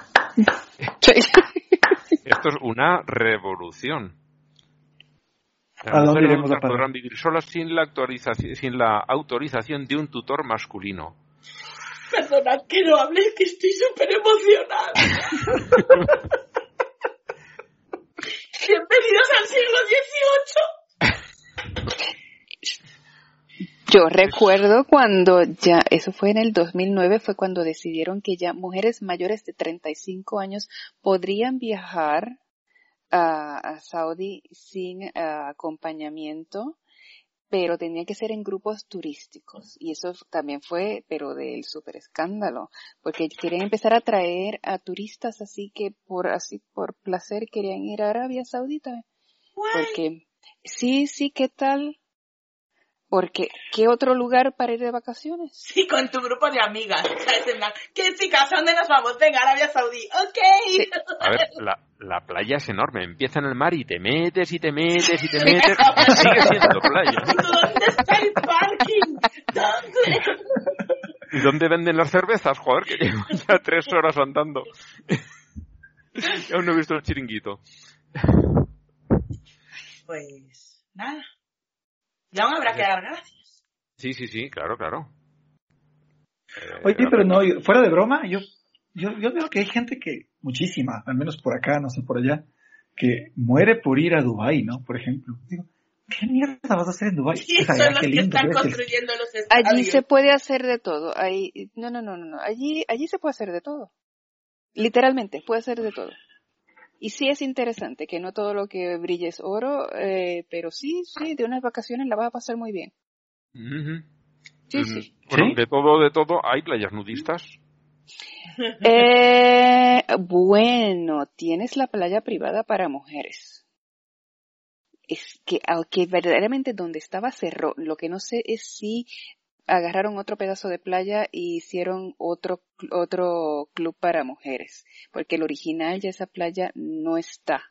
Esto es una revolución. Las ¿A dónde mujeres iremos a adultas parar? podrán vivir solas sin la, actualización, sin la autorización de un tutor masculino. Perdonad que no hable, que estoy súper emocionada. <laughs> Bienvenidos al siglo XVIII. Yo recuerdo cuando ya, eso fue en el 2009, fue cuando decidieron que ya mujeres mayores de 35 años podrían viajar a, Saudi sin ah, acompañamiento, pero tenía que ser en grupos turísticos. Y eso también fue, pero del super escándalo, porque querían empezar a traer a turistas así que por, así por placer querían ir a Arabia Saudita. Porque, sí, sí, ¿qué tal? Porque, ¿qué otro lugar para ir de vacaciones? Sí, con tu grupo de amigas. ¿sabes? En plan, ¿Qué chicas? ¿A dónde nos vamos? Venga, Arabia Saudí. Ok. A ver, la, la playa es enorme. Empieza en el mar y te metes y te metes y te metes. y <laughs> sigue siendo playa. ¿Dónde está el parking? ¿Dónde? ¿Y dónde venden las cervezas? Joder, que llevo ya tres horas andando. Y <laughs> aún no he visto el chiringuito. Pues, nada. Y aún habrá que dar gracias. Sí, sí, sí, claro, claro. Eh, Oye, pero no, yo- fuera de broma, yo, yo, yo veo que hay gente que, muchísima, al menos por acá, no sé, por allá, que muere por ir a Dubai, ¿no? Por ejemplo. Digo, ¿qué mierda vas a hacer en Dubai? Y O sea, son ya, los qué que lindo, están construyendo los estadios. Allí se puede hacer de todo. Ahí, no, no, no, no, no. Allí, allí se puede hacer de todo. Literalmente, puede hacer de todo. Y sí es interesante, que no todo lo que brille es oro, eh, pero sí, sí, de unas vacaciones la vas a pasar muy bien. Sí, Mm, sí. Bueno, ¿Sí? de todo, de todo, hay playas nudistas. <laughs> Eh, bueno, tienes la playa privada para mujeres. Es que, aunque verdaderamente donde estaba cerró, lo que no sé es si agarraron otro pedazo de playa y hicieron otro, otro club para mujeres, porque el original ya esa playa no está.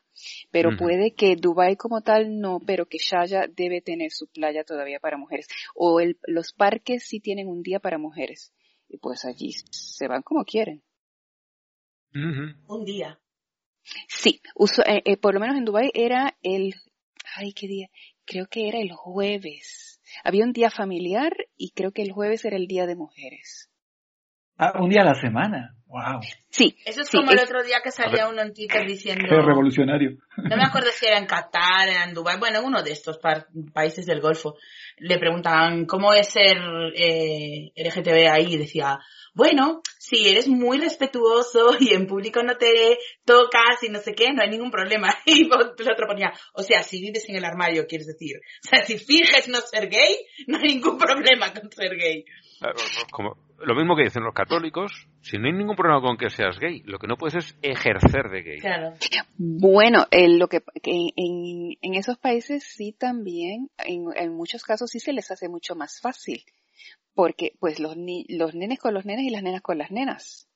Pero puede que Dubai como tal no, pero que Sharjah debe tener su playa todavía para mujeres. O el, los parques sí tienen un día para mujeres. Y pues allí se van como quieren. Un día. Sí, uso- eh, eh, por lo menos en Dubai era el, ay, qué día, creo que era el jueves. Había un día familiar y creo que el jueves era el día de mujeres. Ah, un día a la semana. Wow. Sí, Eso es sí, como el otro día que salía uno en Twitter diciendo... Qué revolucionario. No me acuerdo si era en Qatar, en Dubái, bueno, en uno de estos par- países del Golfo. Le preguntaban cómo es ser eh, LGTB ahí y decía, bueno, si eres muy respetuoso <laughs> y en público no te tocas y no sé qué, no hay ningún problema. <laughs> Y el otro ponía, o sea, si vives en el armario, quieres decir. O sea, si finges no ser gay, no hay ningún problema con ser gay. Como, lo mismo que dicen los católicos, si no hay ningún problema con que seas gay, lo que no puedes es ejercer de gay. Claro. bueno, eh, lo que, que en, en- esos países sí también, en, en muchos casos sí se les hace mucho más fácil, porque pues los, ni- los nenes con los nenes y las nenas con las nenas.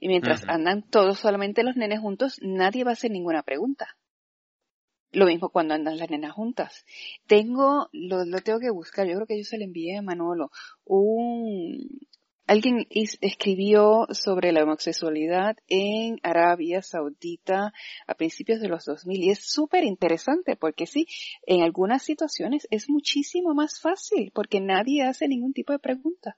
Y mientras andan todos solamente los nenes juntos, nadie va a hacer ninguna pregunta. Lo mismo cuando andan las nenas juntas. Tengo, lo, lo tengo que buscar, yo creo que yo se lo envié a Manolo. Un, alguien is- escribió sobre la homosexualidad en Arabia Saudita a principios de los 2000 y es súper interesante porque sí, en algunas situaciones es muchísimo más fácil porque nadie hace ningún tipo de pregunta.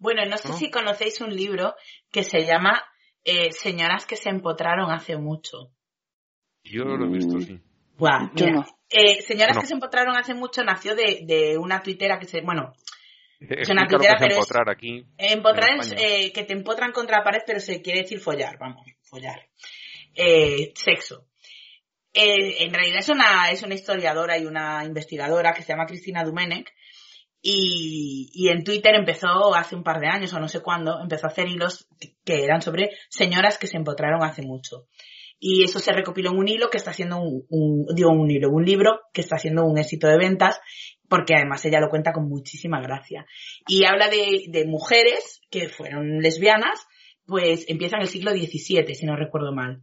Bueno, no sé ¿No? si conocéis un libro que se llama eh, Señoras que se empotraron hace mucho. Yo lo he visto, Mm. sí. Buah, Yo mira, no. eh, Señoras No. que se empotraron hace mucho nació de, de una tuitera que se, bueno, Explica lo tuitera, que es pero es- empotrar aquí. empotrar En es eh, que te empotran contra la pared, pero se quiere decir follar, vamos, follar. Eh, sexo. Eh, en realidad es una, es una historiadora y una investigadora que se llama Cristina Dumenech y, y en Twitter empezó hace un par de años o no sé cuándo, empezó a hacer hilos que- que eran sobre señoras que se empotraron hace mucho. Y eso se recopiló en un hilo que está haciendo un, un- un hilo, un libro que está haciendo un éxito de ventas, porque además ella lo cuenta con muchísima gracia. Y habla de, mujeres que fueron lesbianas, pues empieza en el siglo XVII, si no recuerdo mal.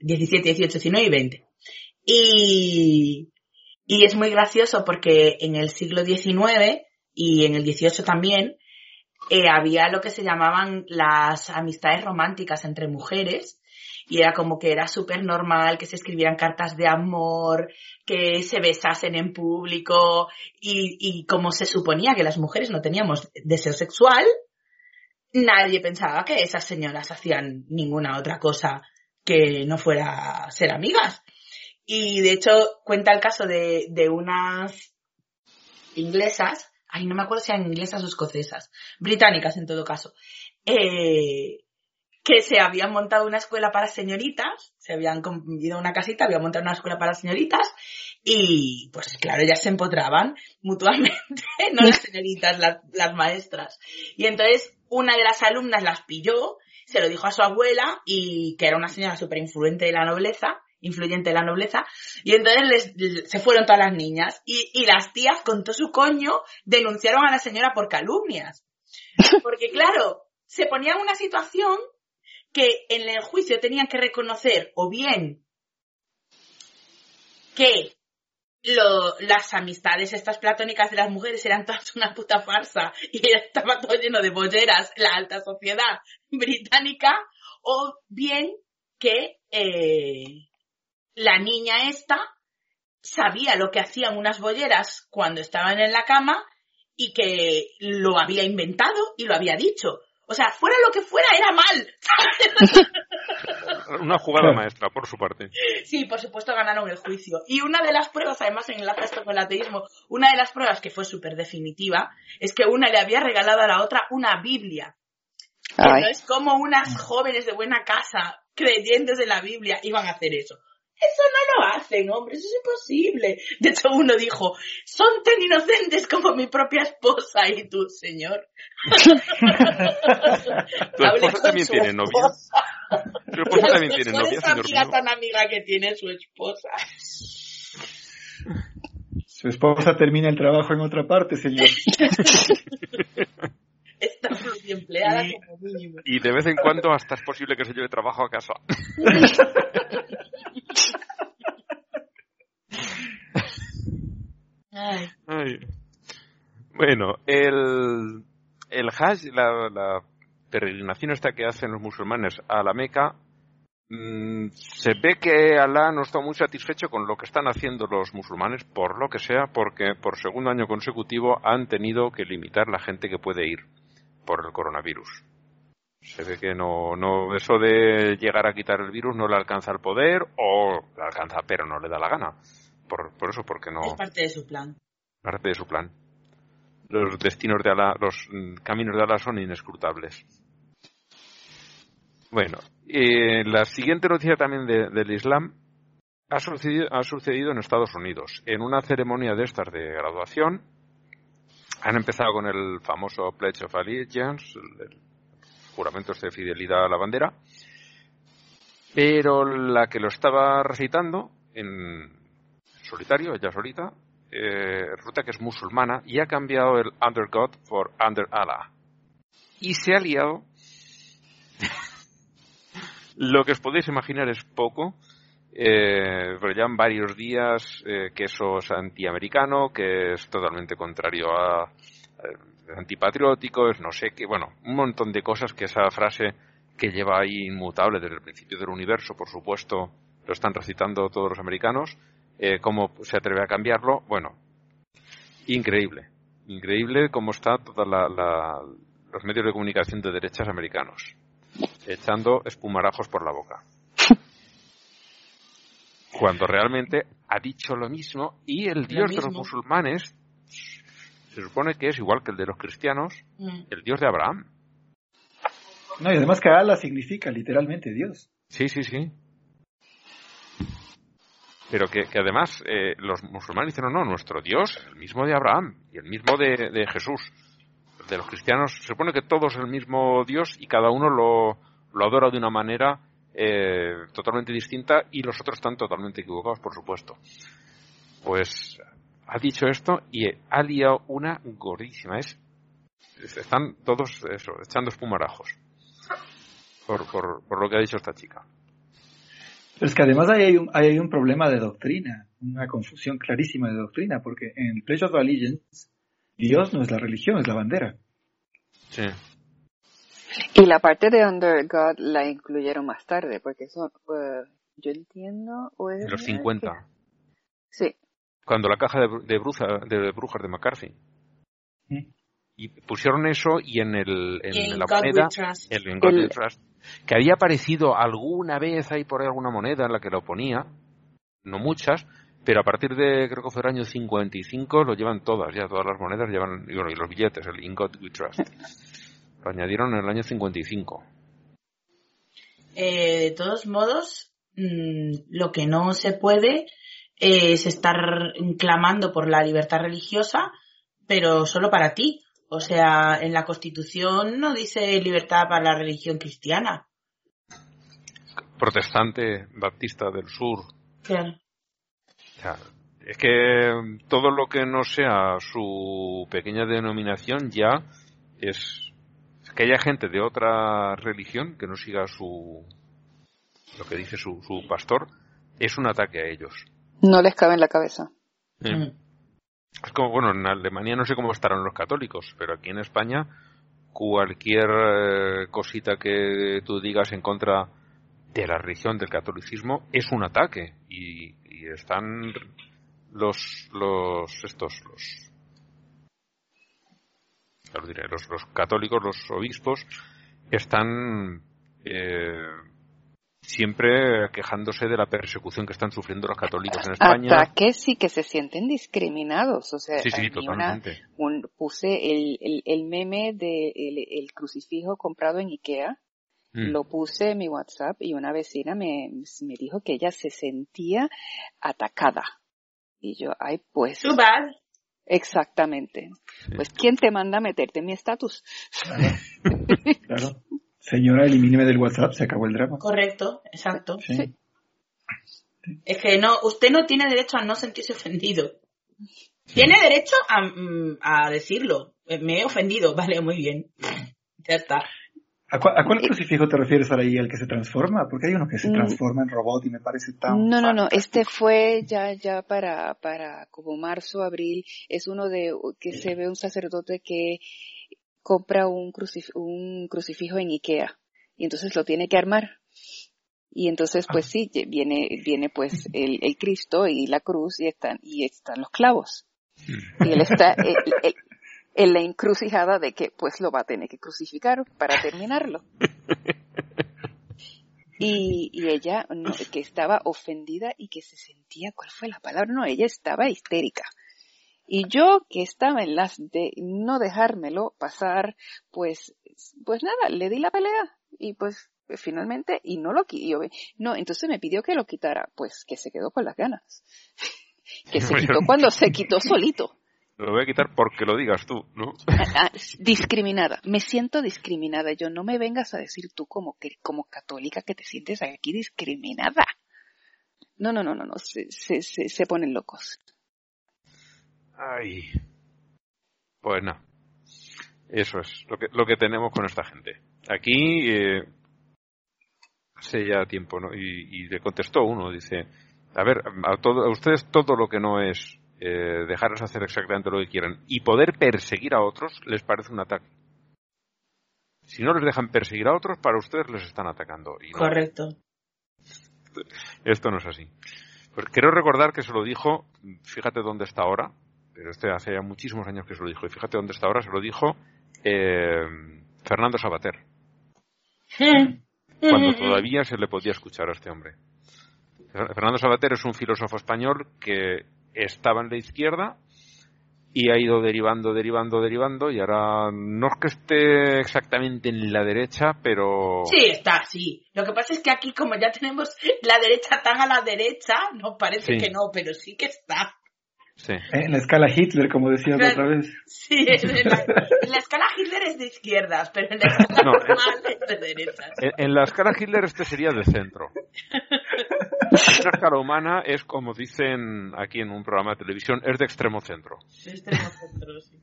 17, 18, 19 y 20. Y, y es muy gracioso porque en el siglo XIX y en el XVIII también eh, había lo que se llamaban las amistades románticas entre mujeres y era como que era súper normal que se escribieran cartas de amor, que se besasen en público y, y como se suponía que las mujeres no teníamos deseo sexual, nadie pensaba que esas señoras hacían ninguna otra cosa que no fuera ser amigas. Y de hecho cuenta el caso de, de unas inglesas, ay, no me acuerdo si eran inglesas o escocesas, británicas en todo caso, eh, que se habían montado una escuela para señoritas, se habían ido a una casita, habían montado una escuela para señoritas y pues claro, ellas se empotraban mutuamente, <laughs> no las señoritas, las, las maestras. Y entonces una de las alumnas las pilló, se lo dijo a su abuela y que era una señora súper influente de la nobleza, influyente de la nobleza, y entonces les, se fueron todas las niñas y, y las tías con todo su coño denunciaron a la señora por calumnias. <laughs> Porque claro, se ponían en una situación que en el juicio tenían que reconocer o bien que las amistades estas platónicas de las mujeres eran todas una puta farsa y <laughs> estaba todo lleno de bolleras la alta sociedad británica o bien que eh, la niña esta sabía lo que hacían unas bolleras cuando estaban en la cama y que lo había inventado y lo había dicho. O sea, fuera lo que fuera, era mal. <laughs> Una jugada Claro. maestra, por su parte. Sí, por supuesto ganaron el juicio. Y una de las pruebas, además enlaza esto con el ateísmo, una de las pruebas que fue súper definitiva es que una le había regalado a la otra una Biblia. Ay, Entonces, como unas jóvenes de buena casa, creyentes en la Biblia, iban a hacer eso? Eso no lo hacen, hombre, eso es imposible. De hecho, uno dijo, son tan inocentes como mi propia esposa y tú, señor. <laughs> Tu esposa también tiene novia. Tu esposa también tiene novia, señor amiga mío. tan amiga que tiene su esposa. Su esposa termina el trabajo en otra parte, señor. <laughs> Está empleada como mínimo. Y de vez en cuando hasta es posible que se lleve trabajo a casa. <laughs> Bueno, el, el Hajj, la, la peregrinación esta que hacen los musulmanes a la Meca, mm, se ve que Alá no está muy satisfecho con lo que están haciendo los musulmanes, por lo que sea, porque por segundo año consecutivo han tenido que limitar la gente que puede ir por el coronavirus. Se ve que no, no, eso de llegar a quitar el virus no le alcanza el poder, o le alcanza pero no le da la gana. Por, por eso, porque no Es parte de su plan. parte de su plan. Los destinos de Alá, los mm, caminos de Alá son inescrutables. Bueno, eh, la siguiente noticia también de- del Islam ha sucedido, ha sucedido en Estados Unidos. En una ceremonia de estas de graduación, han empezado con el famoso Pledge of Allegiance, el, el juramento este de fidelidad a la bandera, pero la que lo estaba recitando en solitario, ella solita, eh, resulta que es musulmana y ha cambiado el under God por under Allah. Y se ha liado <laughs> Lo que os podéis imaginar es poco, eh, pero ya en varios días eh, que eso es antiamericano, que es totalmente contrario a eh, antipatriótico, es no sé qué, bueno, un montón de cosas que esa frase que lleva ahí inmutable desde el principio del universo, por supuesto, lo están recitando todos los americanos, eh, cómo se atreve a cambiarlo, bueno, increíble, increíble cómo está toda la, la, los medios de comunicación de derechas americanos, echando espumarajos por la boca. <laughs> Cuando realmente ha dicho lo mismo y el Dios de los musulmanes se supone que es igual que el de los cristianos, Mm. el Dios de Abraham. No, y además que Allah significa literalmente Dios. Sí, sí, sí. Pero que, que además eh, los musulmanes dicen, no, no, nuestro Dios, el mismo de Abraham y el mismo de, de Jesús. De los cristianos se supone que todos el mismo Dios y cada uno lo, lo adora de una manera eh, totalmente distinta y los otros están totalmente equivocados, por supuesto. Pues ha dicho esto y ha liado una gordísima. Es- están todos eso, echando espumarajos por, por, por lo que ha dicho esta chica. Pero es que además ahí hay un, ahí hay un problema de doctrina, una confusión clarísima de doctrina, porque en el Pledge of Allegiance, Dios no es la religión, es la bandera. Sí. Y la parte de Under God la incluyeron más tarde, porque eso, eh, yo entiendo... O es, En los es 50. que- sí, Cuando la caja de, de, bruja- de brujas de McCarthy. ¿Mm? Y pusieron eso y en, el, en Y en la God We moneda, Trust. el, en God We El- Trust, que había aparecido alguna vez ahí por ahí alguna moneda en la que lo ponía, no muchas, pero a partir de, creo que fue el año 55, lo llevan todas, ya todas las monedas llevan, y, bueno, y los billetes, el In God We Trust. <laughs> Lo añadieron en el año 55. Eh, de todos modos, mm, lo que no se puede es estar clamando por la libertad religiosa, pero solo para ti. O sea, en la Constitución no dice libertad para la religión cristiana. Protestante, baptista del sur, Claro. O sea, es que todo lo que no sea su pequeña denominación ya es, es que haya gente de otra religión que no siga su lo que dice su, su pastor es un ataque a ellos. no les cabe en la cabeza. Eh. Es como, bueno, en Alemania no sé cómo estarán los católicos, pero aquí en España cualquier eh, cosita que tú digas en contra de la religión del catolicismo es un ataque. Y, están los los estos los los, los católicos los obispos están eh, siempre quejándose de la persecución que están sufriendo los católicos en España Ataques y que se sienten discriminados. O sea, sí sí una- totalmente un- puse el, el, el meme de el, el crucifijo comprado en Ikea, Mm. lo puse en mi WhatsApp y una vecina me, me dijo que ella se sentía atacada. Y yo, ay, pues, Too bad. exactamente. Pues, ¿quién te manda a meterte en mi estatus? Claro. <laughs> Señora, elimíneme del WhatsApp, se acabó el drama. Correcto, exacto. Sí. Sí. Es que no, usted no tiene derecho a no sentirse ofendido. Tiene derecho a, mm, a decirlo. Eh, Me he ofendido, <laughs> vale, muy bien. Ya está. ¿A, cuál, a cuál crucifijo te refieres ahora ahí? ¿Al que se transforma? Porque hay uno que se Mm. transforma en robot y me parece tan... No, no, no, este fue ya, ya para, para como marzo, abril, es uno de, que se ve un sacerdote que compra un, crucif- un crucifijo en Ikea y entonces lo tiene que armar. Y entonces, pues sí, ye- viene, viene pues el, el Cristo y la cruz y están, y están los clavos. Y él está <laughs> en la encrucijada de que pues lo va a tener que crucificar para terminarlo. Y, y ella no, que estaba ofendida y que se sentía, ¿cuál fue la palabra? No, ella estaba histérica. Y yo que estaba en las de no dejármelo pasar, pues, pues nada, le di la pelea y pues finalmente, y no lo yo, no, entonces me pidió que lo quitara, pues que se quedó con las ganas. <laughs> que se quitó cuando se quitó solito. Lo voy a quitar porque lo digas tú, ¿no? Ah, ah, discriminada, me siento discriminada. Yo no me vengas a decir tú como que como católica que te sientes aquí discriminada. No, no, no, no, no, se, se, se, se ponen locos. Ay. Pues no. Eso es lo que, lo que tenemos con esta gente. Aquí, eh, hace ya tiempo, ¿no? Y, le contestó uno, dice, a ver, a, todo, a ustedes todo lo que no es eh, dejarles hacer exactamente lo que quieran y poder perseguir a otros les parece un ataque. Si no les dejan perseguir a otros, para ustedes les están atacando. Y Correcto. Esto no es así. Pues quiero recordar que se lo dijo, fíjate dónde está ahora, pero este hace ya muchísimos años que se lo dijo, y fíjate dónde está ahora, se lo dijo eh, Fernando Sabater. cuando <laughs> todavía se le podía escuchar a este hombre. Fernando Sabater es un filósofo español que estaba en la izquierda y ha ido derivando, derivando, derivando y ahora no es que esté exactamente en la derecha, pero... Sí, está, sí. Lo que pasa es que aquí como ya tenemos la derecha tan a la derecha, nos parece que no, pero sí que está. Sí. En la escala Hitler, como decías otra vez. Sí, en la, escala Hitler es de izquierdas, pero en la escala normal es de derechas. En, la escala Hitler este sería de centro. En la escala humana es como dicen aquí en un programa de televisión, es de extremo centro. De extremo centro, sí.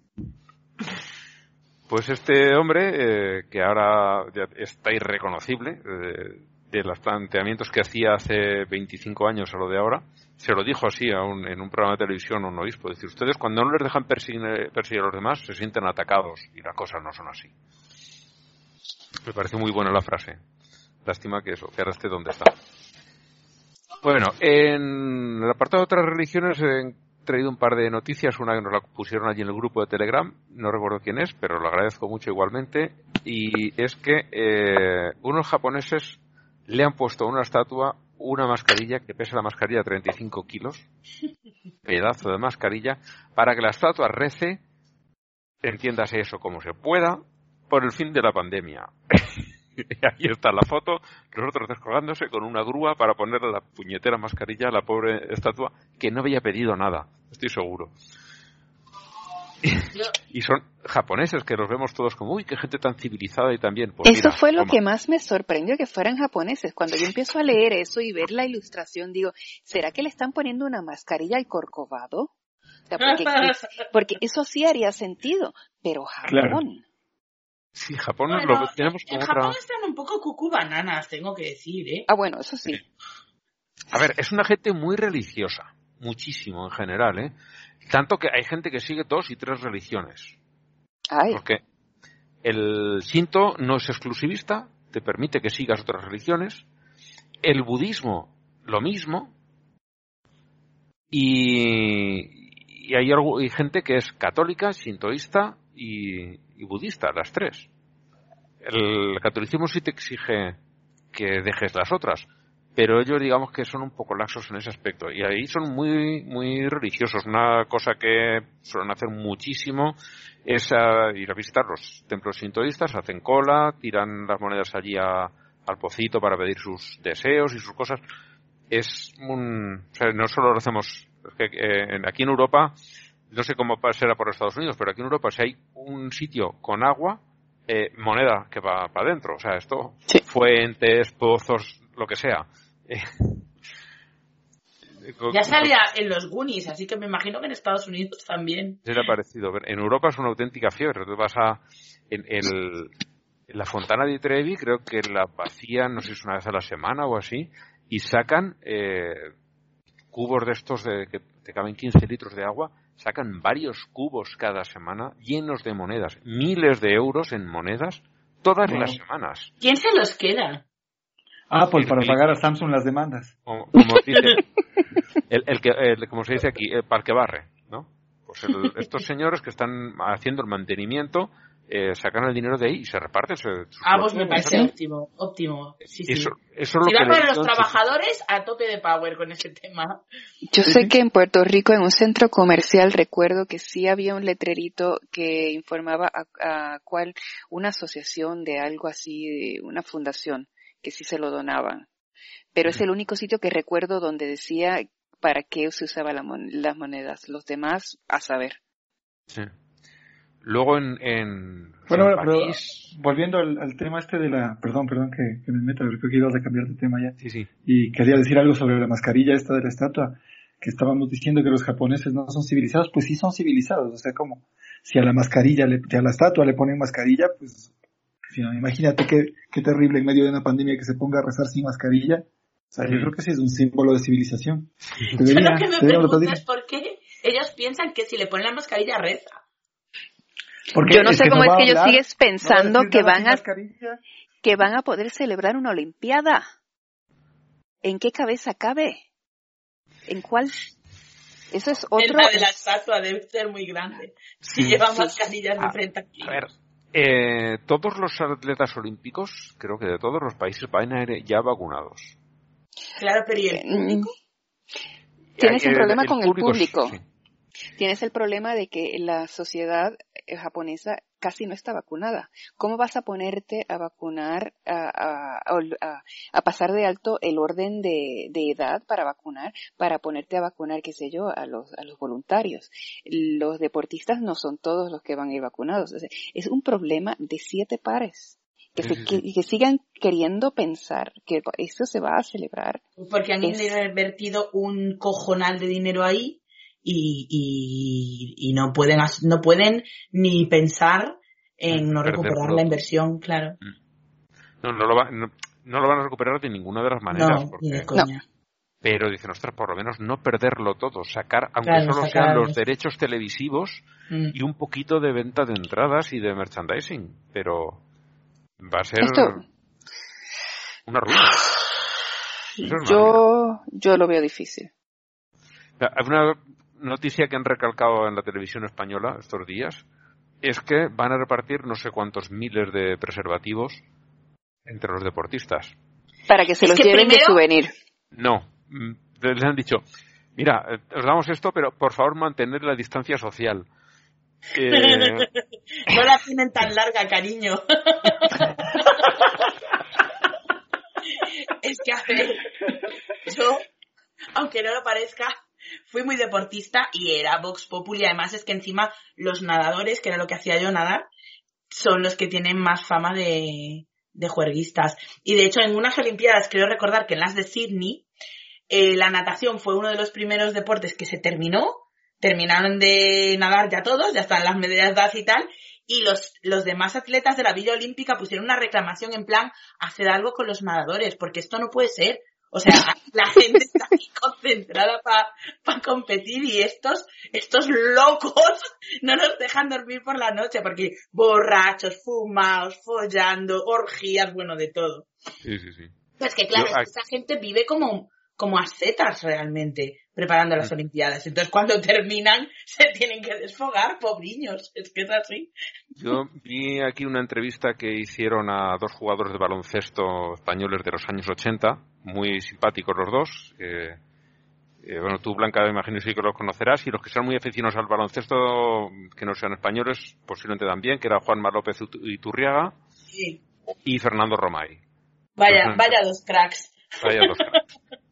Pues este hombre, eh, que ahora ya está irreconocible, eh, de los planteamientos que hacía hace 25 años a lo de ahora, se lo dijo así a en un programa de televisión a un obispo. Dice, ustedes cuando no les dejan perseguir, perseguir, a los demás se sienten atacados y las cosas no son así. Me parece muy buena la frase. Lástima que eso, que ahora esté donde está. Bueno, en el apartado de otras religiones he traído un par de noticias. Una que nos la pusieron allí en el grupo de Telegram, no recuerdo quién es, pero lo agradezco mucho igualmente. Y es que eh, unos japoneses le han puesto a una estatua una mascarilla que pesa la mascarilla 35 kilos, <laughs> pedazo de mascarilla, para que la estatua rece, entiéndase eso como se pueda, por el fin de la pandemia. y <laughs> ahí está la foto, nosotros descolgándose con una grúa para ponerle la puñetera mascarilla a la pobre estatua que no había pedido nada, estoy seguro. <laughs> y son japoneses que los vemos todos como, uy, qué gente tan civilizada y también. Pues eso fue lo que más me sorprendió, que fueran japoneses. Cuando yo empiezo a leer eso y ver la ilustración, digo, ¿será que le están poniendo una mascarilla al corcovado? <laughs> porque, eso sí haría sentido, pero Japón. Sí, Japón lo tenemos como En Japón están un poco cucú bananas, tengo que decir, ¿eh? Ah, bueno, eso sí. A ver, es una gente muy religiosa, muchísimo en general, ¿eh? Tanto que hay gente que sigue dos y tres religiones. Porque el Shinto no es exclusivista, te permite que sigas otras religiones. El budismo, lo mismo. Y, hay, hay, gente que es católica, sintoísta y, y budista, las tres. El catolicismo sí te exige que dejes las otras pero ellos digamos que son un poco laxos en ese aspecto. Y ahí son muy muy religiosos. Una cosa que suelen hacer muchísimo es uh, ir a visitar los templos sintoístas hacen cola tiran las monedas allí al pocito para pedir sus deseos y sus cosas. Es un o sea, no solo lo hacemos que, eh, aquí en Europa no sé cómo será por Estados Unidos pero aquí en Europa si hay un sitio con agua eh, moneda que va para adentro o sea esto fuentes pozos lo que sea <laughs> ya salía en los Goonies, así que me imagino que en Estados Unidos también. Ha parecido. En Europa es una auténtica fiebre. Tú vas a. En, la Fontana di Trevi, creo que la vacían, no sé si es una vez a la semana o así, y sacan eh, cubos de estos de, que te caben 15 litros de agua, sacan varios cubos cada semana llenos de monedas, miles de euros en monedas todas las semanas. ¿Quién se los queda? Ah, pues para pagar a Samsung las demandas. Como, dice, <laughs> el, que, como se dice aquí, el parque barre, ¿no? Pues <laughs> estos señores que están haciendo el mantenimiento eh, sacan el dinero de ahí y se reparten. ah, pues me parece óptimo, óptimo. Sí, sí. Eso, eso es lo si para los trabajadores, a tope de power con ese tema. Yo sé que en Puerto Rico, en un centro comercial, recuerdo que sí había un letrerito que informaba a, a cuál, una asociación de algo así, de una fundación, que sí se lo donaban. Pero es el único sitio que recuerdo donde decía para qué se usaban las monedas. Los demás, a saber. Sí. Luego en... en bueno, volviendo al, tema este de la... Perdón, perdón que, me meta, creo que ibas a cambiar de tema ya. Sí, sí. Y quería decir algo sobre la mascarilla esta de la estatua, que estábamos diciendo que los japoneses no son civilizados, pues sí son civilizados, o sea, como si a la mascarilla, le, a la estatua le ponen mascarilla, pues Imagínate qué, qué terrible en medio de una pandemia que se ponga a rezar sin mascarilla. O sea, yo creo que sí es un símbolo de civilización. Debería, lo que me pregunto es por qué ellos piensan que si le ponen la mascarilla reza. Porque yo no sé cómo es que ellos siguen pensando que van a que van a poder celebrar una olimpiada. ¿En qué cabeza cabe? ¿En cuál? Eso es otro. la de la estatua debe ser muy grande. Si llevan mascarillas de frente aquí. A ver, eh, todos los atletas olímpicos, creo que de todos los países, van a ir ya vacunados. Claro, pero ¿y el público? Tienes un problema con el público. Tienes el problema de que la sociedad eh, japonesa casi no está vacunada. ¿Cómo vas a ponerte a vacunar, a, a, pasar de alto el orden de, edad para vacunar, para ponerte a vacunar, qué sé yo, a los, a los voluntarios? Los deportistas no son todos los que van a ir vacunados. Es un problema de siete pares. Que, que, sigan queriendo pensar que esto se va a celebrar. Porque han invertido un cojonal de dinero ahí y, y, no pueden no pueden ni pensar en no recuperar la inversión, claro. Mm. No, no lo, no, lo van a recuperar de ninguna de las maneras. Pero dicen, ostras, por lo menos no perderlo todo, sacar, aunque solo sean los derechos televisivos mm. y un poquito de venta de entradas y de merchandising. Pero va a ser una ruina. yo, yo lo veo difícil. Hay una noticia que han recalcado en la televisión española estos días es que van a repartir no sé cuántos miles de preservativos entre los deportistas. Para que se los lleven de souvenir. No, mm, les han dicho, mira, eh, os damos esto, pero por favor mantener la distancia social. <laughs> Eh, no la tienen tan larga, cariño. <laughs> es que, a ver, yo, aunque no lo parezca, fui muy deportista y era Vox Populi. Además es que encima los nadadores, que era lo que hacía yo nadar, son los que tienen más fama de, de juerguistas. Y de hecho en unas Olimpiadas creo recordar que en las de Sydney eh, la natación fue uno de los primeros deportes que se terminó. Terminaron de nadar ya todos, ya están las medallas dadas y tal. Y los, los demás atletas de la Villa Olímpica pusieron una reclamación en plan, hacer algo con los nadadores, porque esto no puede ser. O sea, la gente está aquí concentrada para competir y estos, estos locos no nos dejan dormir por la noche porque borrachos, fumados, follando, orgías, bueno, de todo. Sí, sí, sí. Pues que claro, esa gente vive como, como ascetas realmente preparando las mm. Olimpiadas. Entonces cuando <laughs> terminan se tienen que desfogar, pobriños. Es que es así. Yo vi aquí una entrevista que hicieron a dos jugadores de baloncesto españoles de los años 80, muy simpáticos los dos. Eh, bueno, tú, Blanca, me imagino sí que los conocerás, y los que sean muy aficionados al baloncesto, que no sean españoles, posiblemente también, que era Juanma López Iturriaga y Fernando Romay. Vaya, vaya dos cracks. Vaya dos cracks.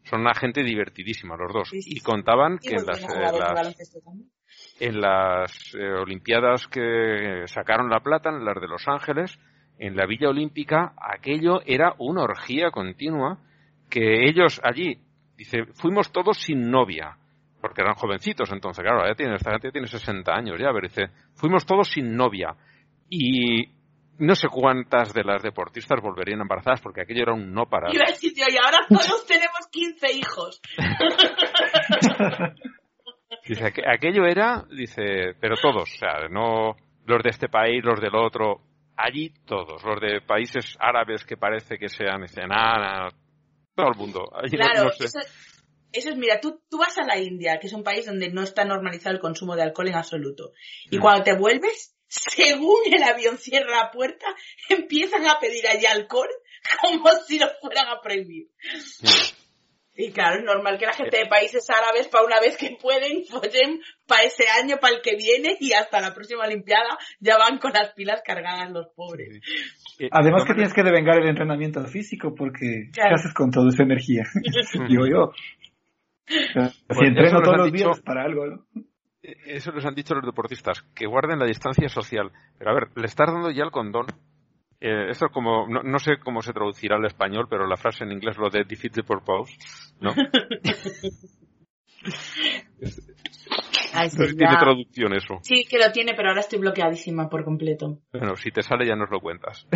Son una gente divertidísima los dos. Y contaban que en las, en las eh, Olimpiadas que sacaron la plata, en las de Los Ángeles, en la Villa Olímpica, aquello era una orgía continua que ellos allí, dice, fuimos todos sin novia, porque eran jovencitos entonces, claro, ya tiene, esta gente tiene 60 años ya, pero dice, fuimos todos sin novia. Y no sé cuántas de las deportistas volverían embarazadas porque aquello era un no parar. Y ahora todos tenemos 15 hijos. <laughs> dice, aquello era, dice, pero todos, o sea, no los de este país, los del otro, allí todos, los de países árabes que parece que sean, dicen, todo el mundo. claro, eso, eso, es, mira, tú, tú vas a la India, que es un país donde no está normalizado el consumo de alcohol en absoluto. Y mm. cuando te vuelves, según el avión cierra la puerta, empiezan a pedir allí alcohol como si lo fueran a prohibir. Y claro, es normal que la gente de países árabes, para una vez que pueden, follen para ese año, para el que viene y hasta la próxima Olimpiada ya van con las pilas cargadas los pobres. Eh, Además que tienes que devengar el entrenamiento físico porque ¿qué haces con toda esa energía? <laughs> Digo yo. <laughs> Si entreno todos los días para algo, ¿no? Eso les han dicho los deportistas, que guarden la distancia social. Pero a ver, le estás dando ya el condón. Eh, esto es como, no, sé cómo se traducirá al español, pero la frase en inglés lo de defeat the purpose, ¿no? Ay, No sé si ya. tiene traducción eso. Sí, que lo tiene, pero ahora estoy bloqueadísima por completo. Bueno, si te sale ya nos lo cuentas.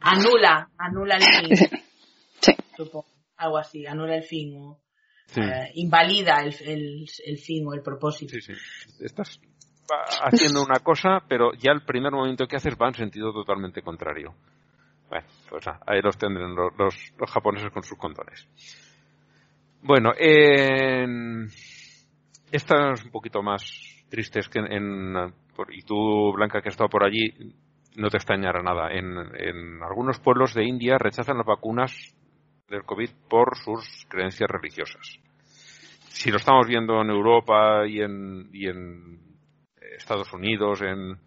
Anula, anula el fin, <laughs> Sí. supongo. Algo así, anula el fin Sí, eh, invalida el, el, el fin o el propósito. sí, sí. Estás haciendo una cosa, pero ya el primer movimiento que haces va en sentido totalmente contrario. Bueno, pues nada, ahí los tendrán los, los, los japoneses con sus condones. Bueno, en... esta es un poquito más triste, es que en, en- por- y tú, Blanca, que has estado por allí, no te extrañará nada. En, en algunos pueblos de India rechazan las vacunas del COVID por sus creencias religiosas. Si lo estamos viendo en Europa y en, y en Estados Unidos, en,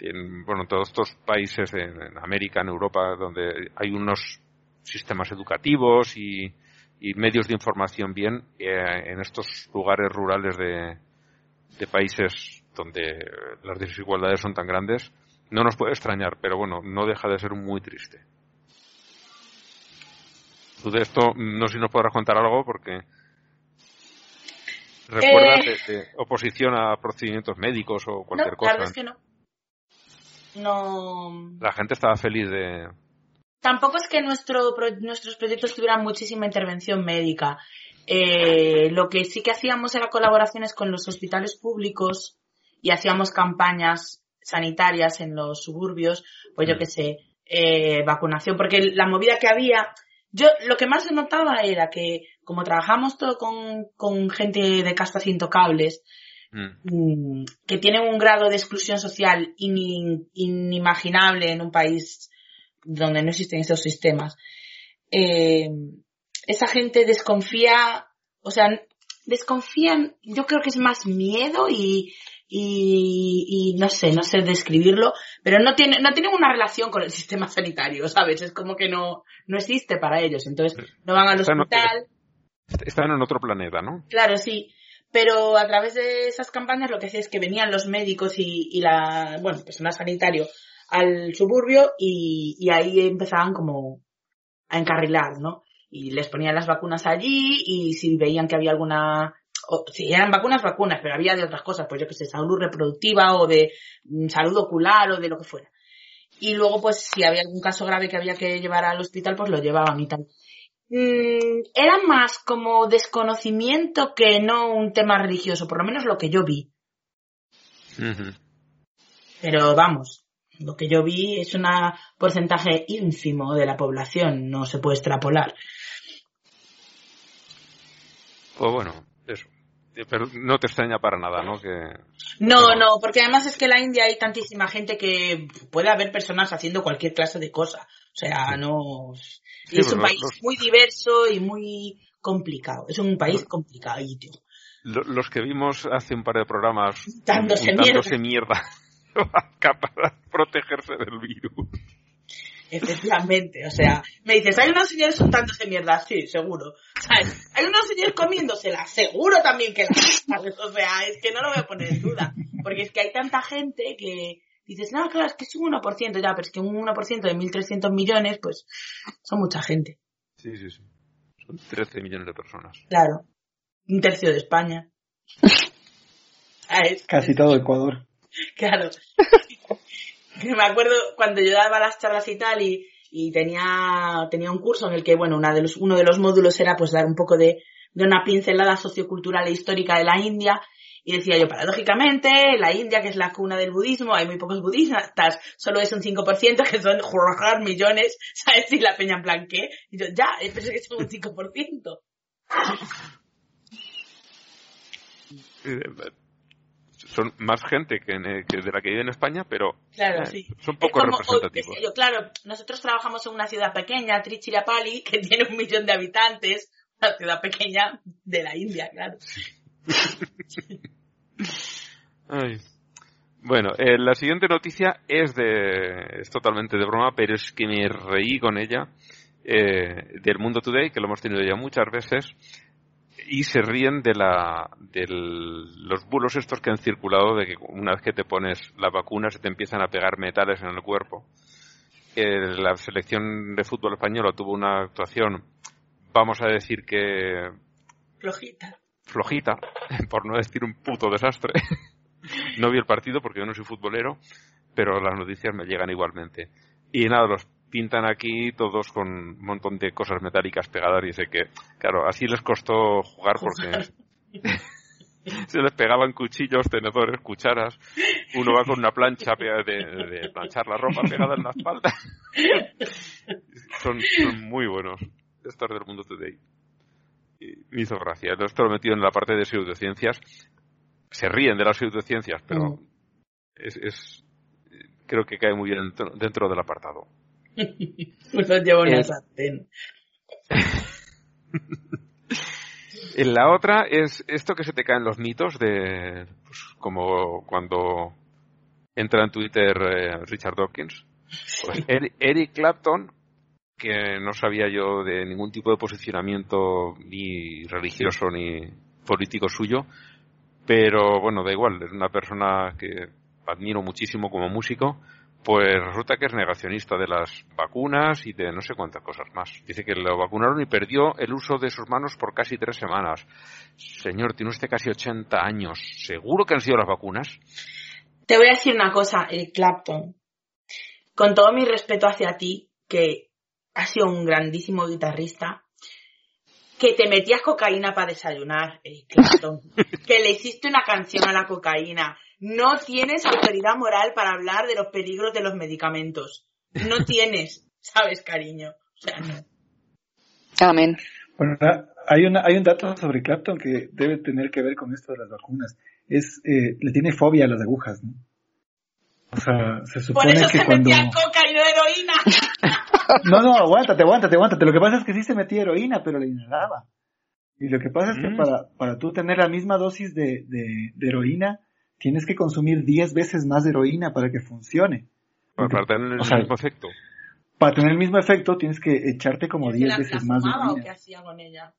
en bueno, todos estos países en, América, en Europa, donde hay unos sistemas educativos y, y medios de información bien, eh, en estos lugares rurales de, de países donde las desigualdades son tan grandes, no nos puede extrañar, pero bueno, no deja de ser muy triste. Tú de esto, no sé si nos podrás contar algo, porque recuerdas Eh. de, de oposición a procedimientos médicos o No, cualquier la cosa. verdad es que no. No. La gente estaba feliz de... Tampoco es que nuestro, nuestros proyectos tuvieran muchísima intervención médica. Eh, lo que sí que hacíamos era colaboraciones con los hospitales públicos y hacíamos campañas sanitarias en los suburbios, pues yo Mm. qué sé, eh, vacunación, porque la movida que había, yo lo que más notaba era que como trabajamos todo con, con gente de castas intocables, Mm, mm, que tienen un grado de exclusión social ini- inimaginable en un país donde no existen esos sistemas. Eh, esa gente desconfía, o sea, desconfían, yo creo que es más miedo y, y, y no sé, no sé describirlo, pero no tiene, no tienen una relación con el sistema sanitario, ¿sabes? Es como que no, no existe para ellos, entonces no van al Está en- hospital. Están en otro planeta, ¿no? Claro, sí. Pero a través de esas campañas lo que hacía es que venían los médicos y, y la, bueno, personal sanitario al suburbio y, y ahí empezaban como a encarrilar, ¿no? Y les ponían las vacunas allí y si veían que había alguna, o, si eran vacunas, vacunas, pero había de otras cosas, pues yo que sé, salud reproductiva o de mm, salud ocular o de lo que fuera. Y luego, pues, si había algún caso grave que había que llevar al hospital, pues lo llevaban y tal. Mm, era más como desconocimiento que no un tema religioso, por lo menos lo que yo vi. Pero vamos, lo que yo vi es un porcentaje ínfimo de la población, no se puede extrapolar. Pues bueno, eso. Eh, Pero no te extraña para nada, ¿no? Que... No, no, porque además es que en la India hay tantísima gente que puede haber personas haciendo cualquier clase de cosa. O sea, no. Sí, es un país los- muy diverso y muy complicado. Es un país complicadito. Lo- Los que vimos hace un par de programas Untándose untándose mierda <laughs> para protegerse del virus. Efectivamente, o sea, me dices, hay unos señores untándose mierda, sí, seguro. ¿Sabes? Hay unos señores comiéndosela, seguro también que la ¿sabes? <laughs> O sea, es que no lo voy a poner en duda. Porque es que hay tanta gente que dices, no, claro, es que es un 1%, ya, pero es que un 1% de 1.300 millones, pues, son mucha gente. Sí, sí, sí. Son 13 millones de personas. Claro. Un tercio de España. <laughs> ¿Sabes? Casi todo Ecuador. Claro. <laughs> Que <laughs> me acuerdo cuando yo daba las charlas y tal y, y tenía, tenía un curso en el que, bueno, una de los, uno de los módulos era pues dar un poco de, de una pincelada sociocultural e histórica de la India y decía yo, paradójicamente, la India, que es la cuna del budismo, hay muy pocos budistas, solo es un 5%, que son jorjar millones, <laughs> ¿sabes? Y la peña en. Y yo, ya, pensé que son un 5%. <laughs> Son más gente que, en- eh, que de la que vive en España, pero Claro, eh, sí. son poco como, representativos. yo, claro, nosotros trabajamos en una ciudad pequeña, Trichirapalli, que tiene un millón de habitantes, una ciudad pequeña de la India, claro. Ay. Bueno, eh, la siguiente noticia es de es totalmente de broma, pero es que me reí con ella eh, del Mundo Today, que lo hemos tenido ya muchas veces, y se ríen de la de los bulos estos que han circulado de que una vez que te pones la vacuna se te empiezan a pegar metales en el cuerpo. Eh, la selección de fútbol española tuvo una actuación, vamos a decir que Flojita. flojita, <laughs> por no decir un puto desastre. <laughs> no vi el partido porque yo no soy futbolero, pero las noticias me llegan igualmente. Y nada, los pintan aquí todos con un montón de cosas metálicas pegadas y sé que, claro, así les costó jugar porque <laughs> se les pegaban cuchillos, tenedores, cucharas. Uno va con una plancha de, de planchar la ropa pegada en la espalda. <laughs> son, son muy buenos. Estos del mundo today. Y me hizo gracia. Esto lo he metido en la parte de pseudociencias. Se ríen de las pseudociencias, pero Mm. es, es creo que cae muy bien dentro, dentro del apartado. <laughs> Pues os llevo una Eh, sartén. <laughs> En la otra es esto que se te caen los mitos de, pues, como cuando entra en Twitter eh, Richard Dawkins. Pues <laughs> Eri- Eric Clapton, que no sabía yo de ningún tipo de posicionamiento ni religioso ni político suyo, pero bueno, da igual, es una persona que admiro muchísimo como músico, pues resulta que es negacionista de las vacunas y de no sé cuántas cosas más. Dice que lo vacunaron y perdió el uso de sus manos por casi tres semanas. Señor, tiene usted casi 80 años. ¿Seguro que han sido las vacunas? Te voy a decir una cosa, el Clapton. Con todo mi respeto hacia ti, que has sido un grandísimo guitarrista, que te metías cocaína para desayunar, Eric Clapton. <laughs> que le hiciste una canción a la cocaína. No tienes autoridad moral para hablar de los peligros de los medicamentos. No <laughs> tienes, ¿sabes, cariño? O sea, no. Amén. Bueno, hay, una, hay un dato sobre Clapton que debe tener que ver con esto de las vacunas. Es, eh, le tiene fobia a las agujas, ¿no? O sea, se Por supone eso que se cuando... metía coca y no heroína. <laughs> No, no, aguántate, aguántate, aguántate. Lo que pasa es que sí se metía heroína, pero la inhalaba. Y lo que pasa es que Mm. para, para tú tener la misma dosis de, de, de heroína, tienes que consumir 10 veces más de heroína para que funcione. Para, para tener el O sea, mismo efecto. Para tener el mismo efecto, tienes que echarte como ¿Se 10 la, veces la más de fumaba o qué heroína. hacía con ella?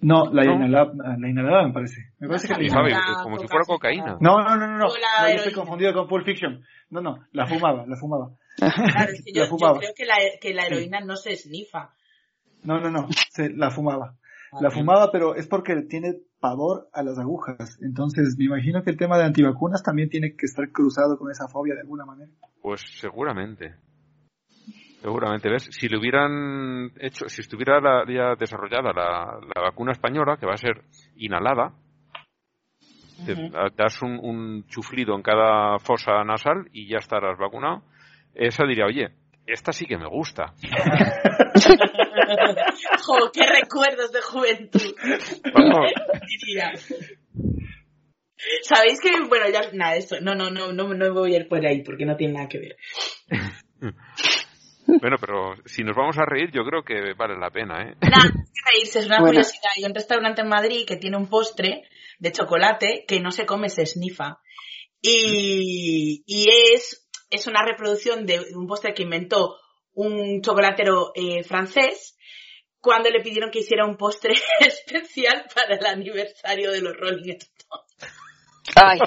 No, la, ¿No? Inhalaba, la inhalaba, me parece. Me parece que la inhalaba. la como si fuera cocaína. No, no, no, no, no. O la No, yo estoy confundido con Pulp Fiction. No, no, la fumaba, la fumaba. Claro, es que <laughs> yo, La yo fumaba. creo que la, que la heroína no se esnifa. No, no, no, se, la fumaba. La fumaba, pero es porque tiene pavor a las agujas. Entonces, me imagino que el tema de antivacunas también tiene que estar cruzado con esa fobia de alguna manera. Pues seguramente. Seguramente, ¿ves? Si le hubieran hecho, si estuviera la- ya desarrollada la, la vacuna española, que va a ser inhalada, te das un, un chuflido en cada fosa nasal y ya estarás vacunado, esa diría, oye, esta sí que me gusta. <laughs> Jo, qué recuerdos de juventud. Vamos. Sabéis que, bueno, ya, nada, esto, no, no, no, no, no voy a ir por ahí porque no tiene nada que ver. <laughs> bueno, pero si nos vamos a reír, yo creo que vale la pena, ¿eh? Nada, es que reírse es una Bueno. curiosidad. Hay un restaurante en Madrid que tiene un postre de chocolate que no se come, se snifa. Y, y es, es una reproducción de un postre que inventó un chocolatero eh, francés cuando le pidieron que hiciera un postre <laughs> especial para el aniversario de los Rolling Stones. Ay.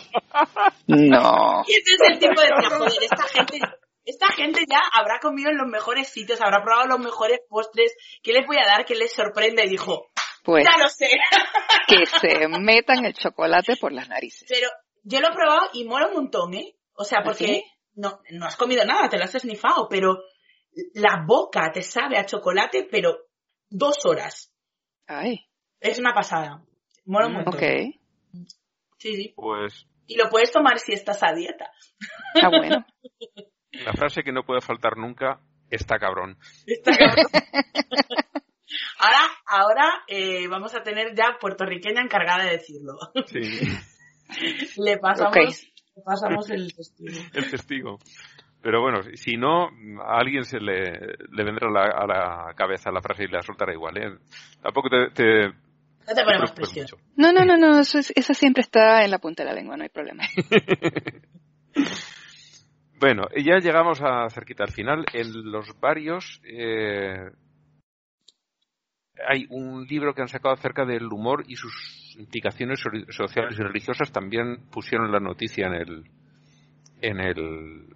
No. Y ese es el tipo de joder, esta gente, esta gente ya habrá comido en los mejores sitios, habrá probado los mejores postres, ¿qué les voy a dar que les sorprenda? Y dijo, Pues ya lo sé. <laughs> que se metan el chocolate por las narices. Pero yo lo he probado y mola un montón, ¿eh? O sea, ¿Ah, porque sí? No, no has comido nada, te lo has esnifado, pero la boca te sabe a chocolate, pero dos horas. Ay. Es una pasada. Mola un Mm. montón. Ok. Sí, sí. Pues Y lo puedes tomar si estás a dieta. Ah, bueno. <laughs> la frase que no puede faltar nunca, está cabrón. Está cabrón. Ahora, ahora eh, vamos a tener ya puertorriqueña encargada de decirlo. Sí, <laughs> Le pasamos, Ok. Pasamos <laughs> el testigo. el testigo. Pero bueno, si no, a alguien se le, le vendrá a la, a la cabeza la frase y la soltará igual, ¿eh? Tampoco te, te, No te ponemos presión. mucho. No, no, no, no, eso, es- eso siempre está en la punta de la lengua, no hay problema. <laughs> Bueno, ya llegamos a cerquita al final. En los varios eh, hay un libro que han sacado acerca del humor y sus implicaciones so- sociales y religiosas. También pusieron la noticia en el en el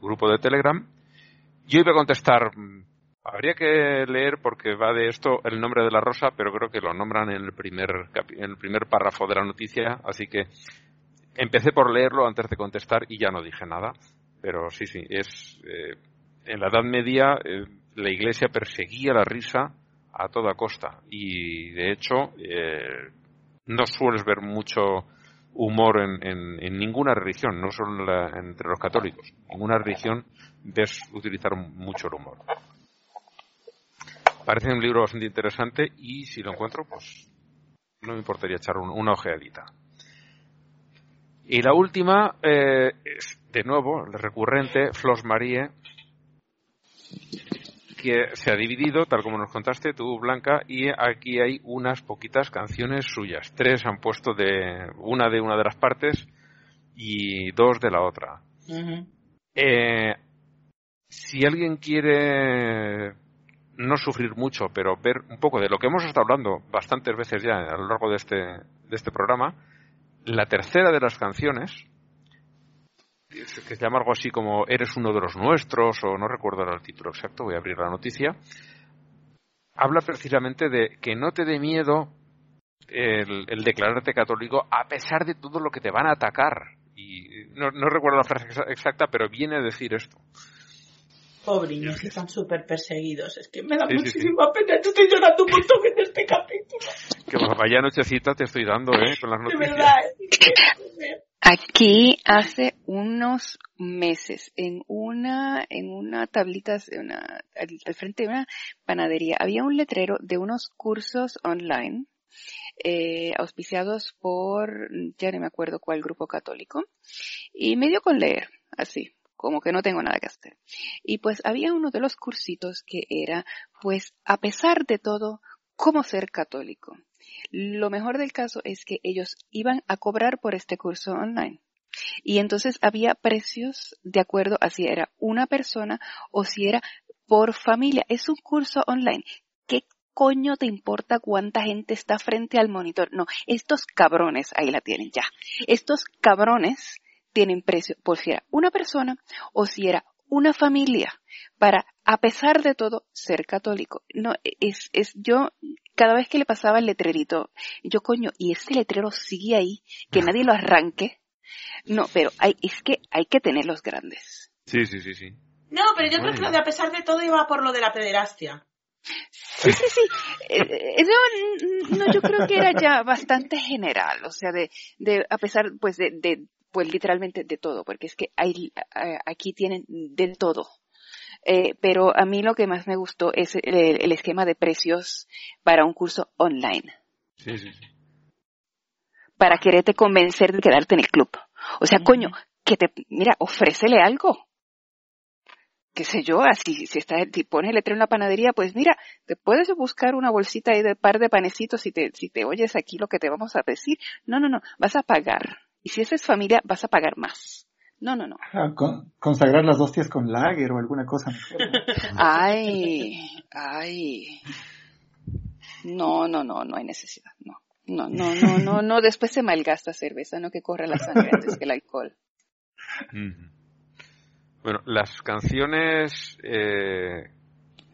grupo de Telegram. Yo iba a contestar mm, Habría que leer porque va de esto el nombre de la rosa, pero creo que lo nombran en el primer en el primer párrafo de la noticia, así que empecé por leerlo antes de contestar y ya no dije nada. Pero sí, sí, es eh, en la Edad Media eh, la Iglesia perseguía la risa a toda costa y de hecho eh, no sueles ver mucho humor en, en, ninguna religión, no solo entre los católicos. En ninguna religión ves utilizar mucho el humor. Parece un libro bastante interesante y si lo encuentro, pues no me importaría echar una ojeadita. Y la última eh, es, de nuevo, recurrente, Flos Marie, que se ha dividido, tal como nos contaste tú, Blanca, y aquí hay unas poquitas canciones suyas. Tres han puesto de una de una de las partes y dos de la otra. eh, si alguien quiere no sufrir mucho, pero ver un poco de lo que hemos estado hablando bastantes veces ya a lo largo de este, de este programa, la tercera de las canciones, que se llama algo así como Eres uno de los nuestros, o no recuerdo el título exacto, voy a abrir la noticia, habla precisamente de que no te dé miedo el, el, declararte católico a pesar de todo lo que te van a atacar. Y no, no recuerdo la frase exacta, pero viene a decir esto. Pobriños, que están súper perseguidos. Es que me da muchísima pena. Yo estoy llorando un montón en este capítulo. Que vaya nochecita te estoy dando, ¿eh? Con las noticias. De verdad. ¿eh? Aquí hace unos meses, en una, en una tablita, una, al, frente de una panadería, había un letrero de unos cursos online, eh, auspiciados por, ya no me acuerdo cuál grupo católico, y me dio con leer, así, como que no tengo nada que hacer. Y pues había uno de los cursitos que era, pues, a pesar de todo, cómo ser católico. Lo mejor del caso es que ellos iban a cobrar por este curso online. Y entonces había precios de acuerdo a si era una persona o si era por familia. Es un curso online. ¿Qué coño te importa cuánta gente está frente al monitor? No, estos cabrones, ahí la tienen ya. Estos cabrones tienen precio por si era una persona o si era una familia para, a pesar de todo, ser católico. No, es, es, yo, cada vez que le pasaba el letrerito, yo coño, y ese letrero sigue ahí, que nadie lo arranque. No, pero hay, es que hay que tener los grandes. Sí, sí, sí, sí. No, pero yo creo que lo de a pesar de todo iba por lo de la pederastia. Sí, sí, sí. Eh, no, no, yo creo que era ya bastante general, o sea, de, de a pesar, pues, de, de pues literalmente de todo, porque es que hay, aquí tienen del todo. Eh, pero a mí lo que más me gustó es el, el, esquema de precios para un curso online. Sí, sí, sí. Para quererte convencer de quedarte en el club. O sea, coño, que te, mira, ofrécele algo. Qué sé yo, así, si está, si pones el letrero en la panadería, pues mira, te puedes buscar una bolsita ahí de par de panecitos si te, si te oyes aquí lo que te vamos a decir. No, no, no, vas a pagar. Y si esa es familia, vas a pagar más. No, no, no. Ah, con, consagrar las hostias con lager o alguna cosa <laughs> ay, ay. No, no, no, no hay necesidad. No, no, no, no, no, no. Después se malgasta cerveza, no que corre la sangre antes que el alcohol. Bueno, las canciones eh,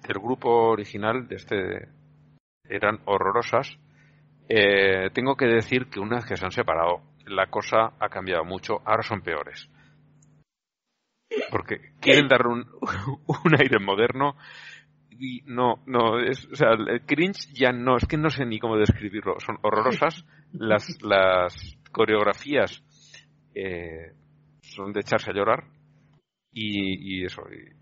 del grupo original de este eran horrorosas. Eh, tengo que decir que una vez que se han separado, la cosa ha cambiado mucho, ahora son peores. Porque quieren dar un, <laughs> un aire moderno y no, no, es, o sea, el cringe ya no, es que no sé ni cómo describirlo, son horrorosas, las, las coreografías eh, son de echarse a llorar y, y eso, y,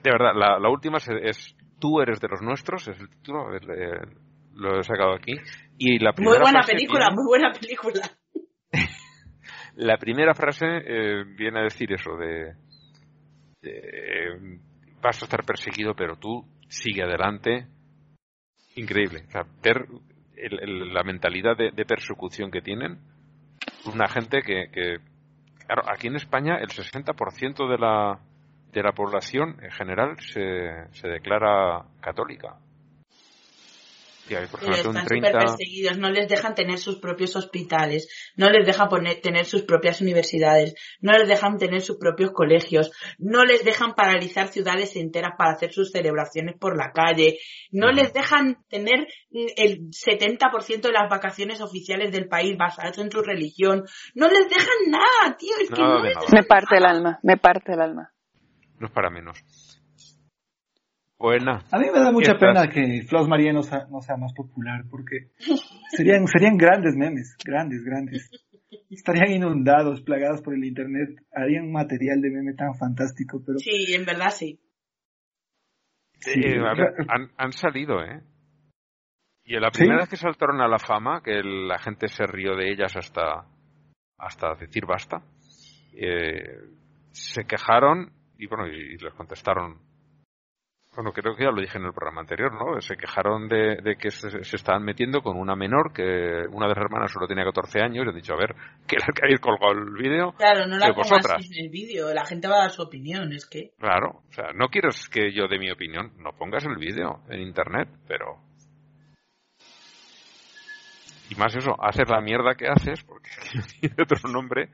de verdad, la, la última es, es, Tú eres de los nuestros, es el título, el, el, lo he sacado aquí, y la primera Muy buena película, muy buena película. <laughs> La primera frase eh, viene a decir eso de, vas a estar perseguido, pero tú sigue adelante. Increíble. El- la mentalidad de, de persecución que tienen. Una gente que, que, claro, aquí en España el 60% de la, de la población en general se, se declara católica. Por un están 30... súper perseguidos, no les dejan tener sus propios hospitales, no les dejan poner, tener sus propias universidades, no les dejan tener sus propios colegios, no les dejan paralizar ciudades enteras para hacer sus celebraciones por la calle, no les dejan tener el 70% de las vacaciones oficiales del país basadas en su religión, no les dejan nada, tío, es que no les nada. Me parte el alma, me parte el alma. No es para menos. Buena. A mí me da mucha pena que Flaus María no sea, no sea más popular porque serían, <laughs> serían grandes memes, grandes, grandes. Estarían inundados, plagados por el internet, harían material de meme tan fantástico, pero Sí, en verdad sí. Sí, Eh, a ver, han, han salido, ¿eh? Y la primera ¿Sí? vez que saltaron a la fama, que la gente se rió de ellas hasta, hasta decir basta, eh, se quejaron y bueno, y les contestaron. Bueno, creo que ya lo dije en el programa anterior, ¿no? Se quejaron de, de que se, se estaban metiendo con una menor, que una de las hermanas solo tenía 14 años, y han dicho, a ver, <laughs> que la que habéis colgado el vídeo, Claro, no la pongas en el vídeo, la gente va a dar su opinión, es que... Claro, o sea, no quieres que yo dé mi opinión, no pongas el vídeo en internet, pero... Y más eso, haces la mierda que haces, porque <laughs> tiene otro nombre,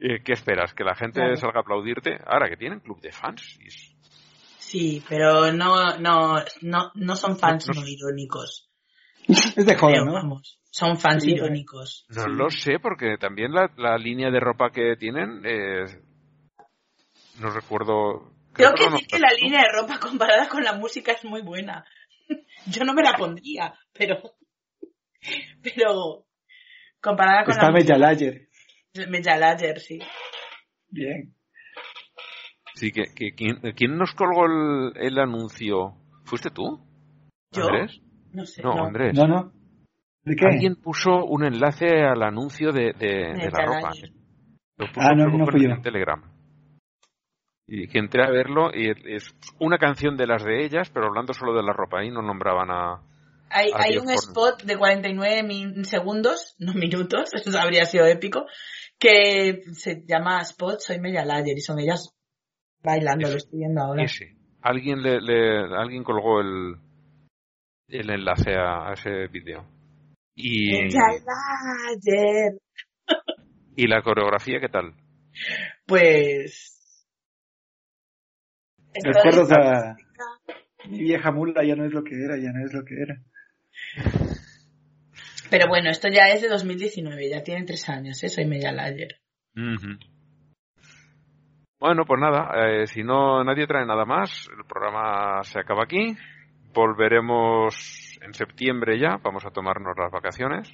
eh, ¿qué esperas? ¿Que la gente Claro. salga a aplaudirte? Ahora, que tienen club de fans. y es- Sí, pero no, no, no, no son fans No- no, irónicos. <laughs> es de joven, Creo, ¿no? vamos. Son fans Sí, irónicos. No Sí. lo sé, porque también la, la línea de ropa que tienen, eh, no recuerdo... Creo que decir que la línea de ropa comparada con la música es muy buena. <laughs> Yo no me la pondría, pero, pero comparada con Está la Lager. música, Mejalager, sí. Bien. Sí, que, que ¿quién, quién nos colgó el, el anuncio? ¿Fuiste tú? ¿Yo? ¿Andrés? No sé. No, no. Andrés. No, no. ¿De qué? Alguien puso un enlace al anuncio de, de, de la ropa. Lo puso Ah, no, no fui en yo. el Telegram. Y que entré a verlo y es una canción de las de ellas, pero hablando solo de la ropa. Ahí no nombraban a... Hay, a hay un por- spot de 49 min- segundos, no minutos, <laughs> eso habría sido épico, que se llama Spot Soy Mejalager y son ellas bailando, lo estoy viendo ahora. Ese. Alguien le, le- alguien colgó el, el enlace a, a ese vídeo. Y, <laughs> y la coreografía, ¿qué tal? Pues... esto ¿Recuerdas es- a mi vieja mula? Ya no es lo que era, ya no es lo que era. Pero bueno, esto ya es de 2019, ya tienen tres años, ¿eh? Soy Mejalager. Ujú. Bueno, pues nada, eh, si no nadie trae nada más, el programa se acaba aquí. Volveremos en septiembre ya, vamos a tomarnos las vacaciones.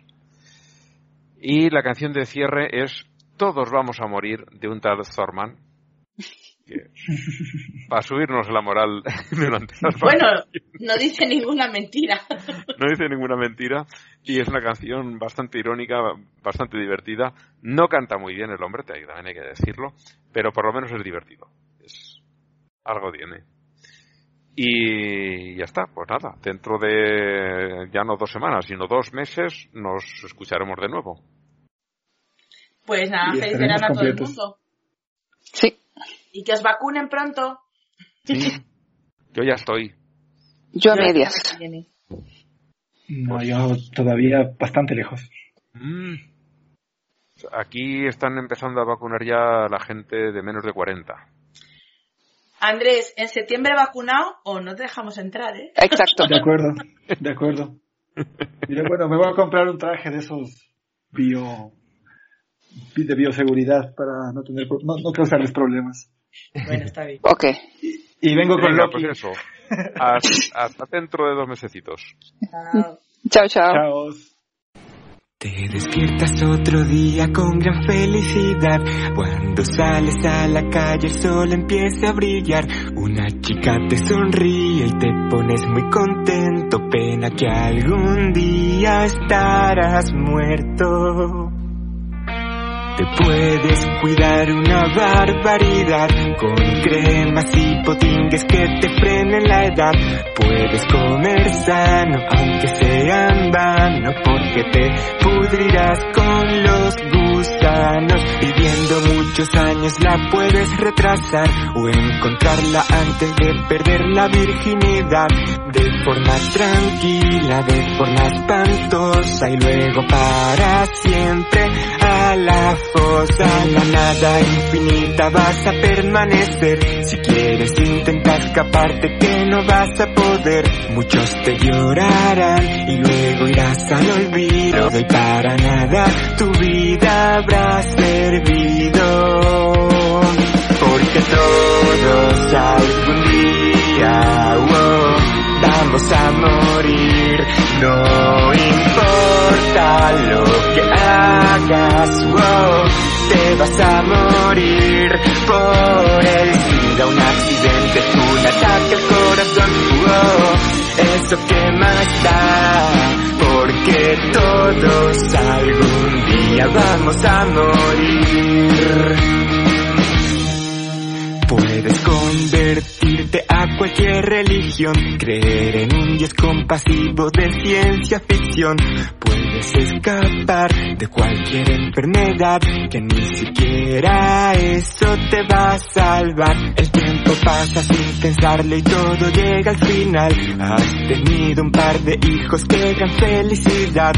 Y la canción de cierre es Todos vamos a morir de un tal Thorman. Que- para subirnos la moral <laughs> durante las Bueno, no dice ninguna mentira. No dice ninguna mentira y es una canción bastante irónica, bastante divertida. No canta muy bien el hombre, te- también hay que decirlo, pero por lo menos es divertido. Es algo tiene. Y ya está, pues nada, dentro de ya no dos semanas, sino dos meses nos escucharemos de nuevo. Pues nada, feliz verano a todo el mundo. Sí, Y que os vacunen pronto. <laughs> Yo ya estoy. yo a medias. No, yo todavía bastante lejos. Mm. Aquí están empezando a vacunar ya la gente de menos de 40. Andrés, en septiembre vacunado o no te dejamos entrar, ¿eh? Exacto. De acuerdo, de acuerdo. Mira, bueno, me voy a comprar un traje de esos bio de bioseguridad para no tener no, no causarles problemas. Bueno, está bien. Ok. Y vengo con Venga, Loki. pues eso. Hasta, hasta dentro de dos mesecitos. Chao. Chao, chao. Chao. Te despiertas otro día con gran felicidad. Cuando sales a la calle el sol empieza a brillar. Una chica te sonríe y te pones muy contento. Pena que algún día estarás muerto. Te puedes cuidar una barbaridad con cremas y potingues que te frenen la edad. Puedes comer sano aunque sea en vano porque te pudrirás con los gusanos. Viviendo muchos años la puedes retrasar o encontrarla antes de perder la virginidad. De forma tranquila, de forma espantosa y luego para siempre la fosa, la nada infinita vas a permanecer. Si quieres intentar escaparte que no vas a poder, muchos te llorarán y luego irás al olvido y para nada tu vida habrá servido. Porque todos algún día vamos a morir, no importa lo que hagas, oh, te vas a morir por el SIDA, un accidente, un ataque al corazón, oh, eso que más da, porque todos algún día vamos a morir. Puedes convertirte a cualquier religión, creer en un dios compasivo de ciencia ficción. Puedes escapar de cualquier enfermedad, que ni siquiera eso te va a salvar. El tiempo pasa sin pensarlo y todo llega al final. Has tenido un par de hijos, qué gran felicidad.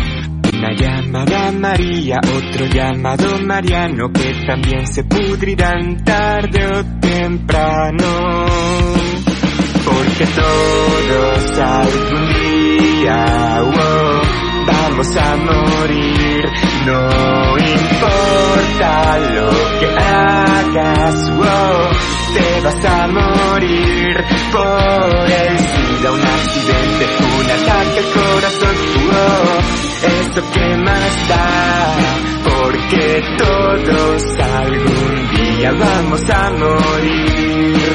Una llamada María, otro llamado Mariano, que también se pudrirán tarde o temprano. Porque todos algún día, wow, vamos a morir. No importa lo que hagas, wow, te vas a morir por el SIDA, un accidente, un ataque al corazón, wow eso que más da, porque todos algún día vamos a morir.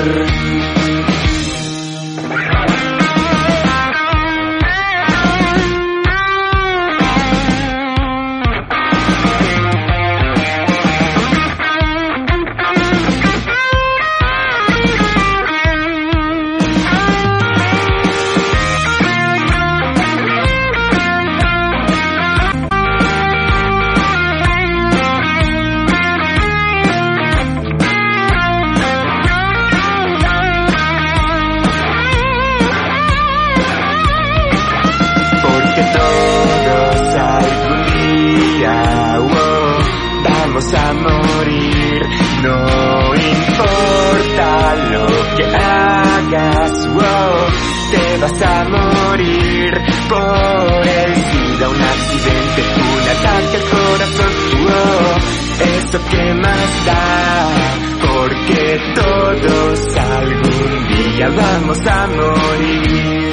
Al corazón, wow, eso que más da, porque todos algún día vamos a morir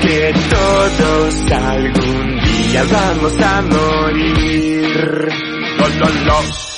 porque todos algún día vamos a morir. Lo.